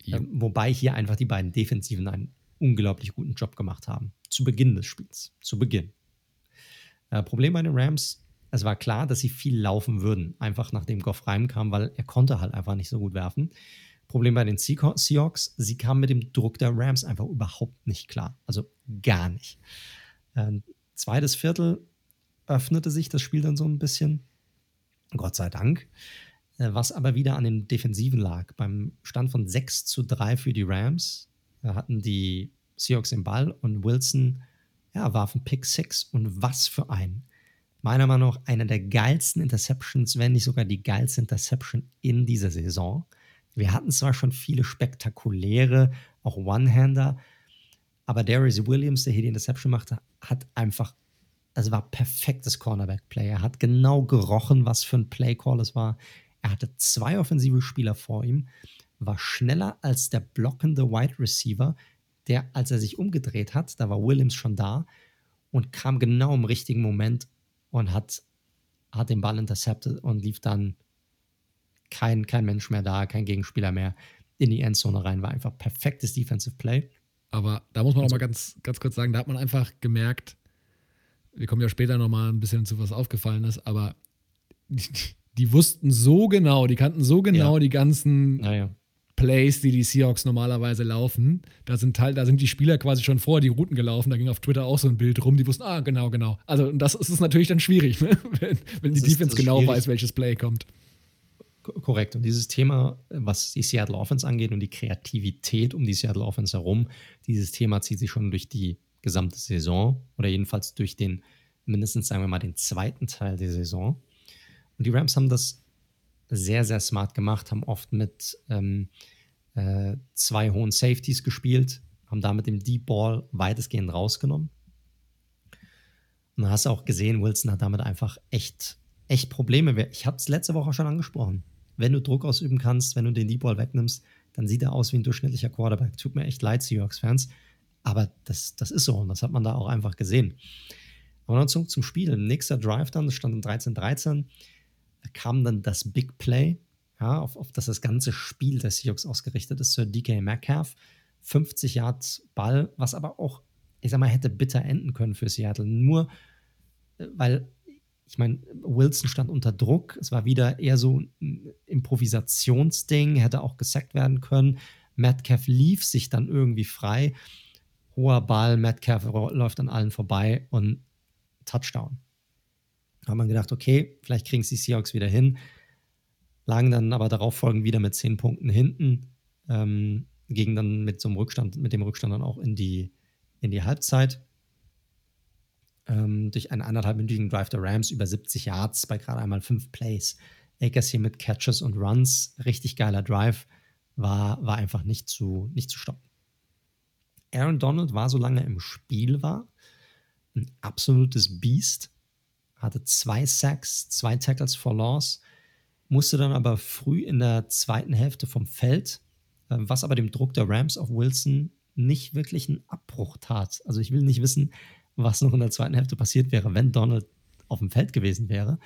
Ähm, wobei hier einfach die beiden Defensiven einen unglaublich guten Job gemacht haben. Zu Beginn des Spiels. Zu Beginn. Äh, Problem bei den Rams, es war klar, dass sie viel laufen würden, einfach nachdem Goff reinkam, weil er konnte halt einfach nicht so gut werfen. Problem bei den Seahawks, sie kamen mit dem Druck der Rams einfach überhaupt nicht klar. Also gar nicht. Äh, zweites Viertel öffnete sich das Spiel dann so ein bisschen. Gott sei Dank. Äh, was aber wieder an den Defensiven lag. Beim Stand von 6 zu 3 für die Rams hatten die Seahawks den Ball und Wilson ja, warf einen Pick 6 und was für ein. Meiner Meinung nach einer der geilsten Interceptions, wenn nicht sogar die geilste Interception in dieser Saison. Wir hatten zwar schon viele spektakuläre, auch One-Hander, aber Darius Williams, der hier die Interception machte, hat einfach, also war perfektes Cornerback-Play. Er hat genau gerochen, was für ein Play-Call es war. Er hatte zwei offensive Spieler vor ihm war schneller als der blockende Wide Receiver, der, als er sich umgedreht hat, da war Williams schon da und kam genau im richtigen Moment und hat, hat den Ball intercepted und lief dann kein, kein Mensch mehr da, kein Gegenspieler mehr in die Endzone rein. War einfach perfektes Defensive Play. Aber da muss man also, mal ganz, ganz kurz sagen, da hat man einfach gemerkt, wir kommen ja später noch mal ein bisschen zu was aufgefallen ist, aber die, die wussten so genau, die kannten so genau ja. die ganzen ja, Plays, die die Seahawks normalerweise laufen. Da sind, Teil, da sind die Spieler quasi schon vor die Routen gelaufen. Da ging auf Twitter auch so ein Bild rum. Die wussten, ah, genau, genau. Also das ist natürlich dann schwierig, ne? wenn, wenn die Defense genau schwierig. weiß, welches Play kommt. Korrekt. Und dieses Thema, was die Seattle Offense angeht und die Kreativität um die Seattle Offense herum, dieses Thema zieht sich schon durch die gesamte Saison oder jedenfalls durch den, mindestens sagen wir mal, den zweiten Teil der Saison. Und die Rams haben das sehr, sehr smart gemacht, haben oft mit ähm, äh, zwei hohen Safeties gespielt, haben damit den Deep Ball weitestgehend rausgenommen. Und Und hast auch gesehen, Wilson hat damit einfach echt, echt Probleme. Ich habe es letzte Woche schon angesprochen. Wenn du Druck ausüben kannst, wenn du den Deep Ball wegnimmst, dann sieht er aus wie ein durchschnittlicher Quarterback. Tut mir echt leid, Seahawks-Fans. Aber das, das ist so und das hat man da auch einfach gesehen. Aber dann zum, zum Spiel. Nächster Drive dann, das stand in 13-13, kam dann das Big Play, ja, auf, auf das das ganze Spiel der Seahawks ausgerichtet ist, Sir DK Metcalf. 50 Yards Ball, was aber auch, ich sag mal, hätte bitter enden können für Seattle. Nur, äh, weil, ich meine, Wilson stand unter Druck. Es war wieder eher so ein Improvisationsding, hätte auch gesackt werden können. Metcalf lief sich dann irgendwie frei. Hoher Ball, Metcalf läuft an allen vorbei und Touchdown. Hat man gedacht, okay, vielleicht kriegen es die Seahawks wieder hin. Lagen dann aber darauf folgend wieder mit zehn Punkten hinten. Ähm, gingen dann mit so einem Rückstand, mit dem Rückstand dann auch in die, in die Halbzeit. Ähm, durch einen anderthalbminütigen Drive der Rams über 70 Yards bei gerade einmal fünf Plays. Akers hier mit Catches und Runs, richtig geiler Drive, war, war einfach nicht zu, nicht zu stoppen. Aaron Donald war, solange er im Spiel war, ein absolutes Biest. Hatte zwei Sacks, zwei Tackles for Loss, musste dann aber früh in der zweiten Hälfte vom Feld, äh, was aber dem Druck der Rams auf Wilson nicht wirklich einen Abbruch tat. Also ich will nicht wissen, was noch in der zweiten Hälfte passiert wäre, wenn Donald auf dem Feld gewesen wäre,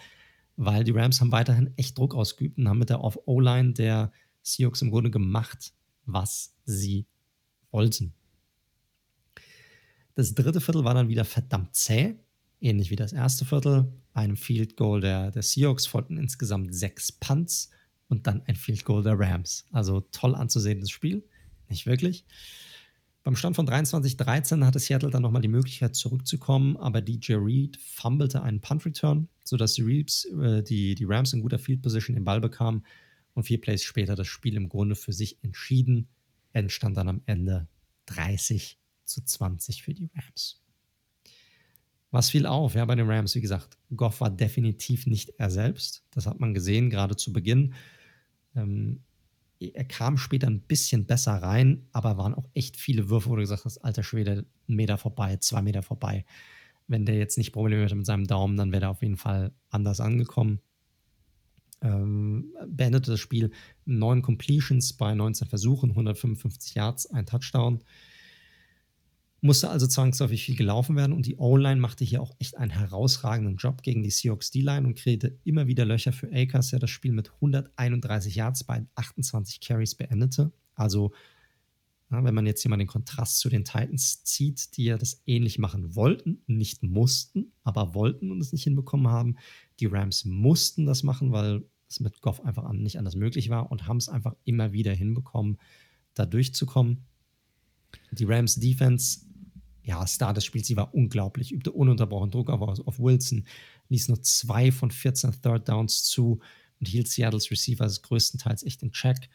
weil die Rams haben weiterhin echt Druck ausgeübt und haben mit der O-Line der Seahawks im Grunde gemacht, was sie wollten. Das dritte Viertel war dann wieder verdammt zäh, ähnlich wie das erste Viertel. Einem Field Goal der, der Seahawks folgten insgesamt sechs Punts und dann ein Field Goal der Rams. Also toll anzusehendes Spiel. Nicht wirklich. Beim Stand von 23-13 hatte Seattle dann nochmal die Möglichkeit zurückzukommen, aber DJ Reed fummelte einen Punt-Return, sodass die, Reeves, äh, die, die Rams in guter Field Position den Ball bekamen und vier Plays später das Spiel im Grunde für sich entschieden. Entstand dann am Ende 30 zu 20 für die Rams. Was fiel auf? Ja, bei den Rams, wie gesagt, Goff war definitiv nicht er selbst. Das hat man gesehen, gerade zu Beginn. Ähm, er kam später ein bisschen besser rein, aber waren auch echt viele Würfe, wo du gesagt hast, alter Schwede, ein Meter vorbei, zwei Meter vorbei. Wenn der jetzt nicht Probleme hätte mit seinem Daumen, dann wäre er auf jeden Fall anders angekommen. Ähm, beendete das Spiel neun Completions bei 19 Versuchen, 155 Yards, ein Touchdown. Musste also zwangsläufig viel gelaufen werden und die O-Line machte hier auch echt einen herausragenden Job gegen die Seahawks D-Line und kreierte immer wieder Löcher für Akers, der das Spiel mit 131 Yards bei 28 Carries beendete. Also, ja, wenn man jetzt hier mal den Kontrast zu den Titans zieht, die ja das ähnlich machen wollten, nicht mussten, aber wollten und es nicht hinbekommen haben. Die Rams mussten das machen, weil es mit Goff einfach nicht anders möglich war und haben es einfach immer wieder hinbekommen, da durchzukommen. Die Rams Defense ja, Star des Spiels. Sie war unglaublich, übte ununterbrochen Druck auf, auf Wilson, ließ nur zwei von 14 Third Downs zu und hielt Seattles Receivers größtenteils echt in Check.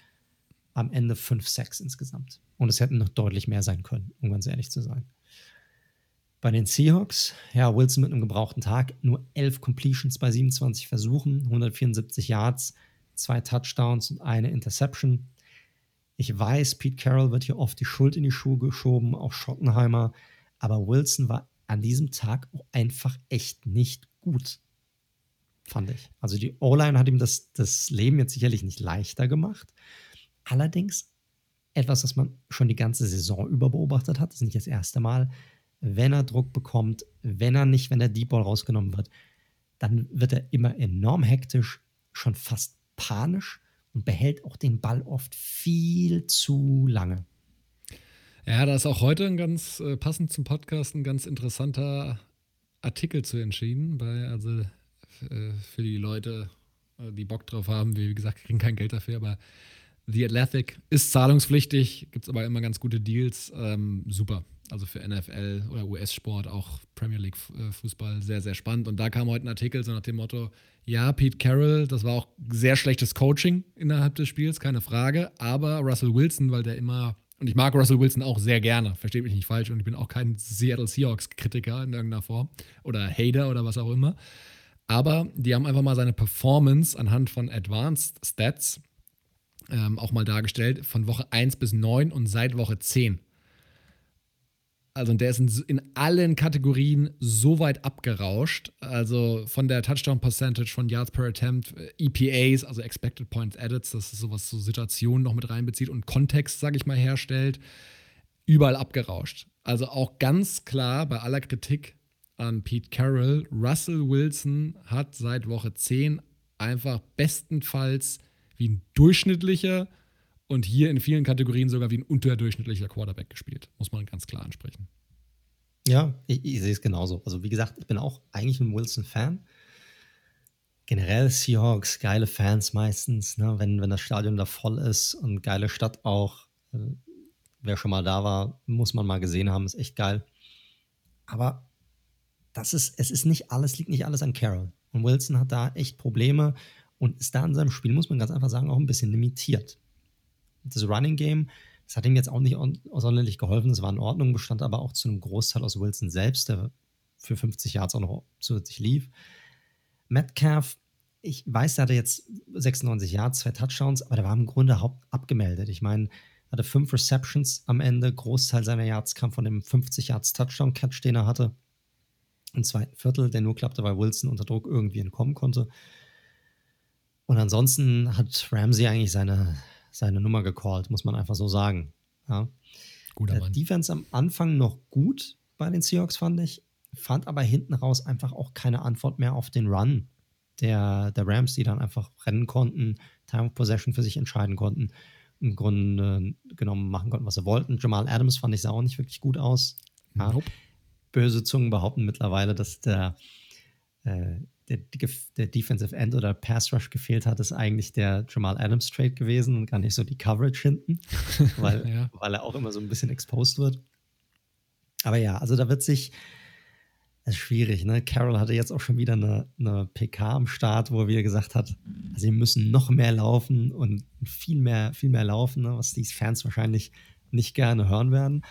Am Ende 5-6 insgesamt. Und es hätten noch deutlich mehr sein können, um ganz ehrlich zu sein. Bei den Seahawks, ja, Wilson mit einem gebrauchten Tag, nur 11 Completions bei 27 Versuchen, 174 Yards, zwei Touchdowns und eine Interception. Ich weiß, Pete Carroll wird hier oft die Schuld in die Schuhe geschoben, auch Schottenheimer. Aber Wilson war an diesem Tag auch einfach echt nicht gut, fand ich. Also die O-Line hat ihm das, das Leben jetzt sicherlich nicht leichter gemacht. Allerdings etwas, was man schon die ganze Saison über beobachtet hat, das ist nicht das erste Mal, wenn er Druck bekommt, wenn er nicht, wenn der Deep Ball rausgenommen wird, dann wird er immer enorm hektisch, schon fast panisch und behält auch den Ball oft viel zu lange. Ja, da ist auch heute ein ganz äh, passend zum Podcast ein ganz interessanter Artikel zu entschieden, bei, also äh, für die Leute, äh, die Bock drauf haben, wie gesagt, kriegen kein Geld dafür, aber The Athletic ist zahlungspflichtig, gibt es aber immer ganz gute Deals. Ähm, super. Also für NFL oder US-Sport, auch Premier League äh, Fußball, sehr, sehr spannend. Und da kam heute ein Artikel so nach dem Motto: Ja, Pete Carroll, das war auch sehr schlechtes Coaching innerhalb des Spiels, keine Frage. Aber Russell Wilson, weil der immer und ich mag Russell Wilson auch sehr gerne, versteht mich nicht falsch. Und ich bin auch kein Seattle Seahawks-Kritiker in irgendeiner Form oder Hater oder was auch immer. Aber die haben einfach mal seine Performance anhand von Advanced Stats ähm, auch mal dargestellt, von Woche 1 bis 9 und seit Woche 10. Also der ist in, in, allen Kategorien so weit abgerauscht. Also von der Touchdown Percentage, von Yards per Attempt, äh, EPAs, also Expected Points Edits, das ist sowas so Situationen noch mit reinbezieht und Kontext, sage ich mal, herstellt. Überall abgerauscht. Also auch ganz klar bei aller Kritik an Pete Carroll, Russell Wilson hat seit Woche 10 einfach bestenfalls wie ein durchschnittlicher und hier in vielen Kategorien sogar wie ein unterdurchschnittlicher Quarterback gespielt. Muss man ganz klar ansprechen. Ja, ich, ich sehe es genauso. Also, wie gesagt, ich bin auch eigentlich ein Wilson-Fan. Generell Seahawks, geile Fans meistens, ne? wenn, wenn das Stadion da voll ist und geile Stadt auch. Äh, wer schon mal da war, muss man mal gesehen haben, ist echt geil. Aber das ist, es ist nicht alles, liegt nicht alles an Carroll. Und Wilson hat da echt Probleme und ist da in seinem Spiel, muss man ganz einfach sagen, auch ein bisschen limitiert das Running Game, das hat ihm jetzt auch nicht sonderlich geholfen. Es war in Ordnung, bestand aber auch zu einem Großteil aus Wilson selbst, der für 50 Yards auch noch zusätzlich lief. Metcalf, ich weiß, der hatte jetzt 96 Yards, zwei Touchdowns, aber der war im Grunde haupt abgemeldet. Ich meine, hatte fünf Receptions am Ende. Großteil seiner Yards kam von dem 50 Yards Touchdown-Catch, den er hatte. Im zweiten Viertel, der nur klappte, weil Wilson unter Druck irgendwie entkommen konnte. Und ansonsten hat Ramsey eigentlich seine, seine Nummer gecallt, muss man einfach so sagen. Ja. Guter Mann. Defense am Anfang noch gut bei den Seahawks, fand ich. Fand aber hinten raus einfach auch keine Antwort mehr auf den Run der, der Rams, die dann einfach rennen konnten, Time of Possession für sich entscheiden konnten, im Grunde genommen machen konnten, was sie wollten. Jamal Adams fand ich sah auch nicht wirklich gut aus. Ja. Nope. Böse Zungen behaupten mittlerweile, dass der äh, der, der Defensive End oder Pass Rush gefehlt hat, ist eigentlich der Jamal Adams Trade gewesen und gar nicht so die Coverage hinten, weil, ja. weil er auch immer so ein bisschen exposed wird. Aber ja, also da wird sich, das ist schwierig, ne? Carol hatte jetzt auch schon wieder eine, eine PK am Start, wo er wieder gesagt hat, also sie müssen noch mehr laufen und viel mehr, viel mehr laufen, ne? was die Fans wahrscheinlich nicht gerne hören werden.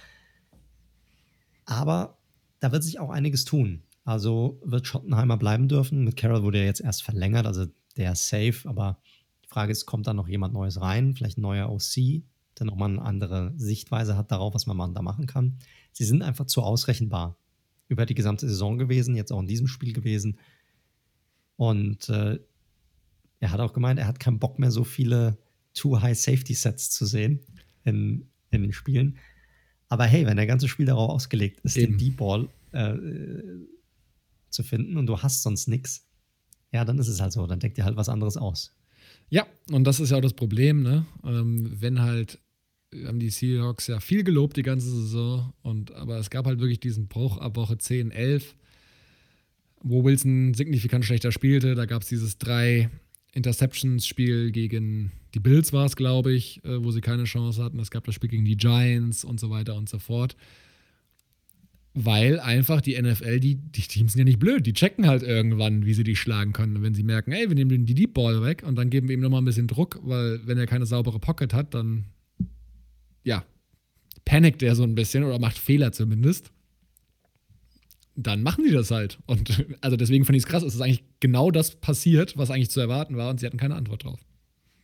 Aber da wird sich auch einiges tun. Also wird Schottenheimer bleiben dürfen. Mit Carroll wurde er jetzt erst verlängert, also der ist safe, aber die Frage ist, kommt da noch jemand Neues rein? Vielleicht ein neuer OC, der nochmal eine andere Sichtweise hat darauf, was man da machen kann. Sie sind einfach zu ausrechenbar über die gesamte Saison gewesen, jetzt auch in diesem Spiel gewesen. Und äh, er hat auch gemeint, er hat keinen Bock mehr, so viele Too High Safety Sets zu sehen in, in den Spielen. Aber hey, wenn der ganze Spiel darauf ausgelegt ist, Eben. den Deep Ball äh, zu finden und du hast sonst nichts, ja, dann ist es halt so, dann deckt dir halt was anderes aus. Ja, und das ist ja auch das Problem, ne? Ähm, wenn halt haben die Seahawks ja viel gelobt die ganze Saison und aber es gab halt wirklich diesen Bruch ab Woche 10, 11, wo Wilson signifikant schlechter spielte. Da gab es dieses drei Interceptions-Spiel gegen die Bills war es, glaube ich, äh, wo sie keine Chance hatten. Es gab das Spiel gegen die Giants und so weiter und so fort weil einfach die NFL, die, die Teams sind ja nicht blöd, die checken halt irgendwann, wie sie die schlagen können. Und wenn sie merken, ey, wir nehmen die Deep Ball weg und dann geben wir ihm nochmal ein bisschen Druck, weil wenn er keine saubere Pocket hat, dann ja, panikt er so ein bisschen oder macht Fehler zumindest. Dann machen die das halt. Und also deswegen fand ich es krass, es ist eigentlich genau das passiert, was eigentlich zu erwarten war und sie hatten keine Antwort drauf.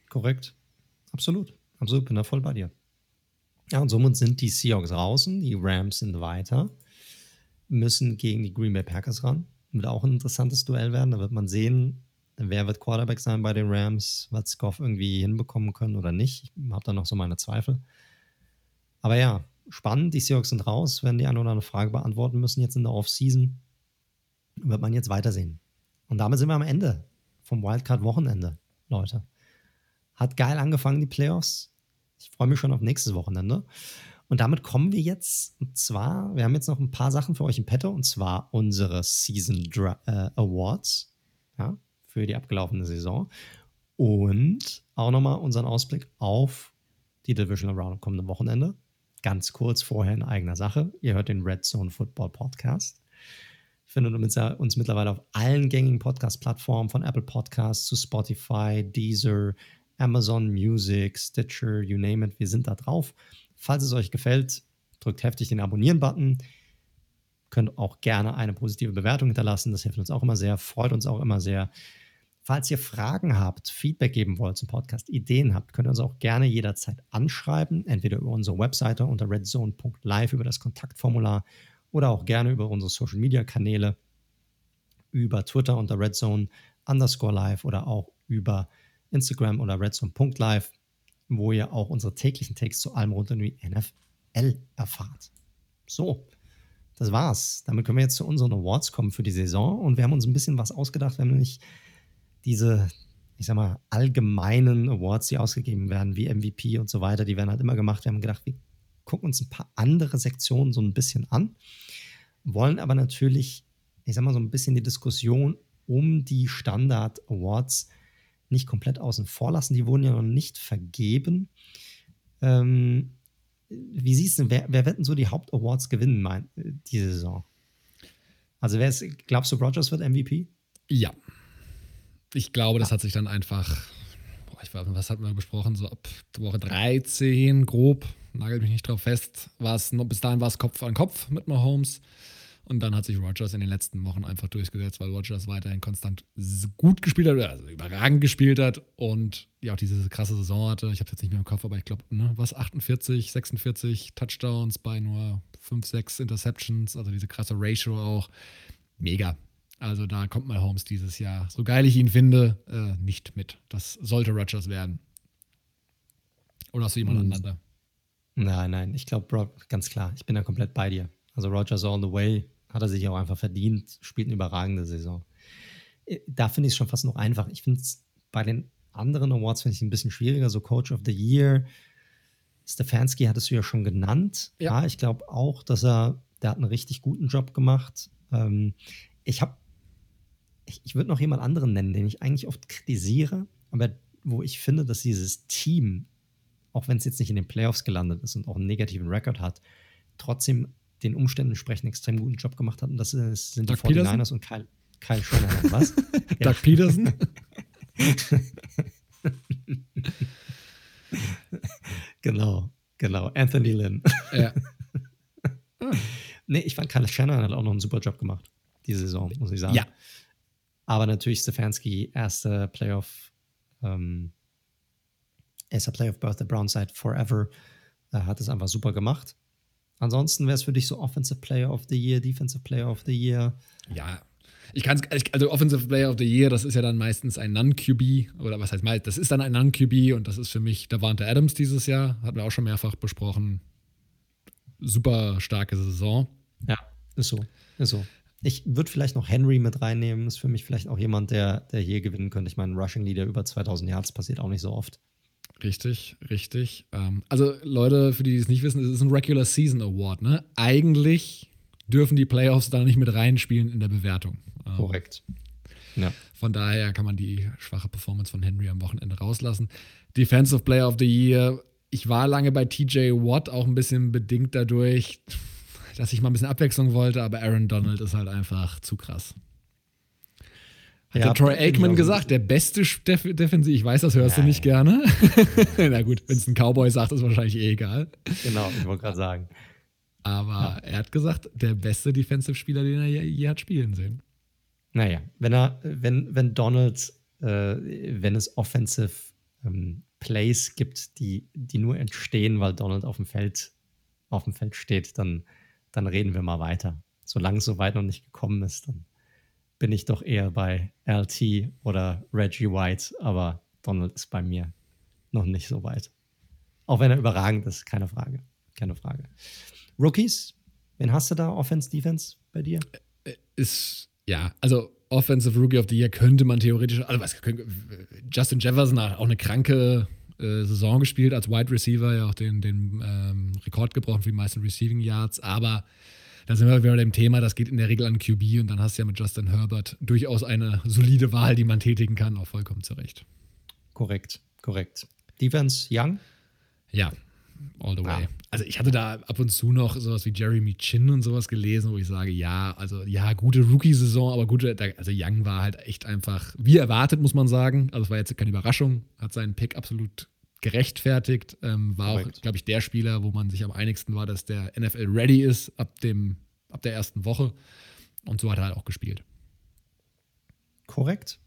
Korrekt. Absolut. Absolut, bin da voll bei dir. Ja, und somit sind die Seahawks draußen, die Rams sind weiter müssen gegen die Green Bay Packers ran. Wird auch ein interessantes Duell werden. Da wird man sehen, wer wird Quarterback sein bei den Rams, wird Goff irgendwie hinbekommen können oder nicht. Ich habe da noch so meine Zweifel. Aber ja, spannend. Die Seahawks sind raus, werden die eine oder andere Frage beantworten müssen jetzt in der Offseason. Wird man jetzt weitersehen. Und damit sind wir am Ende vom Wildcard-Wochenende, Leute. Hat geil angefangen, die Playoffs. Ich freue mich schon auf nächstes Wochenende. Und damit kommen wir jetzt, und zwar, wir haben jetzt noch ein paar Sachen für euch im Petto, und zwar unsere Season Dra äh, Awards ja, für die abgelaufene Saison und auch nochmal unseren Ausblick auf die Divisional Round am kommenden Wochenende. Ganz kurz vorher in eigener Sache. Ihr hört den Red Zone Football Podcast. Findet uns mittlerweile auf allen gängigen Podcast-Plattformen von Apple Podcasts zu Spotify, Deezer, Amazon Music, Stitcher, you name it. Wir sind da drauf. Falls es euch gefällt, drückt heftig den Abonnieren-Button. Könnt auch gerne eine positive Bewertung hinterlassen. Das hilft uns auch immer sehr, freut uns auch immer sehr. Falls ihr Fragen habt, Feedback geben wollt zum Podcast, Ideen habt, könnt ihr uns auch gerne jederzeit anschreiben, entweder über unsere Webseite unter redzone.live über das Kontaktformular oder auch gerne über unsere Social Media Kanäle, über Twitter unter redzone underscore live oder auch über Instagram oder redzone.live, wo ihr auch unsere täglichen Takes zu allem rund um die NFL erfahrt. So, das war's. Damit können wir jetzt zu unseren Awards kommen für die Saison und wir haben uns ein bisschen was ausgedacht. Nämlich diese, ich sag mal, allgemeinen Awards, die ausgegeben werden, wie MVP und so weiter, die werden halt immer gemacht. Wir haben gedacht, wir gucken uns ein paar andere Sektionen so ein bisschen an, wollen aber natürlich, ich sag mal, so ein bisschen die Diskussion um die Standard Awards nicht komplett außen vor lassen. Die wurden ja noch nicht vergeben. Ähm, wie siehst du, wer, wer wird denn so die Hauptawards gewinnen, mein, diese Saison? Also, wer ist, glaubst du, Rogers wird MVP? Ja. Ich glaube, das hat sich dann einfach, boah, ich weiß, was hatten wir besprochen, so ab Woche 13 grob, nagelt mich nicht drauf fest, war es, bis dahin war es Kopf an Kopf mit Mahomes. Und dann hat sich Rogers in den letzten Wochen einfach durchgesetzt, weil Rogers weiterhin konstant gut gespielt hat, also überragend gespielt hat und ja auch diese krasse Saison hatte. Ich habe es jetzt nicht mehr im Kopf, aber ich glaube, ne, was 48, 46 Touchdowns bei nur 5, 6 Interceptions, also diese krasse Ratio auch. Mega. Also da kommt mal Holmes dieses Jahr, so geil ich ihn finde, äh, nicht mit. Das sollte Rogers werden. Oder hast du jemand hm. anderen Nein, nein, ich glaube, ganz klar, ich bin da komplett bei dir. Also Rogers all the way, hat er sich auch einfach verdient, spielt eine überragende Saison. Äh, da finde ich es schon fast noch einfach. Ich finde es bei den anderen Awards finde ich ein bisschen schwieriger, so Coach of the Year. Stefanski hattest du ja schon genannt. Ja, ja ich glaube auch, dass er, der hat einen richtig guten Job gemacht. Ähm, ich habe, ich, ich würde noch jemand anderen nennen, den ich eigentlich oft kritisiere, aber wo ich finde, dass dieses Team, auch wenn es jetzt nicht in den Playoffs gelandet ist und auch einen negativen Rekord hat, trotzdem den Umständen entsprechend extrem guten Job gemacht hat. Und das ist, sind Doug die 49ers Peterson? und Kyle, Kyle Shanahan. Was? Doug Peterson? genau, genau. Anthony Lynn. Ja. nee, ich fand Kyle Shanahan hat auch noch einen super Job gemacht, diese Saison, muss ich sagen. Ja. Aber natürlich Stefanski, erste Playoff, ähm, erster Playoff Birth the Brown Side Forever, äh, hat es einfach super gemacht. Ansonsten wäre es für dich so Offensive Player of the Year, Defensive Player of the Year. Ja, ich kann es, also Offensive Player of the Year, das ist ja dann meistens ein Non-QB oder was heißt mal, das ist dann ein Non-QB und das ist für mich Davante Adams dieses Jahr, hatten wir auch schon mehrfach besprochen. Super starke Saison. Ja, ist so, ist so. Ich würde vielleicht noch Henry mit reinnehmen, ist für mich vielleicht auch jemand, der, der hier gewinnen könnte. Ich meine, Rushing Leader über 2000 Yards passiert auch nicht so oft. Richtig, richtig. Ähm, also Leute, für die, die es nicht wissen, es ist ein Regular Season Award. Ne? Eigentlich dürfen die Playoffs da nicht mit reinspielen in der Bewertung. Ähm, Korrekt. Ja. Von daher kann man die schwache Performance von Henry am Wochenende rauslassen. Defensive Player of the Year. Ich war lange bei TJ Watt, auch ein bisschen bedingt dadurch, dass ich mal ein bisschen Abwechslung wollte, aber Aaron Donald ist halt einfach zu krass. Hat ja, der Troy Aikman gesagt, der beste Def Defensiv. Ich weiß, das hörst ja, du nicht ja. gerne. Na gut, wenn es ein Cowboy sagt, ist wahrscheinlich eh egal. Genau, ich wollte gerade sagen. Aber er hat gesagt, der beste Defensive-Spieler, den er je, je, hat spielen sehen. Naja, wenn er, wenn, wenn Donald, äh, wenn es Offensive ähm, Plays gibt, die, die nur entstehen, weil Donald auf dem Feld, auf dem Feld steht, dann, dann reden wir mal weiter. Solange es so weit noch nicht gekommen ist, dann bin ich doch eher bei LT oder Reggie White, aber Donald ist bei mir noch nicht so weit. Auch wenn er überragend ist, keine Frage. Keine Frage. Rookies, wen hast du da? Offense, Defense bei dir? Äh, ist, ja, also Offensive Rookie of the Year könnte man theoretisch, also was, Justin Jefferson hat auch eine kranke äh, Saison gespielt als Wide Receiver, ja auch den, den ähm, Rekord gebrochen für die meisten Receiving Yards, aber da sind wir wieder bei dem Thema, das geht in der Regel an QB und dann hast du ja mit Justin Herbert durchaus eine solide Wahl, die man tätigen kann, auch vollkommen zurecht. Korrekt, korrekt. Defense Young? Ja, all the way. Ja. Also ich hatte da ab und zu noch sowas wie Jeremy Chin und sowas gelesen, wo ich sage, ja, also ja, gute Rookie-Saison, aber gute, also Young war halt echt einfach, wie erwartet, muss man sagen. Also es war jetzt keine Überraschung, hat seinen Pick absolut gerechtfertigt. Ähm, war Correct. auch, glaube ich, der Spieler, wo man sich am einigsten war, dass der NFL ready ist ab, dem, ab der ersten Woche. Und so hat er halt auch gespielt. Korrekt.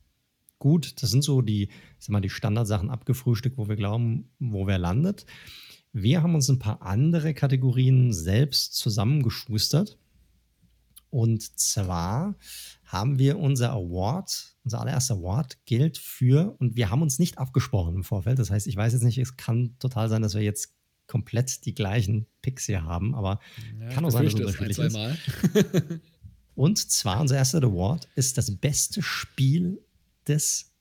gut. Das sind so die, sag mal, die Standardsachen abgefrühstückt, wo wir glauben, wo wer landet. Wir haben uns ein paar andere Kategorien selbst zusammengeschustert. Und zwar haben wir unser Award, unser allererster Award gilt für, und wir haben uns nicht abgesprochen im Vorfeld. Das heißt, ich weiß jetzt nicht, es kann total sein, dass wir jetzt komplett die gleichen Picks hier haben, aber ja, kann auch sein, dass es unterschiedlich ist. und zwar unser erster Award ist das beste Spiel des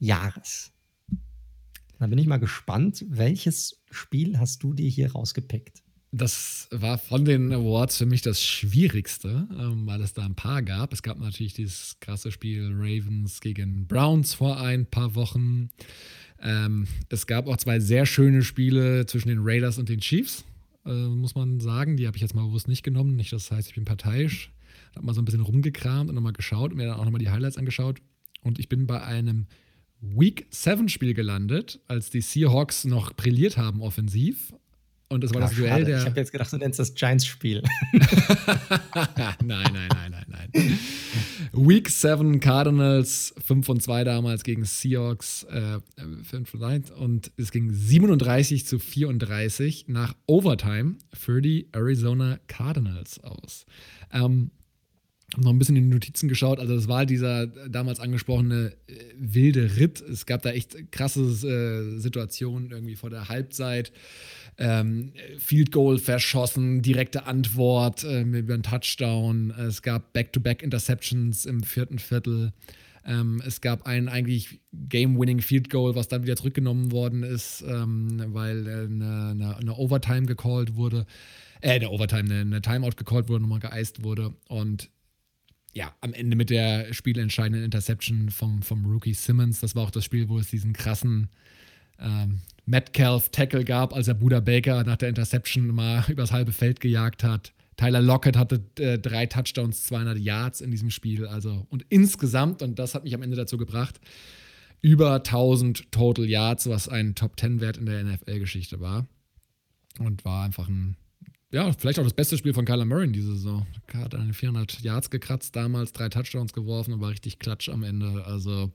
Jahres. Da bin ich mal gespannt, welches Spiel hast du dir hier rausgepickt? Das war von den Awards für mich das Schwierigste, ähm, weil es da ein paar gab. Es gab natürlich dieses krasse Spiel Ravens gegen Browns vor ein paar Wochen. Ähm, es gab auch zwei sehr schöne Spiele zwischen den Raiders und den Chiefs, äh, muss man sagen. Die habe ich jetzt mal bewusst nicht genommen. Nicht, das heißt, ich bin parteiisch. Ich habe mal so ein bisschen rumgekramt und nochmal geschaut und mir dann auch nochmal die Highlights angeschaut. Und ich bin bei einem Week 7 Spiel gelandet, als die Seahawks noch brilliert haben offensiv. Und das war Ach, das Duell schade. der. Ich habe jetzt gedacht, du nennst das Giants-Spiel. nein, nein, nein, nein, nein. Week 7 Cardinals 5 und 2 damals gegen Seahawks äh, 5 und 1 und es ging 37 zu 34 nach Overtime für die Arizona Cardinals aus. Ähm, noch ein bisschen in die Notizen geschaut. Also, es war dieser damals angesprochene äh, wilde Ritt. Es gab da echt krasse äh, Situationen irgendwie vor der Halbzeit. Ähm, Field Goal verschossen, direkte Antwort äh, über einen Touchdown. Es gab Back-to-Back -Back Interceptions im vierten Viertel. Ähm, es gab ein eigentlich Game-Winning Field Goal, was dann wieder zurückgenommen worden ist, ähm, weil äh, eine, eine, eine, Overtime gecallt wurde. Äh, eine Overtime, eine, eine Timeout gecallt wurde, nochmal geeist wurde. Und ja, am Ende mit der spielentscheidenden Interception vom, vom Rookie Simmons. Das war auch das Spiel, wo es diesen krassen ähm, Metcalf-Tackle gab, als er Buda Baker nach der Interception mal übers halbe Feld gejagt hat. Tyler Lockett hatte äh, drei Touchdowns, 200 Yards in diesem Spiel. Also, und insgesamt, und das hat mich am Ende dazu gebracht, über 1000 Total Yards, was ein Top-10-Wert in der NFL-Geschichte war. Und war einfach ein ja, vielleicht auch das beste Spiel von Kyler Murray in dieser Saison. Er hat eine 400 Yards gekratzt, damals drei Touchdowns geworfen und war richtig klatsch am Ende. Also,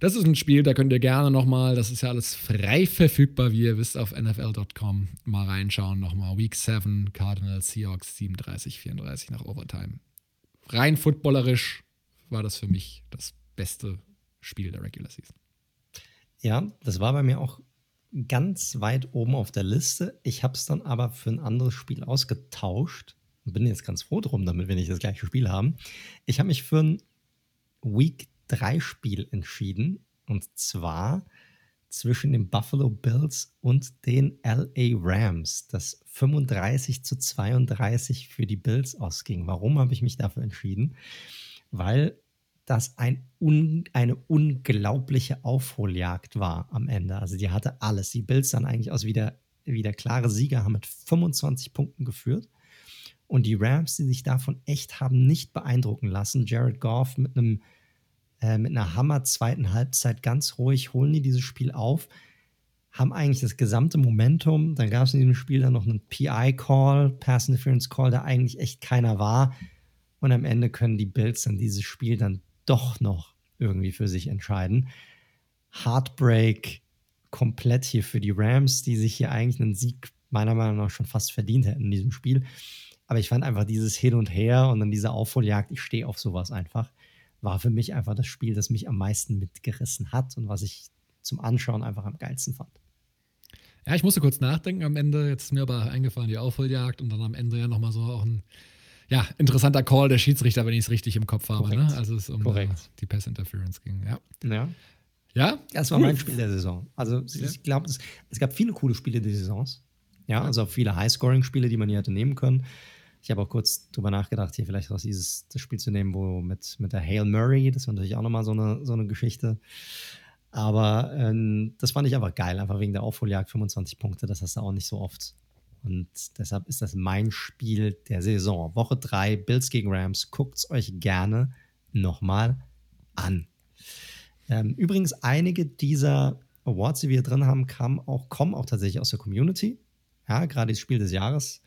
das ist ein Spiel, da könnt ihr gerne nochmal, das ist ja alles frei verfügbar, wie ihr wisst, auf NFL.com mal reinschauen. Nochmal Week 7, Cardinals, Seahawks 37, 34 nach Overtime. Rein footballerisch war das für mich das beste Spiel der Regular Season. Ja, das war bei mir auch ganz weit oben auf der Liste. Ich habe es dann aber für ein anderes Spiel ausgetauscht. Bin jetzt ganz froh drum, damit wir nicht das gleiche Spiel haben. Ich habe mich für ein Week 3 Spiel entschieden. Und zwar zwischen den Buffalo Bills und den LA Rams, das 35 zu 32 für die Bills ausging. Warum habe ich mich dafür entschieden? Weil das ein un, eine unglaubliche Aufholjagd war am Ende. Also die hatte alles. Die Bills dann eigentlich aus wieder, wieder klare Sieger, haben mit 25 Punkten geführt. Und die Rams, die sich davon echt haben nicht beeindrucken lassen. Jared Goff mit einem äh, mit einer Hammer zweiten Halbzeit ganz ruhig, holen die dieses Spiel auf, haben eigentlich das gesamte Momentum. Dann gab es in diesem Spiel dann noch einen PI-Call, Pass Interference Call, der eigentlich echt keiner war. Und am Ende können die Bills dann dieses Spiel dann doch noch irgendwie für sich entscheiden. Heartbreak komplett hier für die Rams, die sich hier eigentlich einen Sieg meiner Meinung nach schon fast verdient hätten in diesem Spiel. Aber ich fand einfach dieses Hin und Her und dann diese Aufholjagd, ich stehe auf sowas einfach, war für mich einfach das Spiel, das mich am meisten mitgerissen hat und was ich zum Anschauen einfach am geilsten fand. Ja, ich musste kurz nachdenken am Ende. Jetzt ist mir aber eingefallen, die Aufholjagd und dann am Ende ja nochmal so auch ein ja, interessanter Call der Schiedsrichter, wenn ich es richtig im Kopf habe. Ne? Also es um Korrekt. die Pass Interference ging. Ja. ja. Ja? Das war mein Spiel der Saison. Also ich ja. glaube, es, es, gab viele coole Spiele der Saisons. Ja, also viele High-Scoring-Spiele, die man hier hätte nehmen können. Ich habe auch kurz drüber nachgedacht, hier vielleicht auch dieses das Spiel zu nehmen, wo mit, mit der Hail Murray, das war natürlich auch nochmal so eine, so eine Geschichte. Aber ähm, das fand ich einfach geil, einfach wegen der Aufholjagd, 25 Punkte, das hast du auch nicht so oft. Und deshalb ist das mein Spiel der Saison. Woche 3, Bills gegen Rams. Guckt es euch gerne nochmal an. Ähm, übrigens, einige dieser Awards, die wir drin haben, kamen auch, kommen auch tatsächlich aus der Community. Ja, gerade das Spiel des Jahres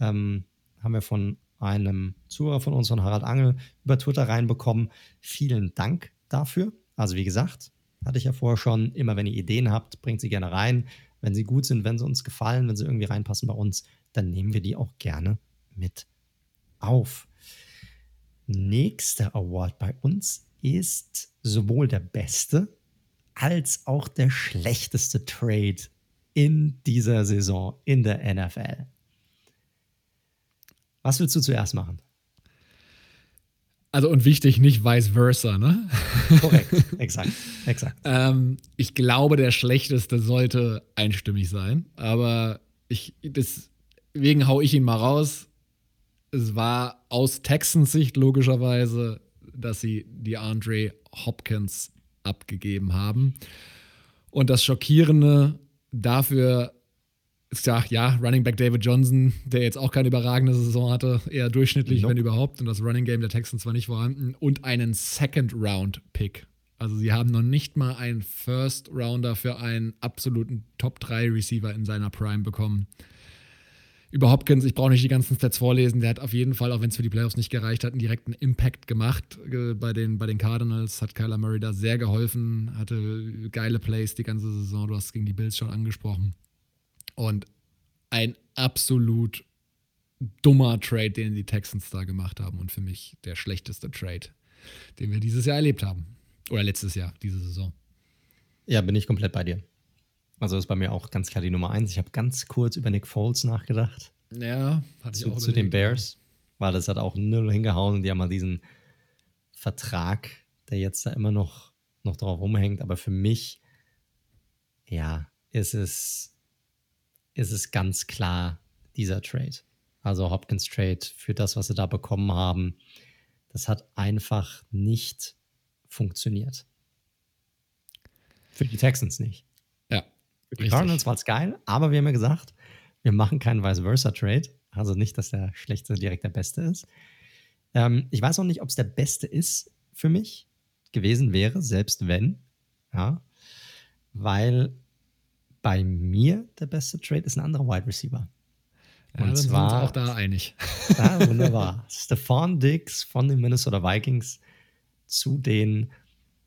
ähm, haben wir von einem Zuhörer von uns, von Harald Angel, über Twitter reinbekommen. Vielen Dank dafür. Also wie gesagt, hatte ich ja vorher schon, immer wenn ihr Ideen habt, bringt sie gerne rein. Wenn sie gut sind, wenn sie uns gefallen, wenn sie irgendwie reinpassen bei uns, dann nehmen wir die auch gerne mit auf. Nächster Award bei uns ist sowohl der beste als auch der schlechteste Trade in dieser Saison in der NFL. Was willst du zuerst machen? Also und wichtig, nicht vice versa, ne? Korrekt, exakt, exakt. ähm, ich glaube, der schlechteste sollte einstimmig sein, aber ich, deswegen hau ich ihn mal raus. Es war aus Texans Sicht logischerweise, dass sie die Andre Hopkins abgegeben haben. Und das Schockierende dafür ist ja, ja, Running Back David Johnson, der jetzt auch keine überragende Saison hatte, eher durchschnittlich, nope. wenn überhaupt. Und das Running Game der Texans war nicht vorhanden. Und einen Second-Round-Pick. Also sie haben noch nicht mal einen First-Rounder für einen absoluten Top-3-Receiver in seiner Prime bekommen. Über Hopkins, ich brauche nicht die ganzen Stats vorlesen, der hat auf jeden Fall, auch wenn es für die Playoffs nicht gereicht hat, einen direkten Impact gemacht äh, bei, den, bei den Cardinals. Hat Kyler Murray da sehr geholfen, hatte geile Plays die ganze Saison. Du hast es gegen die Bills schon angesprochen. Und ein absolut dummer Trade, den die Texans da gemacht haben und für mich der schlechteste Trade, den wir dieses Jahr erlebt haben. Oder letztes Jahr, diese Saison. Ja, bin ich komplett bei dir. Also ist bei mir auch ganz klar die Nummer eins. Ich habe ganz kurz über Nick Foles nachgedacht. Ja, hatte ich zu, auch zu den Bears, weil das hat auch null hingehauen und die haben mal diesen Vertrag, der jetzt da immer noch, noch drauf rumhängt. Aber für mich, ja, ist es ist es ganz klar dieser Trade. Also Hopkins Trade für das, was sie da bekommen haben. Das hat einfach nicht funktioniert. Für die Texans nicht. Ja. Für die Cardinals war es geil, aber wir haben ja gesagt, wir machen keinen Vice Versa Trade. Also nicht, dass der schlechte direkt der beste ist. Ähm, ich weiß auch nicht, ob es der beste ist für mich gewesen wäre, selbst wenn. Ja. Weil bei mir der beste Trade ist ein anderer Wide Receiver. Ja, Und zwar, sind wir uns auch da einig. Ja, wunderbar. Stefan Diggs von den Minnesota Vikings zu den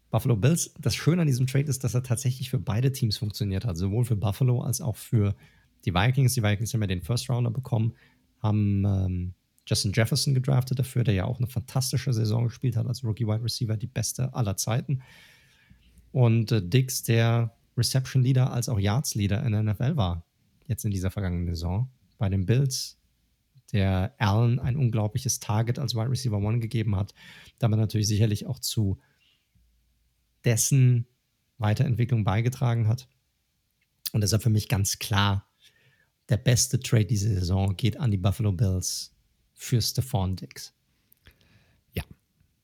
Buffalo Bills. Das Schöne an diesem Trade ist, dass er tatsächlich für beide Teams funktioniert hat, sowohl für Buffalo als auch für die Vikings. Die Vikings haben ja den First Rounder bekommen, haben ähm, Justin Jefferson gedraftet dafür, der ja auch eine fantastische Saison gespielt hat als Rookie Wide Receiver, die beste aller Zeiten. Und äh, Diggs, der Reception Leader als auch Yards Leader in der NFL war, jetzt in dieser vergangenen Saison. Bei den Bills, der Allen ein unglaubliches Target als Wide Receiver One gegeben hat, damit natürlich sicherlich auch zu dessen Weiterentwicklung beigetragen hat. Und deshalb für mich ganz klar, der beste Trade diese Saison geht an die Buffalo Bills für Stephon Diggs. Ja,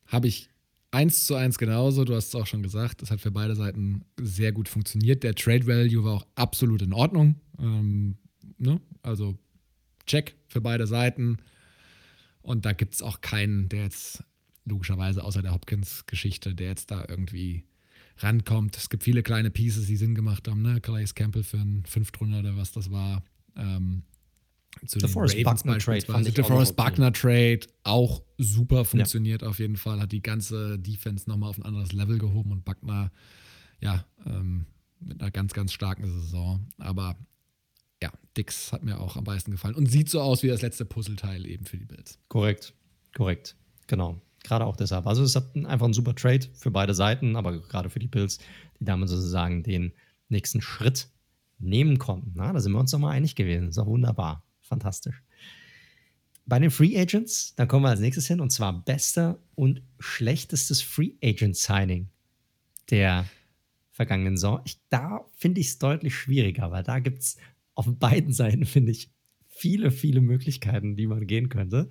habe ich eins zu eins genauso, du hast es auch schon gesagt, das hat für beide Seiten sehr gut funktioniert. Der Trade Value war auch absolut in Ordnung. Ähm, ne? Also check für beide Seiten. Und da gibt es auch keinen, der jetzt logischerweise außer der Hopkins-Geschichte, der jetzt da irgendwie rankommt. Es gibt viele kleine Pieces, die Sinn gemacht haben. Ne? Calais Campbell für einen Fünftrunder oder was das war. Ähm, zu The Forest Buckner Trade fand ich Forest Buckner Trade auch super funktioniert ja. auf jeden Fall. Hat die ganze Defense nochmal auf ein anderes Level gehoben und Buckner, ja, ähm, mit einer ganz, ganz starken Saison. Aber ja, Dix hat mir auch am meisten gefallen und sieht so aus wie das letzte Puzzleteil eben für die Bills. Korrekt, korrekt, genau. Gerade auch deshalb. Also es hat einfach ein super Trade für beide Seiten, aber gerade für die Bills, die damit sozusagen den nächsten Schritt nehmen konnten. Na, da sind wir uns nochmal einig gewesen. ist auch wunderbar fantastisch. Bei den Free Agents, da kommen wir als nächstes hin, und zwar bester und schlechtestes Free Agent Signing der vergangenen Saison. Ich, da finde ich es deutlich schwieriger, weil da gibt es auf beiden Seiten, finde ich, viele, viele Möglichkeiten, die man gehen könnte.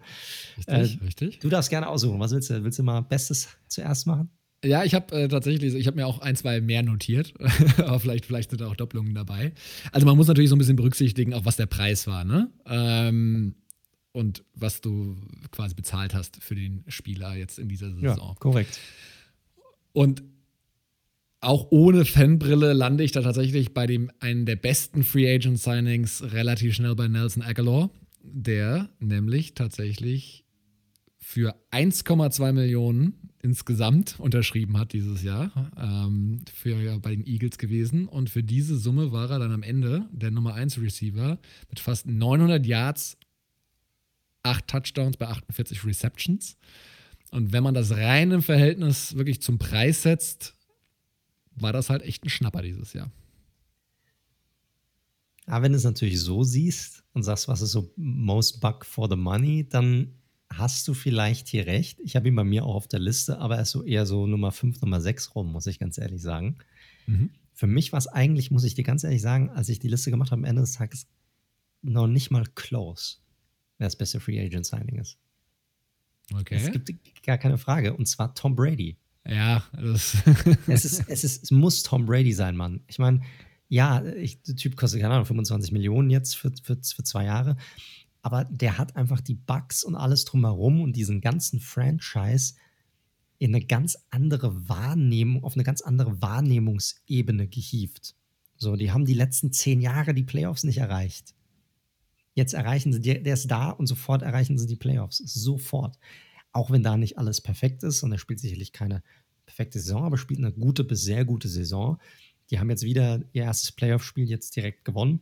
Richtig, äh, richtig. Du darfst gerne aussuchen. Was willst du? Willst du mal Bestes zuerst machen? Ja, ich habe äh, tatsächlich, ich habe mir auch ein, zwei mehr notiert, aber vielleicht, vielleicht sind da auch Doppelungen dabei. Also man muss natürlich so ein bisschen berücksichtigen, auch was der Preis war, ne? Ähm, und was du quasi bezahlt hast für den Spieler jetzt in dieser Saison. Ja, korrekt. Und auch ohne Fanbrille lande ich da tatsächlich bei dem einen der besten Free Agent Signings relativ schnell bei Nelson Aguilar, der nämlich tatsächlich für 1,2 Millionen insgesamt unterschrieben hat dieses Jahr ähm, für bei den Eagles gewesen. Und für diese Summe war er dann am Ende der Nummer 1 Receiver mit fast 900 Yards, 8 Touchdowns bei 48 Receptions. Und wenn man das rein im Verhältnis wirklich zum Preis setzt, war das halt echt ein Schnapper dieses Jahr. Aber wenn du es natürlich so siehst und sagst, was ist so most buck for the money, dann hast du vielleicht hier recht. Ich habe ihn bei mir auch auf der Liste, aber er ist so eher so Nummer 5, Nummer 6 rum, muss ich ganz ehrlich sagen. Mhm. Für mich war es eigentlich, muss ich dir ganz ehrlich sagen, als ich die Liste gemacht habe, am Ende des Tages noch nicht mal close, wer das beste Free Agent Signing ist. Okay. Es gibt gar keine Frage. Und zwar Tom Brady. Ja, es, ist, es, ist, es muss Tom Brady sein, Mann. Ich meine, ja, ich, der Typ kostet, keine Ahnung, 25 Millionen jetzt für, für, für zwei Jahre. Aber der hat einfach die Bugs und alles drumherum und diesen ganzen Franchise in eine ganz andere Wahrnehmung, auf eine ganz andere Wahrnehmungsebene gehievt. So, die haben die letzten zehn Jahre die Playoffs nicht erreicht. Jetzt erreichen sie, der, ist da und sofort erreichen sie die Playoffs. Sofort. Auch wenn da nicht alles perfekt ist und er spielt sicherlich keine perfekte Saison, aber spielt eine gute bis sehr gute Saison. Die haben jetzt wieder ihr erstes Playoff-Spiel jetzt direkt gewonnen.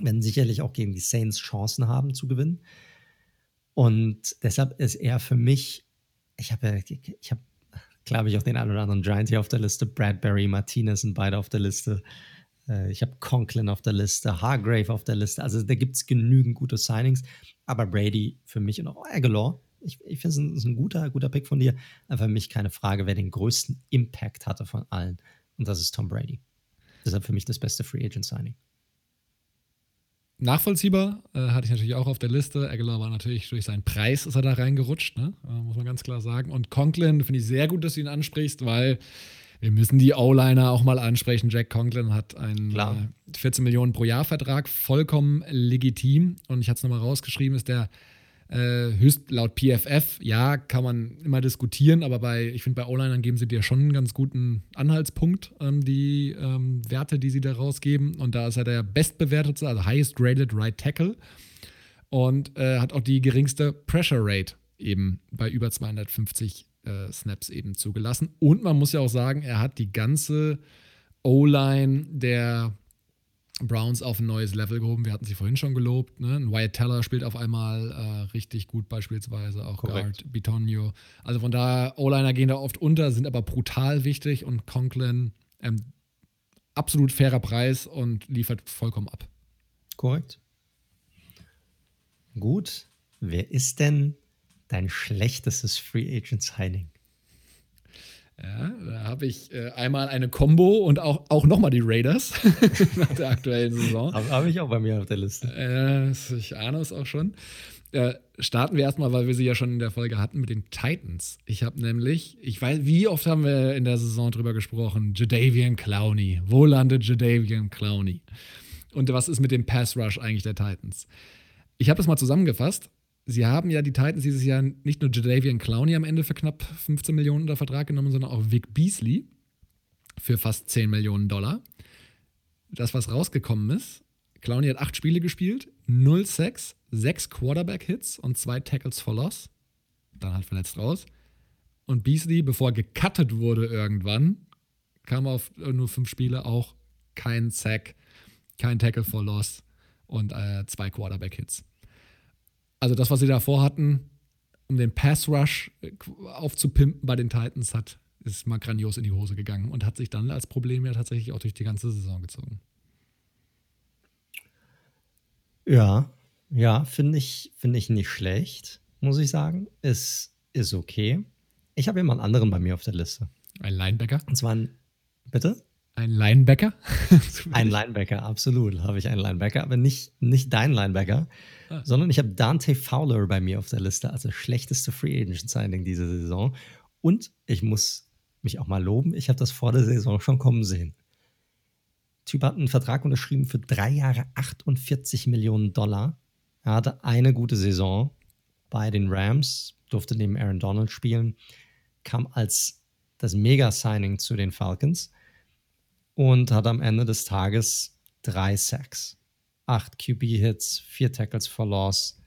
Werden sicherlich auch gegen die Saints Chancen haben zu gewinnen. Und deshalb ist er für mich, ich habe, ich habe, glaube ich, auch den einen oder anderen Giant hier auf der Liste. Bradbury, Martinez sind beide auf der Liste. Äh, ich habe Conklin auf der Liste, Hargrave auf der Liste. Also da gibt es genügend gute Signings. Aber Brady für mich und auch Aguilar, ich, ich finde es ein, ein, guter, guter Pick von dir. Aber für mich keine Frage, wer den größten Impact hatte von allen. Und das ist Tom Brady. Deshalb für mich das beste Free Agent Signing. Nachvollziehbar äh, hatte ich natürlich auch auf der Liste. Aguilar war natürlich durch seinen Preis ist er da reingerutscht, ne? äh, muss man ganz klar sagen. Und Conklin finde ich sehr gut, dass du ihn ansprichst, weil wir müssen die O-Liner auch mal ansprechen. Jack Conklin hat einen äh, 14 Millionen pro Jahr Vertrag, vollkommen legitim. Und ich hatte es nochmal rausgeschrieben, ist der äh, höchst laut PFF, ja, kann man immer diskutieren, aber bei, ich finde, bei O-Linern geben sie dir schon einen ganz guten Anhaltspunkt, ähm, die ähm, Werte, die sie da rausgeben. Und da ist er der bestbewertete, also highest graded right tackle. Und äh, hat auch die geringste Pressure Rate eben bei über 250 äh, Snaps eben zugelassen. Und man muss ja auch sagen, er hat die ganze O-Line der Browns auf ein neues Level gehoben. Wir hatten sie vorhin schon gelobt. Ne? Ein Wyatt Teller spielt auf einmal äh, richtig gut, beispielsweise auch Korrekt. Guard, Bitonio. Also von daher, O-Liner gehen da oft unter, sind aber brutal wichtig und Conklin ähm, absolut fairer Preis und liefert vollkommen ab. Korrekt. Gut. Wer ist denn dein schlechtestes Free Agent Signing? Ja, da habe ich äh, einmal eine Combo und auch, auch nochmal die Raiders nach der aktuellen Saison. Habe hab ich auch bei mir auf der Liste. Äh, ich ahne es auch schon. Äh, starten wir erstmal, weil wir sie ja schon in der Folge hatten, mit den Titans. Ich habe nämlich, ich weiß, wie oft haben wir in der Saison drüber gesprochen? Jadavian Clowney. Wo landet Jadavian Clowney? Und was ist mit dem Pass Rush eigentlich der Titans? Ich habe das mal zusammengefasst sie haben ja die Titans dieses Jahr nicht nur Jadavian Clowney am Ende für knapp 15 Millionen unter Vertrag genommen, sondern auch Vic Beasley für fast 10 Millionen Dollar. Das, was rausgekommen ist, Clowney hat acht Spiele gespielt, 0 Sex, 6 Quarterback-Hits und 2 Tackles for Loss. Dann halt verletzt raus. Und Beasley, bevor gecuttet wurde irgendwann, kam auf nur 5 Spiele auch kein Sack, kein Tackle for Loss und äh, zwei Quarterback-Hits. Also das, was sie davor hatten, um den Pass Rush äh, aufzupimpen bei den Titans, hat, ist mal grandios in die Hose gegangen und hat sich dann als Problem ja tatsächlich auch durch die ganze Saison gezogen. Ja, ja, finde ich, find ich nicht schlecht, muss ich sagen. Ist, ist okay. Ich habe immer einen anderen bei mir auf der Liste. Ein Linebacker? Und zwar ein, bitte? Ein Linebacker? ein Linebacker, absolut, habe ich einen Linebacker, aber nicht, nicht dein Linebacker, ah. sondern ich habe Dante Fowler bei mir auf der Liste als das schlechteste Free Agent Signing diese Saison. Und ich muss mich auch mal loben, ich habe das vor der Saison schon kommen sehen. Typ hat einen Vertrag unterschrieben für drei Jahre 48 Millionen Dollar. Er hatte eine gute Saison bei den Rams, durfte neben Aaron Donald spielen, kam als das Mega-Signing zu den Falcons und hat am Ende des Tages drei Sacks, acht QB-Hits, vier Tackles for Loss.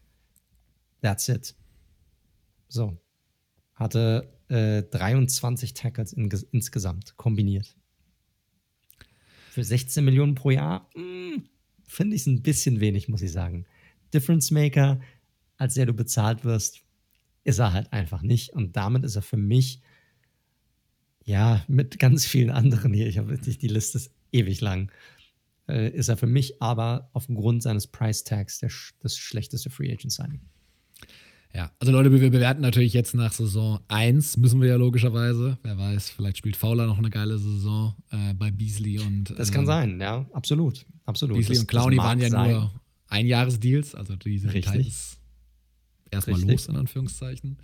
That's it. So. hatte äh, 23 Tackles in, insgesamt kombiniert. Für 16 Millionen pro Jahr hm, finde ich es ein bisschen wenig, muss ich sagen. Difference Maker, als der du bezahlt wirst, ist er halt einfach nicht. Und damit ist er für mich, ja, mit ganz vielen anderen hier, ich habe wirklich, die Liste ist ewig lang, äh, ist er für mich aber aufgrund seines Price Tags der, das schlechteste Free Agent Signing. Ja, also Leute, wir bewerten natürlich jetzt nach Saison 1, müssen wir ja logischerweise. Wer weiß, vielleicht spielt Fowler noch eine geile Saison äh, bei Beasley und. Das kann äh, sein, ja, absolut. absolut. Beasley das, und Clowney waren ja sein. nur Einjahresdeals, also diese Details erstmal los, in Anführungszeichen.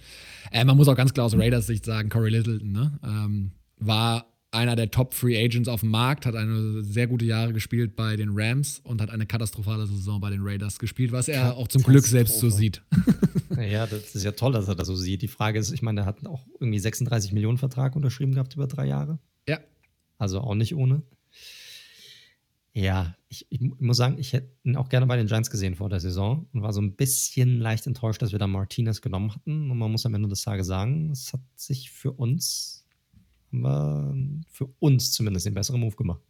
Äh, man muss auch ganz klar aus Raiders Sicht sagen, Corey Littleton ne, ähm, war einer der Top Free Agents auf dem Markt, hat eine sehr gute Jahre gespielt bei den Rams und hat eine katastrophale Saison bei den Raiders gespielt, was er auch zum Glück selbst so sieht. ja, das ist ja toll, dass er das so sieht. Die Frage ist, ich meine, er hat auch irgendwie 36 Millionen Vertrag unterschrieben gehabt über drei Jahre. Ja. Also auch nicht ohne. Ja, ich, ich, muss sagen, ich hätte ihn auch gerne bei den Giants gesehen vor der Saison und war so ein bisschen leicht enttäuscht, dass wir da Martinez genommen hatten. Und man muss am Ende des Tages sagen, es hat sich für uns für uns zumindest den besseren Move gemacht.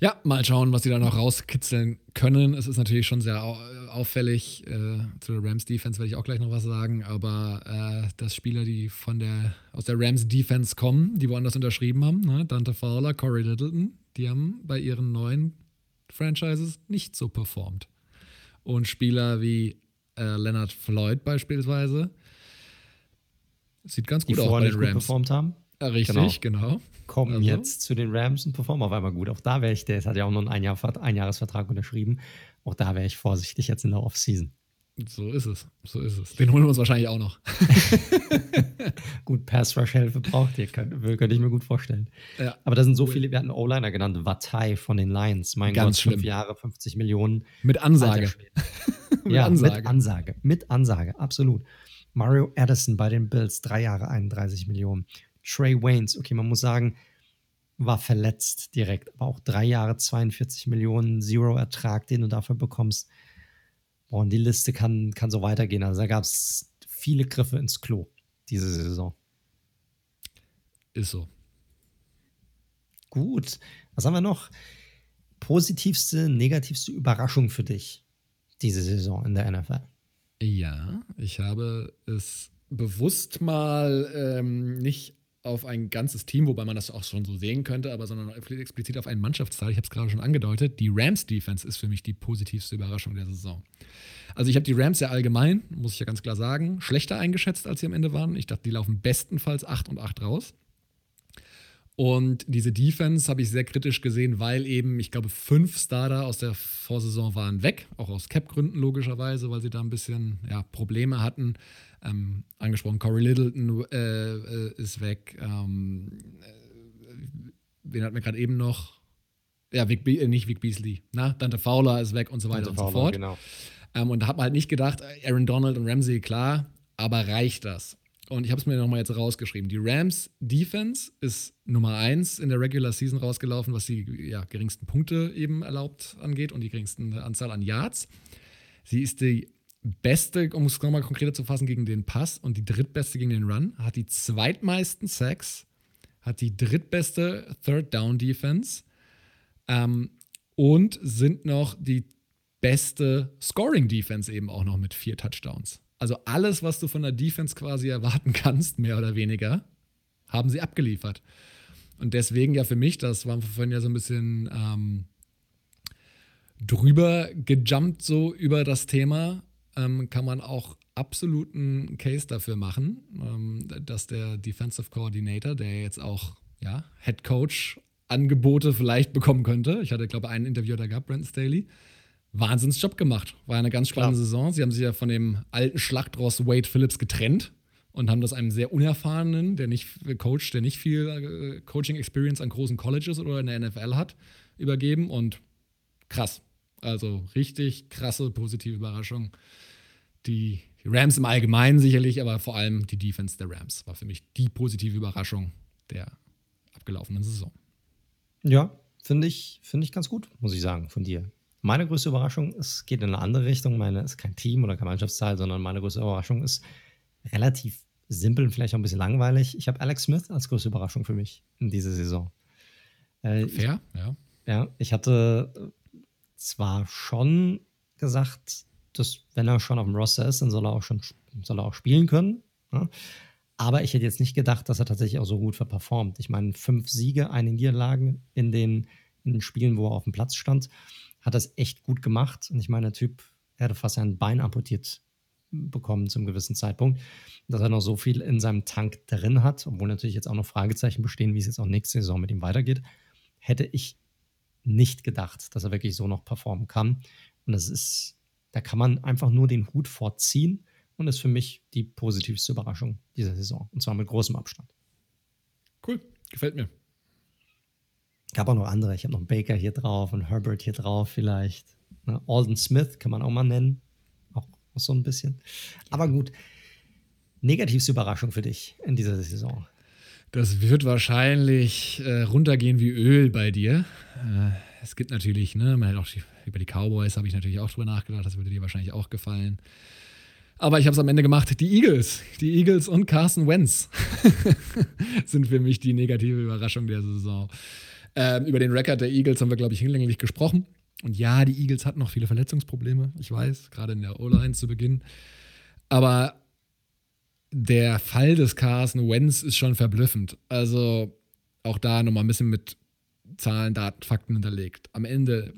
Ja, mal schauen, was sie da noch rauskitzeln können. Es ist natürlich schon sehr auffällig. Äh, zu der Rams Defense werde ich auch gleich noch was sagen, aber äh, dass Spieler, die von der, aus der Rams Defense kommen, die woanders unterschrieben haben, ne? Dante Fowler, Corey Littleton, die haben bei ihren neuen Franchises nicht so performt. Und Spieler wie äh, Leonard Floyd beispielsweise sieht ganz gut die aus bei den Rams. Performt haben. Ja, richtig, genau. genau. Kommen also. jetzt zu den Rams und performen auf einmal gut. Auch da wäre ich, der hat ja auch nur einen Einjahr, Einjahresvertrag unterschrieben. Auch da wäre ich vorsichtig jetzt in der Offseason. So ist es. So ist es. Den holen wir uns wahrscheinlich auch noch. gut, Pass-Rush-Hilfe braucht ihr, könnte, könnte ich mir gut vorstellen. Ja. Aber da sind so viele, wir hatten O-Liner genannt, Vatai von den Lions. Mein Ganz Gott, schlimm. fünf Jahre, 50 Millionen. Mit Ansage. mit ja, Ansage. mit Ansage. Mit Ansage, absolut. Mario Addison bei den Bills, drei Jahre, 31 Millionen. Trey Waynes, okay, man muss sagen, war verletzt direkt, aber auch drei Jahre 42 Millionen, Zero Ertrag, den du dafür bekommst. Boah, und die Liste kann, kann so weitergehen. Also da gab es viele Griffe ins Klo diese Saison. Ist so. Gut. Was haben wir noch? Positivste, negativste Überraschung für dich diese Saison in der NFL? Ja, ich habe es bewusst mal ähm, nicht auf ein ganzes Team, wobei man das auch schon so sehen könnte, aber sondern explizit auf einen Mannschaftsteil. Ich habe es gerade schon angedeutet. Die Rams-Defense ist für mich die positivste Überraschung der Saison. Also ich habe die Rams ja allgemein, muss ich ja ganz klar sagen, schlechter eingeschätzt, als sie am Ende waren. Ich dachte, die laufen bestenfalls 8 und 8 raus. Und diese Defense habe ich sehr kritisch gesehen, weil eben, ich glaube, fünf Starter aus der Vorsaison waren weg, auch aus Cap-Gründen logischerweise, weil sie da ein bisschen ja, Probleme hatten. Ähm, angesprochen, Corey Littleton äh, äh, ist weg. Ähm, äh, wen hatten wir gerade eben noch? Ja, Vic äh, nicht Vic Beasley. Na, Dante Fowler ist weg und so weiter Dante und Fowler, so fort. Genau. Ähm, und da hat man halt nicht gedacht, Aaron Donald und Ramsey, klar, aber reicht das? Und ich habe es mir nochmal jetzt rausgeschrieben. Die Rams Defense ist Nummer 1 in der Regular Season rausgelaufen, was die ja, geringsten Punkte eben erlaubt angeht und die geringste Anzahl an Yards. Sie ist die beste, um es nochmal konkreter zu fassen, gegen den Pass und die drittbeste gegen den Run, hat die zweitmeisten Sacks, hat die drittbeste Third Down Defense ähm, und sind noch die beste Scoring Defense eben auch noch mit vier Touchdowns. Also alles, was du von der Defense quasi erwarten kannst, mehr oder weniger, haben sie abgeliefert. Und deswegen ja für mich, das wir vorhin ja so ein bisschen ähm, drüber gejumpt so über das Thema, ähm, kann man auch absoluten Case dafür machen, ähm, dass der Defensive Coordinator, der jetzt auch ja, Head Coach Angebote vielleicht bekommen könnte. Ich hatte, glaube ich, ein Interview da gehabt, Brandon Staley. Wahnsinnsjob gemacht. War eine ganz spannende Klar. Saison. Sie haben sich ja von dem alten Schlachtross Wade Phillips getrennt und haben das einem sehr unerfahrenen, der nicht Coach, der nicht viel äh, Coaching Experience an großen Colleges oder in der NFL hat, übergeben und krass. Also richtig krasse positive Überraschung die Rams im Allgemeinen sicherlich, aber vor allem die Defense der Rams war für mich die positive Überraschung der abgelaufenen Saison. Ja, finde ich, find ich ganz gut, muss ich sagen, von dir. Meine größte Überraschung, es geht in eine andere Richtung. Meine ist kein Team oder kein Mannschaftszahl, sondern meine größte Überraschung ist relativ simpel und vielleicht auch ein bisschen langweilig. Ich habe Alex Smith als größte Überraschung für mich in dieser Saison. Äh, Fair, ich, ja. Ja, ich hatte zwar schon gesagt, dass wenn er schon auf dem Roster ist, dann soll er auch schon soll er auch spielen können. Ja? Aber ich hätte jetzt nicht gedacht, dass er tatsächlich auch so gut performt. Ich meine, fünf Siege, eine Niederlage in den, in den Spielen, wo er auf dem Platz stand, hat das echt gut gemacht. Und ich meine, der Typ, er hatte fast ein Bein amputiert bekommen zum gewissen Zeitpunkt, dass er noch so viel in seinem Tank drin hat, obwohl natürlich jetzt auch noch Fragezeichen bestehen, wie es jetzt auch nächste Saison mit ihm weitergeht, hätte ich nicht gedacht, dass er wirklich so noch performen kann. Und das ist, da kann man einfach nur den Hut vorziehen und ist für mich die positivste Überraschung dieser Saison. Und zwar mit großem Abstand. Cool, gefällt mir. Gab auch noch andere. Ich habe noch Baker hier drauf und Herbert hier drauf vielleicht. Ne, Alden Smith kann man auch mal nennen. Auch, auch so ein bisschen. Aber gut. Negativste Überraschung für dich in dieser Saison? Das wird wahrscheinlich äh, runtergehen wie Öl bei dir. Äh, es gibt natürlich, ne, man hat auch über die Cowboys habe ich natürlich auch drüber nachgedacht, das würde dir wahrscheinlich auch gefallen. Aber ich habe es am Ende gemacht. Die Eagles. Die Eagles und Carson Wentz sind für mich die negative Überraschung der Saison. Ähm, über den Rekord der Eagles haben wir, glaube ich, hinlänglich gesprochen. Und ja, die Eagles hatten noch viele Verletzungsprobleme, ich weiß, gerade in der O-Line zu Beginn. Aber der Fall des Carson Wentz ist schon verblüffend. Also auch da nochmal ein bisschen mit Zahlen, Daten, Fakten hinterlegt. Am Ende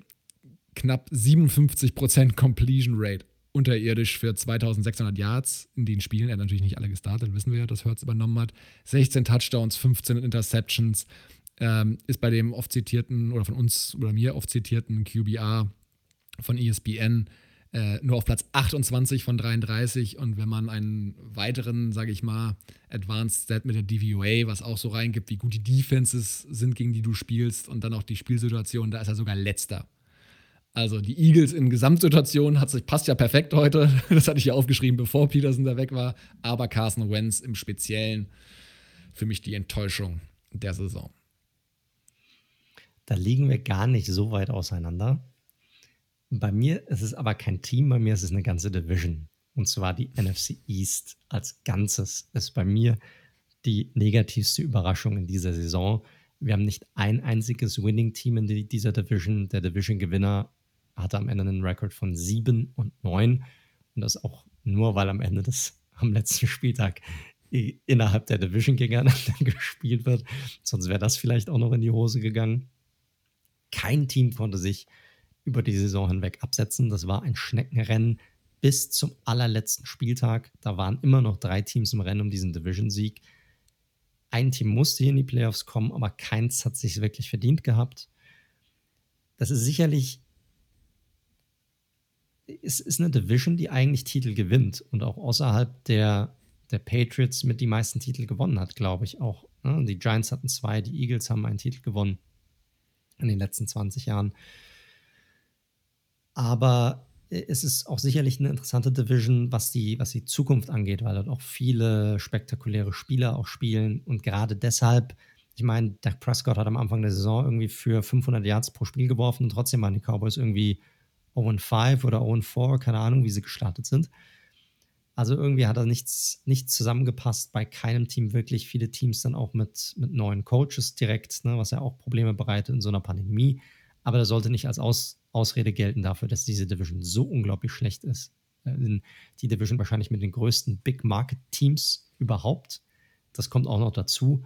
knapp 57% Completion Rate unterirdisch für 2600 Yards in den Spielen. Er hat natürlich nicht alle gestartet, wissen wir ja, dass Hurts übernommen hat. 16 Touchdowns, 15 Interceptions. Ähm, ist bei dem oft zitierten oder von uns oder mir oft zitierten QBR von ESPN äh, nur auf Platz 28 von 33. Und wenn man einen weiteren, sage ich mal, Advanced Stat mit der DVOA, was auch so reingibt, wie gut die Defenses sind, gegen die du spielst und dann auch die Spielsituation, da ist er sogar letzter also die Eagles in Gesamtsituationen hat sich, passt ja perfekt heute. Das hatte ich ja aufgeschrieben, bevor Peterson da weg war. Aber Carson Wentz im Speziellen für mich die Enttäuschung der Saison. Da liegen wir gar nicht so weit auseinander. Bei mir ist es aber kein Team, bei mir ist es eine ganze Division. Und zwar die NFC East als Ganzes ist bei mir die negativste Überraschung in dieser Saison. Wir haben nicht ein einziges Winning-Team in dieser Division. Der Division-Gewinner hatte am Ende einen Rekord von 7 und 9. Und das auch nur, weil am Ende des, am letzten Spieltag innerhalb der Division gegeneinander gespielt wird. Sonst wäre das vielleicht auch noch in die Hose gegangen. Kein Team konnte sich über die Saison hinweg absetzen. Das war ein Schneckenrennen bis zum allerletzten Spieltag. Da waren immer noch drei Teams im Rennen um diesen Division-Sieg. Ein Team musste hier in die Playoffs kommen, aber keins hat sich wirklich verdient gehabt. Das ist sicherlich es ist eine Division, die eigentlich Titel gewinnt und auch außerhalb der, der Patriots mit die meisten Titel gewonnen hat, glaube ich auch. Ne? Die Giants hatten zwei, die Eagles haben einen Titel gewonnen in den letzten 20 Jahren. Aber es ist auch sicherlich eine interessante Division, was die, was die Zukunft angeht, weil dort auch viele spektakuläre Spieler auch spielen und gerade deshalb, ich meine, Dak Prescott hat am Anfang der Saison irgendwie für 500 Yards pro Spiel geworfen und trotzdem waren die Cowboys irgendwie 0-5 oder 0-4, keine Ahnung, wie sie gestartet sind. Also irgendwie hat da nichts, nichts zusammengepasst bei keinem Team wirklich. Viele Teams dann auch mit, mit neuen Coaches direkt, ne, was ja auch Probleme bereitet in so einer Pandemie. Aber das sollte nicht als Aus, Ausrede gelten dafür, dass diese Division so unglaublich schlecht ist. Äh, die Division wahrscheinlich mit den größten Big Market Teams überhaupt. Das kommt auch noch dazu.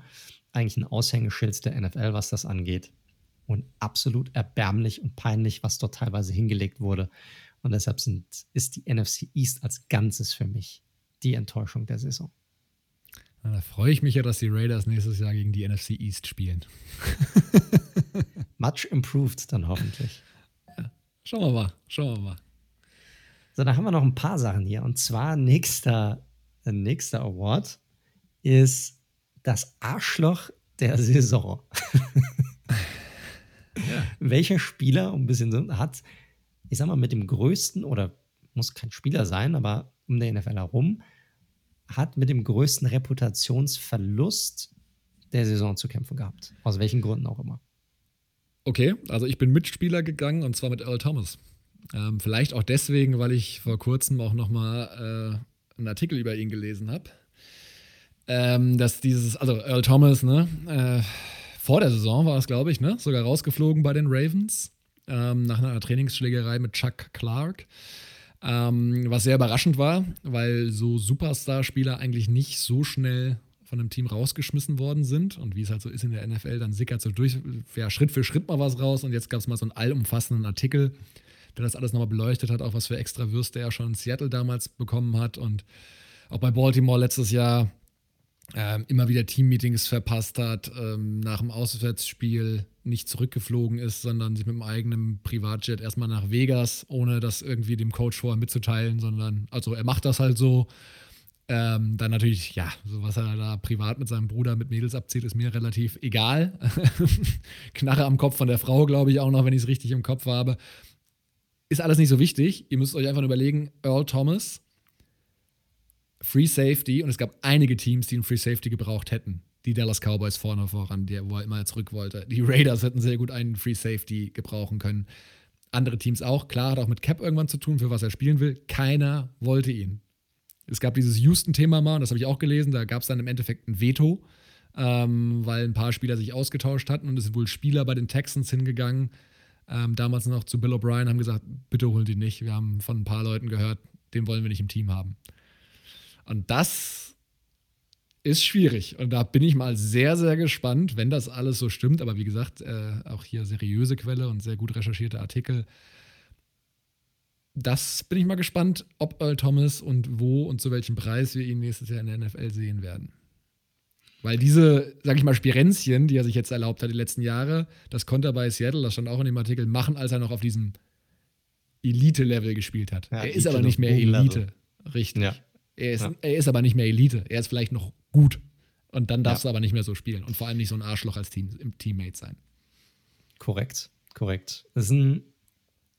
Eigentlich ein Aushängeschild der NFL, was das angeht und absolut erbärmlich und peinlich, was dort teilweise hingelegt wurde. Und deshalb sind, ist die NFC East als Ganzes für mich die Enttäuschung der Saison. Na, da freue ich mich ja, dass die Raiders nächstes Jahr gegen die NFC East spielen. Much improved dann hoffentlich. Ja, schauen wir mal, schauen wir mal. So, da haben wir noch ein paar Sachen hier. Und zwar nächster, nächster Award ist das Arschloch der Saison. Ja. Welcher Spieler, um ein bisschen so, hat, ich sag mal, mit dem größten, oder muss kein Spieler sein, aber um der NFL herum, hat mit dem größten Reputationsverlust der Saison zu kämpfen gehabt. Aus welchen Gründen auch immer. Okay, also ich bin Mitspieler gegangen und zwar mit Earl Thomas. Ähm, vielleicht auch deswegen, weil ich vor kurzem auch nochmal äh, einen Artikel über ihn gelesen habe. ähm, dass dieses, also Earl Thomas, ne, äh, vor der Saison war es, glaube ich, ne, sogar rausgeflogen bei den Ravens ähm, nach einer Trainingsschlägerei mit Chuck Clark. Ähm, was sehr überraschend war, weil so Superstar-Spieler eigentlich nicht so schnell von einem Team rausgeschmissen worden sind. Und wie es halt so ist in der NFL, dann sickert so durch, ja, Schritt für Schritt mal was raus. Und jetzt gab es mal so einen allumfassenden Artikel, der das alles nochmal beleuchtet hat, auch was für extra Würste er schon in Seattle damals bekommen hat. Und auch bei Baltimore letztes Jahr ähm, immer wieder Teammeetings verpasst hat, ähm, nach dem Auswärtsspiel nicht zurückgeflogen ist, sondern sich mit dem eigenen Privatjet erstmal nach Vegas, ohne das irgendwie dem Coach vorher mitzuteilen, sondern, also er macht das halt so. Ähm, dann natürlich, ja, so was er da privat mit seinem Bruder mit Mädels abzieht, ist mir relativ egal. Knarre am Kopf von der Frau, glaube ich auch noch, wenn ich es richtig im Kopf habe. Ist alles nicht so wichtig. Ihr müsst euch einfach überlegen, Earl Thomas Free Safety und es gab einige Teams, die einen Free Safety gebraucht hätten. Die Dallas Cowboys vorne voran, der, wo er immer zurück wollte. Die Raiders hätten sehr gut einen Free Safety gebrauchen können. Andere Teams auch. Klar, hat auch mit Cap irgendwann zu tun, für was er spielen will. Keiner wollte ihn. Es gab dieses Houston-Thema mal, und das habe ich auch gelesen. Da gab es dann im Endeffekt ein Veto, ähm, weil ein paar Spieler sich ausgetauscht hatten und es sind wohl Spieler bei den Texans hingegangen. Ähm, damals noch zu Bill O'Brien, haben gesagt: Bitte holen die nicht. Wir haben von ein paar Leuten gehört, den wollen wir nicht im Team haben. Und das ist schwierig. Und da bin ich mal sehr, sehr gespannt, wenn das alles so stimmt. Aber wie gesagt, äh, auch hier seriöse Quelle und sehr gut recherchierte Artikel. Das bin ich mal gespannt, ob Earl Thomas und wo und zu welchem Preis wir ihn nächstes Jahr in der NFL sehen werden. Weil diese, sag ich mal, Spirenzchen, die er sich jetzt erlaubt hat die letzten Jahre, das konnte er bei Seattle, das stand auch in dem Artikel, machen, als er noch auf diesem Elite-Level gespielt hat. Ja, er ist aber nicht mehr Elite. Richtig. Ja. Er ist, ja. er ist aber nicht mehr Elite. Er ist vielleicht noch gut. Und dann darfst ja. du aber nicht mehr so spielen. Und vor allem nicht so ein Arschloch als Team, im Teammate sein. Korrekt, korrekt. Das ist ein,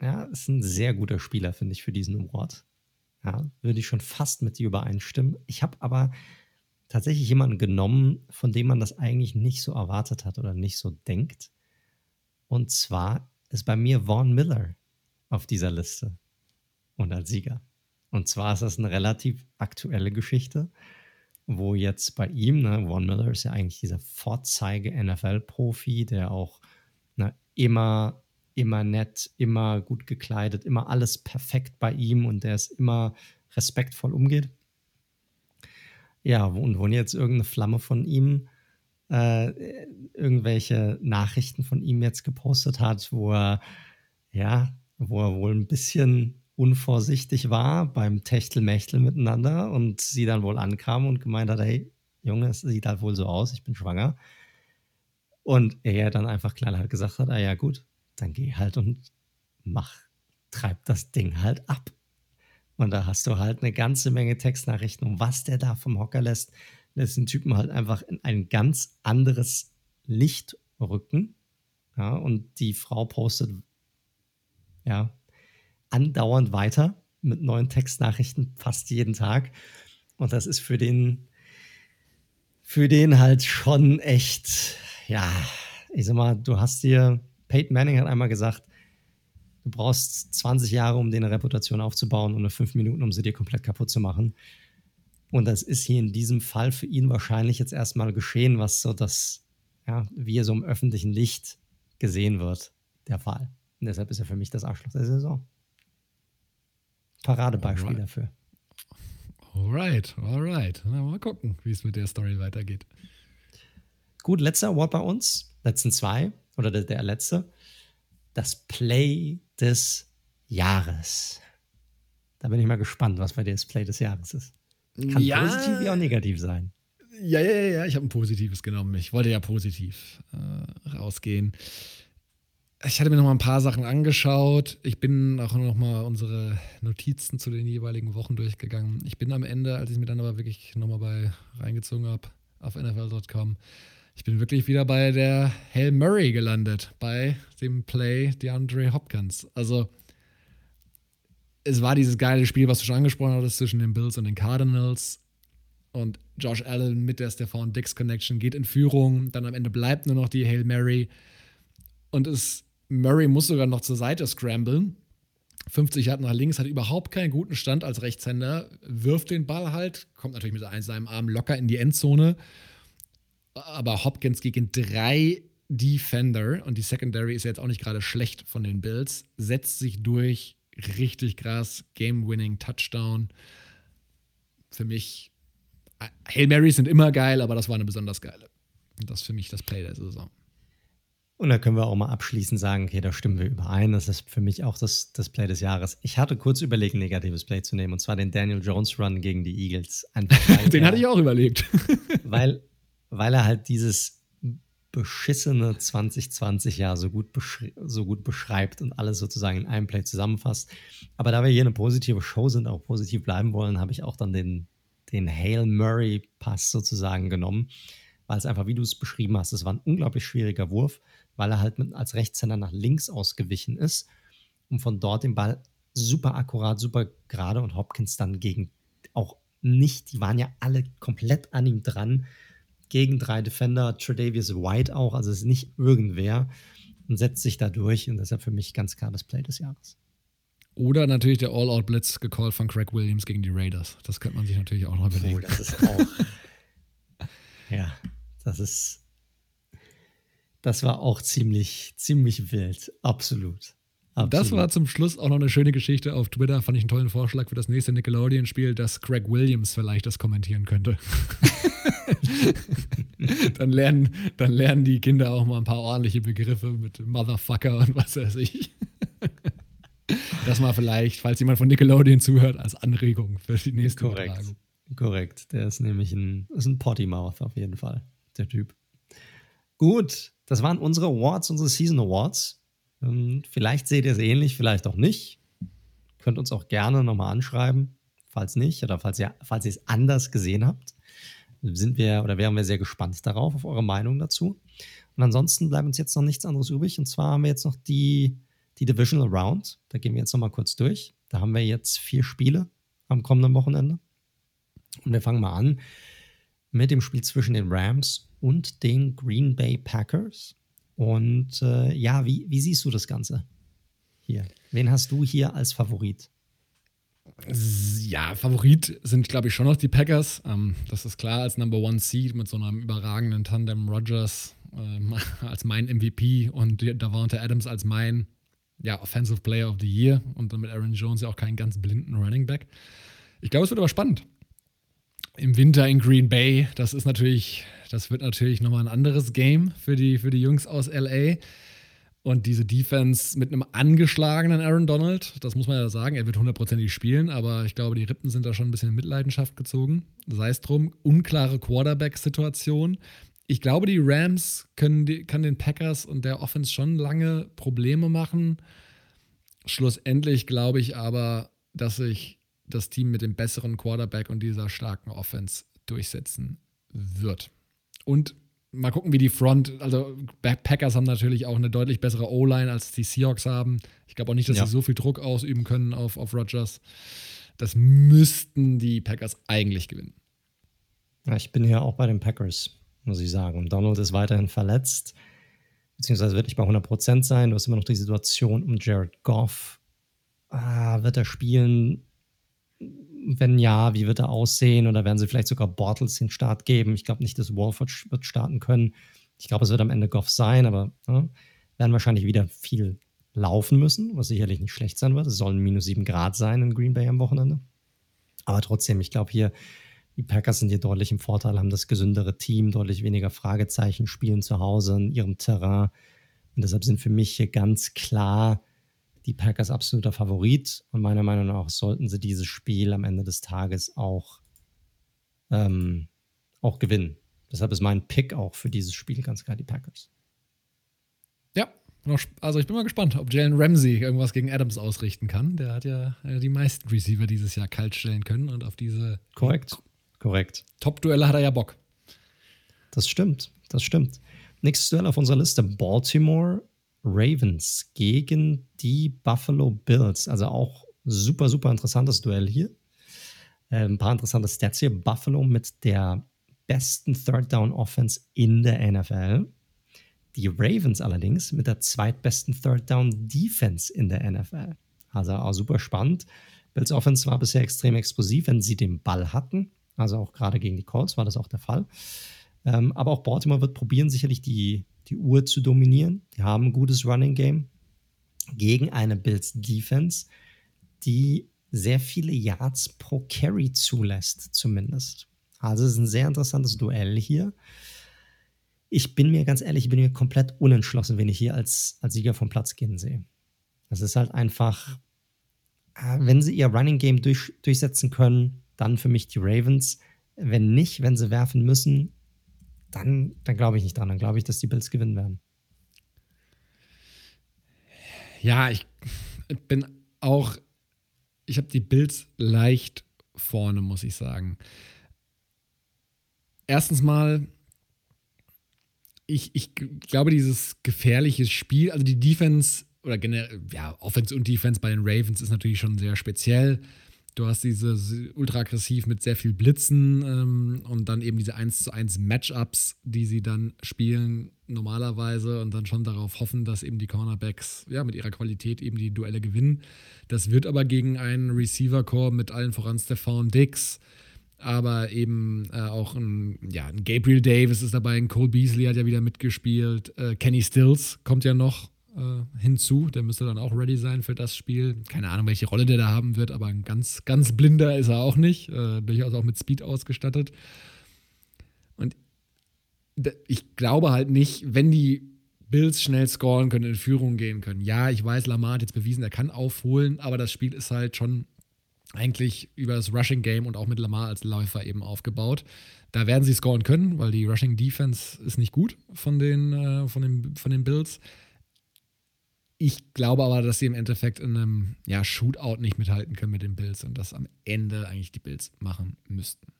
ja, ist ein sehr guter Spieler, finde ich, für diesen Award. Ja, würde ich schon fast mit dir übereinstimmen. Ich habe aber tatsächlich jemanden genommen, von dem man das eigentlich nicht so erwartet hat oder nicht so denkt. Und zwar ist bei mir Vaughn Miller auf dieser Liste und als Sieger. Und zwar ist das eine relativ aktuelle Geschichte, wo jetzt bei ihm, ne, Von Miller ist ja eigentlich dieser Vorzeige-NFL-Profi, der auch ne, immer, immer nett, immer gut gekleidet, immer alles perfekt bei ihm und der es immer respektvoll umgeht. Ja, und wo jetzt irgendeine Flamme von ihm äh, irgendwelche Nachrichten von ihm jetzt gepostet hat, wo er, ja, wo er wohl ein bisschen unvorsichtig war beim Techtelmechtel miteinander und sie dann wohl ankam und gemeint hat, hey, Junge, es sieht halt wohl so aus, ich bin schwanger. Und er dann einfach klar halt gesagt hat, ah ja gut, dann geh halt und mach, treib das Ding halt ab. Und da hast du halt eine ganze Menge Textnachrichten und was der da vom Hocker lässt, lässt den Typen halt einfach in ein ganz anderes Licht rücken. Ja, und die Frau postet, ja, andauernd weiter mit neuen Textnachrichten fast jeden Tag. Und das ist für den, für den halt schon echt, ja, ich sag mal, du hast dir, Peyton Manning hat einmal gesagt, du brauchst 20 Jahre, um dir eine Reputation aufzubauen und nur fünf Minuten, um sie dir komplett kaputt zu machen. Und das ist hier in diesem Fall für ihn wahrscheinlich jetzt erstmal geschehen, was so das, ja, wie er so im öffentlichen Licht gesehen wird, der Fall. Und deshalb ist er für mich das Arschloch der Saison. Paradebeispiel alright. dafür. Alright, alright. Na, mal gucken, wie es mit der Story weitergeht. Gut, letzter Award bei uns, letzten zwei oder der, der letzte. Das Play des Jahres. Da bin ich mal gespannt, was bei dir das Play des Jahres ist. Kann ja, positiv wie auch negativ sein. Ja, ja, ja, ich habe ein positives genommen. Ich wollte ja positiv äh, rausgehen ich hatte mir noch mal ein paar Sachen angeschaut. Ich bin auch noch mal unsere Notizen zu den jeweiligen Wochen durchgegangen. Ich bin am Ende, als ich mir dann aber wirklich noch mal bei reingezogen habe auf NFL.com, ich bin wirklich wieder bei der Hail Murray gelandet, bei dem Play DeAndre Hopkins. Also es war dieses geile Spiel, was du schon angesprochen hattest, zwischen den Bills und den Cardinals. Und Josh Allen mit der Stefan Dix Connection geht in Führung. Dann am Ende bleibt nur noch die Hail Mary. Und es Murray muss sogar noch zur Seite scramblen. 50 Yards nach links, hat überhaupt keinen guten Stand als Rechtshänder, wirft den Ball halt, kommt natürlich mit seinem Arm locker in die Endzone. Aber Hopkins gegen drei Defender und die Secondary ist jetzt auch nicht gerade schlecht von den Bills, setzt sich durch, richtig krass, Game-Winning Touchdown. Für mich, Hail Marys sind immer geil, aber das war eine besonders geile. Und das ist für mich das Play der Saison. Und da können wir auch mal abschließend sagen, okay, da stimmen wir überein. Das ist für mich auch das, das Play des Jahres. Ich hatte kurz überlegt, ein negatives Play zu nehmen, und zwar den Daniel Jones Run gegen die Eagles. den hatte ich auch überlegt. weil, weil er halt dieses beschissene 2020 Jahr so gut, so gut beschreibt und alles sozusagen in einem Play zusammenfasst. Aber da wir hier eine positive Show sind, auch positiv bleiben wollen, habe ich auch dann den, den Hail Murray Pass sozusagen genommen, weil es einfach, wie du es beschrieben hast, es war ein unglaublich schwieriger Wurf weil er halt mit, als Rechtshänder nach links ausgewichen ist und von dort den Ball super akkurat, super gerade und Hopkins dann gegen auch nicht, die waren ja alle komplett an ihm dran, gegen drei Defender, Tredavious White auch, also es ist nicht irgendwer und setzt sich da durch und deshalb für mich ganz klar das Play des Jahres. Oder natürlich der All-Out-Blitz gecallt von Craig Williams gegen die Raiders. Das könnte man sich natürlich auch noch überlegen. Oh, das ist auch. ja, das ist das war auch ziemlich, ziemlich wild. Absolut. Absolut. Das war zum Schluss auch noch eine schöne Geschichte auf Twitter. Fand ich einen tollen Vorschlag für das nächste Nickelodeon-Spiel, dass Craig Williams vielleicht das kommentieren könnte. dann, lernen, dann lernen die Kinder auch mal ein paar ordentliche Begriffe mit Motherfucker und was weiß ich. Das mal vielleicht, falls jemand von Nickelodeon zuhört, als Anregung für die nächste Korrekt. Übertragung. Korrekt. Der ist nämlich ein, ist ein Potty Mouth auf jeden Fall, der Typ. Gut, das waren unsere Awards, unsere Season Awards. Ähm, vielleicht seht ihr es ähnlich, vielleicht auch nicht. Könnt uns auch gerne nochmal anschreiben, falls nicht oder falls ihr, falls ihr es anders gesehen habt. Sind wir oder wären wir sehr gespannt darauf, auf eure Meinung dazu. Und ansonsten bleibt uns jetzt noch nichts anderes übrig. Und zwar haben wir jetzt noch die, die Divisional Round. Da gehen wir jetzt nochmal kurz durch. Da haben wir jetzt vier Spiele am kommenden Wochenende. Und wir fangen mal an mit dem Spiel zwischen den Rams und den Green Bay Packers. Und äh, ja, wie, wie siehst du das Ganze hier? Wen hast du hier als Favorit? Ja, Favorit sind, glaube ich, schon noch die Packers. Ähm, das ist klar, als Number One Seed mit so einem überragenden Tandem Rogers äh, als mein MVP und Davante Adams als mein ja, Offensive Player of the Year und dann mit Aaron Jones ja auch keinen ganz blinden Running Back. Ich glaube, es wird aber spannend. Im Winter in Green Bay, das ist natürlich das wird natürlich nochmal ein anderes Game für die, für die Jungs aus LA. Und diese Defense mit einem angeschlagenen Aaron Donald, das muss man ja sagen, er wird hundertprozentig spielen, aber ich glaube, die Rippen sind da schon ein bisschen in Mitleidenschaft gezogen. Sei es drum, unklare Quarterback-Situation. Ich glaube, die Rams können die, kann den Packers und der Offense schon lange Probleme machen. Schlussendlich glaube ich aber, dass sich das Team mit dem besseren Quarterback und dieser starken Offense durchsetzen wird. Und mal gucken, wie die Front, also Packers haben natürlich auch eine deutlich bessere O-Line, als die Seahawks haben. Ich glaube auch nicht, dass ja. sie so viel Druck ausüben können auf, auf Rodgers. Das müssten die Packers eigentlich gewinnen. Ja, ich bin hier auch bei den Packers, muss ich sagen. Donald ist weiterhin verletzt, beziehungsweise wird nicht bei 100% sein. Du hast immer noch die Situation um Jared Goff. Ah, wird er spielen? Wenn ja, wie wird er aussehen? Oder werden sie vielleicht sogar Bortles den Start geben? Ich glaube nicht, dass Wolford wird starten können. Ich glaube, es wird am Ende Goff sein, aber ja, werden wahrscheinlich wieder viel laufen müssen, was sicherlich nicht schlecht sein wird. Es sollen minus sieben Grad sein in Green Bay am Wochenende. Aber trotzdem, ich glaube hier, die Packers sind hier deutlich im Vorteil, haben das gesündere Team, deutlich weniger Fragezeichen, spielen zu Hause in ihrem Terrain. Und deshalb sind für mich hier ganz klar die Packers absoluter Favorit und meiner Meinung nach sollten sie dieses Spiel am Ende des Tages auch, ähm, auch gewinnen. Deshalb ist mein Pick auch für dieses Spiel ganz klar die Packers. Ja, also ich bin mal gespannt, ob Jalen Ramsey irgendwas gegen Adams ausrichten kann. Der hat ja äh, die meisten Receiver dieses Jahr kalt stellen können und auf diese korrekt, korrekt. Top-Duelle hat er ja Bock. Das stimmt, das stimmt. Nächstes Duell auf unserer Liste: Baltimore Ravens gegen die Buffalo Bills. Also auch super, super interessantes Duell hier. Äh, ein paar interessante Stats hier. Buffalo mit der besten Third Down Offense in der NFL. Die Ravens allerdings mit der zweitbesten Third Down Defense in der NFL. Also auch super spannend. Bills Offense war bisher extrem explosiv, wenn sie den Ball hatten. Also auch gerade gegen die Colts war das auch der Fall. Ähm, aber auch Baltimore wird probieren, sicherlich die, die Uhr zu dominieren. Die haben ein gutes Running Game gegen eine Bills Defense, die sehr viele Yards pro Carry zulässt, zumindest. Also es ist ein sehr interessantes Duell hier. Ich bin mir ganz ehrlich, ich bin mir komplett unentschlossen, wen ich hier als, als Sieger vom Platz gehen sehe. Es ist halt einfach, äh, wenn sie ihr Running Game durch, durchsetzen können, dann für mich die Ravens. Wenn nicht, wenn sie werfen müssen, dann, dann glaube ich nicht dran. Dann glaube ich, dass die Bills gewinnen werden. Ja, ich bin auch, ich habe die Bills leicht vorne, muss ich sagen. Erstens mal, ich, ich glaube, dieses gefährliche Spiel, also die Defense oder generell, ja, Offense und Defense bei den Ravens ist natürlich schon sehr speziell. Du hast diese ultra aggressiv mit sehr viel Blitzen ähm, und dann eben diese 1 zu 1 Matchups, die sie dann spielen normalerweise und dann schon darauf hoffen, dass eben die Cornerbacks ja mit ihrer Qualität eben die Duelle gewinnen. Das wird aber gegen einen Receiver-Core mit allen voran Stefan Dix, aber eben äh, auch ein, ja, ein Gabriel Davis ist dabei, ein Cole Beasley hat ja wieder mitgespielt, äh, Kenny Stills kommt ja noch äh, hinzu. Der müsste dann auch ready sein für das Spiel. Keine Ahnung, welche Rolle der da haben wird, aber ein ganz, ganz blinder ist er auch nicht. Äh, durchaus auch mit Speed ausgestattet. Und ich glaube halt nicht, wenn die Bills schnell scoren können, in Führung gehen können. Ja, ich weiß, Lamar hat jetzt bewiesen, er kann aufholen, aber das Spiel ist halt schon eigentlich über das Rushing Game und auch mit Lamar als Läufer eben aufgebaut. Da werden sie scoren können, weil die Rushing Defense ist nicht gut von den, äh, von den, von den Bills. Ich glaube aber, dass sie im Endeffekt in einem ja, Shootout nicht mithalten können mit den Bills und das am Ende eigentlich die Bills machen müssten.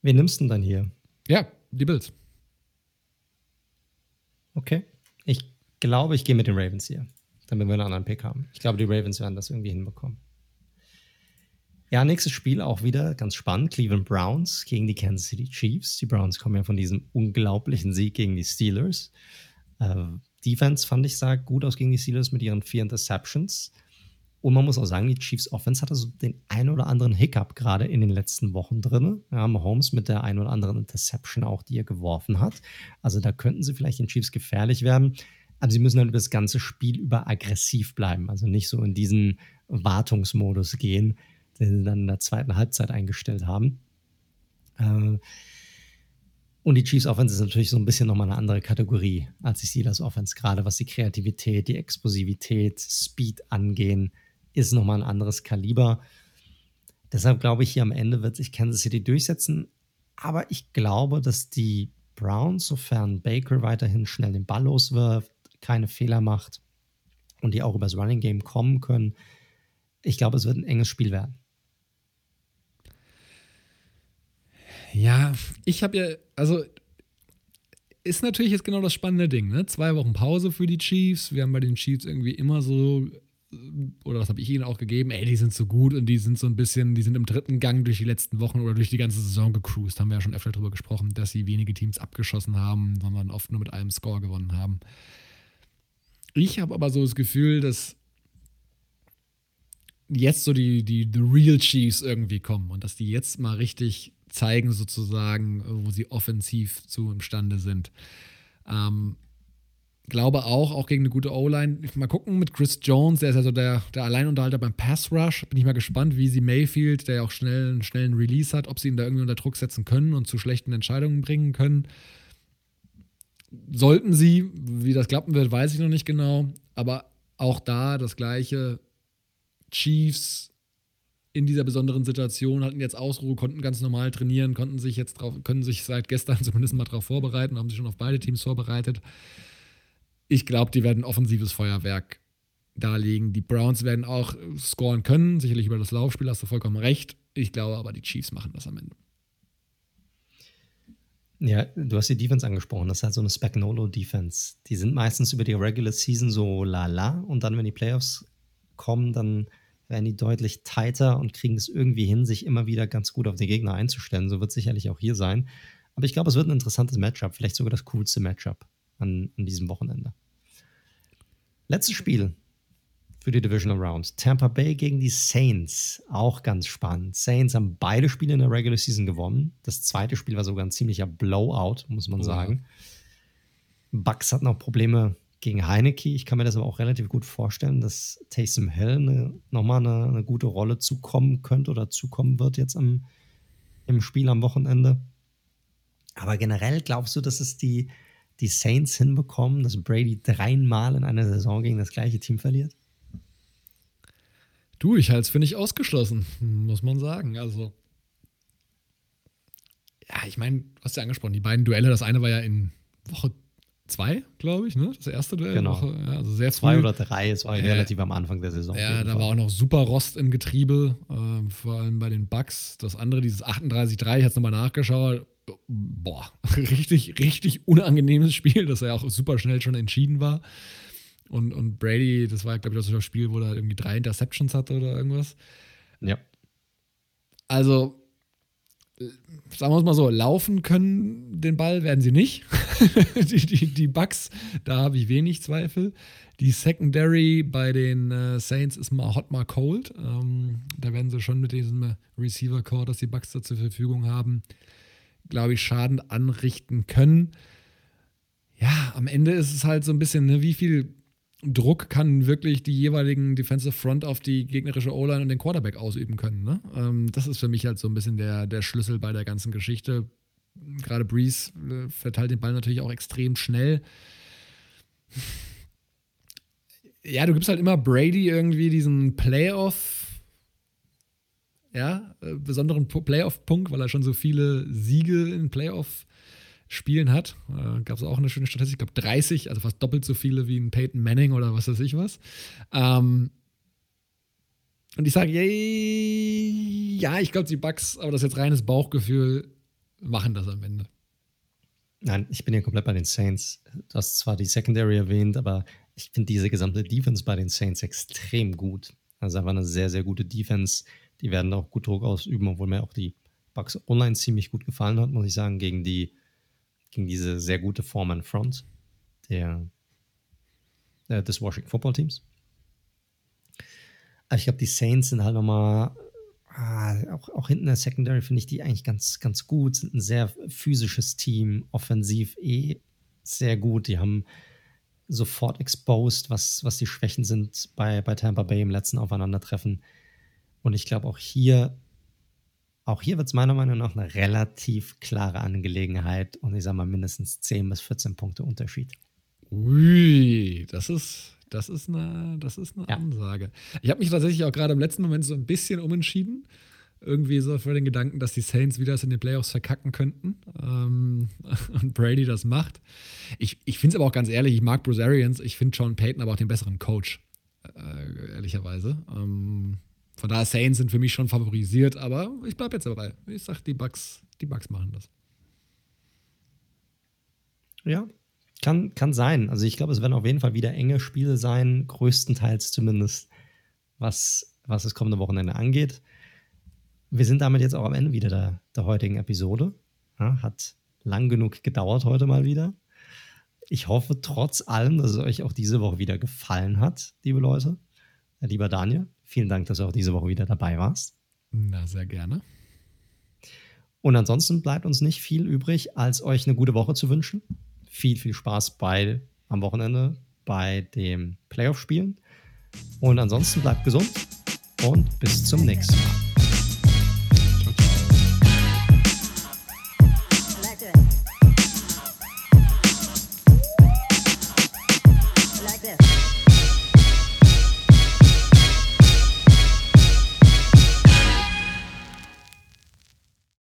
Wen nimmst du denn dann hier? Ja, die Bills. Okay. Ich glaube, ich gehe mit den Ravens hier, damit wir einen anderen Pick haben. Ich glaube, die Ravens werden das irgendwie hinbekommen. Ja, nächstes Spiel auch wieder ganz spannend. Cleveland Browns gegen die Kansas City Chiefs. Die Browns kommen ja von diesem unglaublichen Sieg gegen die Steelers. Äh, Defense fand ich sah gut aus gegen die Steelers mit ihren vier Interceptions. Und man muss auch sagen, die Chiefs Offense hatte so den ein oder anderen Hiccup gerade in den letzten Wochen drin. Ja, Mahomes mit der ein oder anderen Interception auch, die er geworfen hat. Also da könnten sie vielleicht den Chiefs gefährlich werden. Aber sie müssen dann über das ganze Spiel über aggressiv bleiben. Also nicht so in diesen Wartungsmodus gehen, den sie dann in der zweiten Halbzeit eingestellt haben. Äh, und die Chiefs Offense ist natürlich so ein bisschen nochmal eine andere Kategorie als die Steelers Offense. Gerade was die Kreativität, die Explosivität, Speed angehen, ist nochmal ein anderes Kaliber. Deshalb glaube ich, hier am Ende wird sich Kansas City durchsetzen. Aber ich glaube, dass die Browns, sofern Baker weiterhin schnell den Ball loswirft, keine Fehler macht und die auch übers Running Game kommen können, ich glaube, es wird ein enges Spiel werden. Ja, ich habe ja, also ist natürlich jetzt genau das spannende Ding, ne? Zwei Wochen Pause für die Chiefs. Wir haben bei den Chiefs irgendwie immer so, oder das habe ich ihnen auch gegeben, ey, die sind so gut und die sind so ein bisschen, die sind im dritten Gang durch die letzten Wochen oder durch die ganze Saison gecruised. Haben wir ja schon öfter darüber gesprochen, dass sie wenige Teams abgeschossen haben, sondern oft nur mit einem Score gewonnen haben. Ich habe aber so das Gefühl, dass jetzt so die, die The Real Chiefs irgendwie kommen und dass die jetzt mal richtig zeigen sozusagen, wo sie offensiv zu imstande sind. Ähm, glaube auch, auch gegen eine gute O-Line. Mal gucken mit Chris Jones, der ist ja so der, der Alleinunterhalter beim Pass Rush. Bin ich mal gespannt, wie sie Mayfield, der ja auch schnell einen schnellen Release hat, ob sie ihn da irgendwie unter Druck setzen können und zu schlechten Entscheidungen bringen können. Sollten sie, wie das klappen wird, weiß ich noch nicht genau. Aber auch da das gleiche. Chiefs in dieser besonderen Situation, hatten jetzt Ausruhe, konnten ganz normal trainieren, konnten sich jetzt drauf, können sich seit gestern zumindest mal darauf vorbereiten, haben sich schon auf beide Teams vorbereitet. Ich glaube, die werden offensives Feuerwerk darlegen. Die Browns werden auch scoren können, sicherlich über das Laufspiel, hast du vollkommen recht. Ich glaube aber, die Chiefs machen das am Ende. Ja, du hast die Defense angesprochen. Das ist halt so eine Spagnolo-Defense. Die sind meistens über die Regular Season so lala und dann, wenn die Playoffs kommen, dann werden die deutlich tighter und kriegen es irgendwie hin, sich immer wieder ganz gut auf den Gegner einzustellen. So wird es sicherlich auch hier sein. Aber ich glaube, es wird ein interessantes Matchup, vielleicht sogar das coolste Matchup an, an diesem Wochenende. Letztes Spiel. für die Divisional Round. Tampa Bay gegen die Saints, auch ganz spannend. Saints haben beide Spiele in der Regular Season gewonnen. Das zweite Spiel war sogar ein ziemlicher Blowout, muss man oh, sagen. Ja. Bucks hatten auch Probleme gegen Heineke. Ich kann mir das aber auch relativ gut vorstellen, dass Taysom Hill eine, nochmal eine, eine gute Rolle zukommen könnte oder zukommen wird jetzt am, im Spiel am Wochenende. Aber generell glaubst du, dass es die, die Saints hinbekommen, dass Brady dreimal in einer Saison gegen das gleiche Team verliert? Du, ich halte es für nicht ausgeschlossen, muss man sagen. Also, ja, ich meine, du hast ja angesprochen, die beiden Duelle, das eine war ja in Woche zwei, glaube ich, ne? Das erste Duell. Genau. Woche, ja, also sehr zwei oder drei, es war äh, relativ am Anfang der Saison. Ja, da war auch noch super Rost im Getriebe, äh, vor allem bei den Bucks. Das andere, dieses 38-3, ich habe es nochmal nachgeschaut. Boah, richtig, richtig unangenehmes Spiel, das ja auch super schnell schon entschieden war. Und, und Brady, das war, glaube ich, das Spiel, wo er irgendwie drei Interceptions hatte oder irgendwas. Ja. Also, sagen wir es mal so, laufen können den Ball werden sie nicht. die, die, die Bucks, da habe ich wenig Zweifel. Die Secondary bei den äh, Saints ist mal hot, mal cold. Ähm, da werden sie schon mit diesem Receiver-Core, das die Bucks da zur Verfügung haben, glaube ich, Schaden anrichten können. Ja, am Ende ist es halt so ein bisschen, ne, wie viel Druck kann wirklich die jeweiligen Defensive Front auf die gegnerische O-Line und den Quarterback ausüben können. Ne? Ähm, das ist für mich halt so ein bisschen der, der Schlüssel bei der ganzen Geschichte. Gerade Breeze äh, verteilt den Ball natürlich auch extrem schnell. Ja, du gibst halt immer Brady irgendwie diesen Playoff, ja, äh, besonderen Playoff-Punkt, weil er schon so viele Siege in Playoff Spielen hat. Äh, Gab es auch eine schöne Statistik, ich glaube 30, also fast doppelt so viele wie ein Peyton Manning oder was weiß ich was. Ähm, und ich sage, yay, ja, ich glaube, die Bugs, aber das ist jetzt reines Bauchgefühl, machen das am Ende. Nein, ich bin ja komplett bei den Saints. Du hast zwar die Secondary erwähnt, aber ich finde diese gesamte Defense bei den Saints extrem gut. Also einfach eine sehr, sehr gute Defense. Die werden auch gut Druck ausüben, obwohl mir auch die Bugs online ziemlich gut gefallen hat, muss ich sagen, gegen die gegen diese sehr gute Foreman Front der, äh, des Washington Football Teams. Aber ich glaube, die Saints sind halt nochmal, ah, auch, auch hinten in der Secondary finde ich die eigentlich ganz, ganz gut, sind ein sehr physisches Team, offensiv eh sehr gut. Die haben sofort exposed, was, was die Schwächen sind bei, bei Tampa Bay im letzten Aufeinandertreffen. Und ich glaube, auch hier auch hier wird es meiner Meinung nach eine relativ klare Angelegenheit und ich sage mal mindestens 10 bis 14 Punkte Unterschied. Ui, das ist, das ist eine, das ist eine ja. Ansage. Ich habe mich tatsächlich auch gerade im letzten Moment so ein bisschen umentschieden. Irgendwie so für den Gedanken, dass die Saints wieder in den Playoffs verkacken könnten ähm, und Brady das macht. Ich, ich finde es aber auch ganz ehrlich, ich mag Bruce Arians, ich finde Sean Payton aber auch den besseren Coach, äh, ehrlicherweise. Ähm, von daher Saints sind für mich schon favorisiert, aber ich bleibe jetzt dabei. Ich sage, die Bugs, die Bugs machen das. Ja, kann, kann sein. Also ich glaube, es werden auf jeden Fall wieder enge Spiele sein, größtenteils zumindest, was, was das kommende Wochenende angeht. Wir sind damit jetzt auch am Ende wieder der, der heutigen Episode. Ja, hat lang genug gedauert heute mal wieder. Ich hoffe trotz allem, dass es euch auch diese Woche wieder gefallen hat, liebe Leute. Lieber Daniel, Vielen Dank, dass du auch diese Woche wieder dabei warst. Na, sehr gerne. Und ansonsten bleibt uns nicht viel übrig, als euch eine gute Woche zu wünschen. Viel, viel Spaß bei am Wochenende bei dem Playoff-Spielen. Und ansonsten bleibt gesund und bis zum nächsten Mal.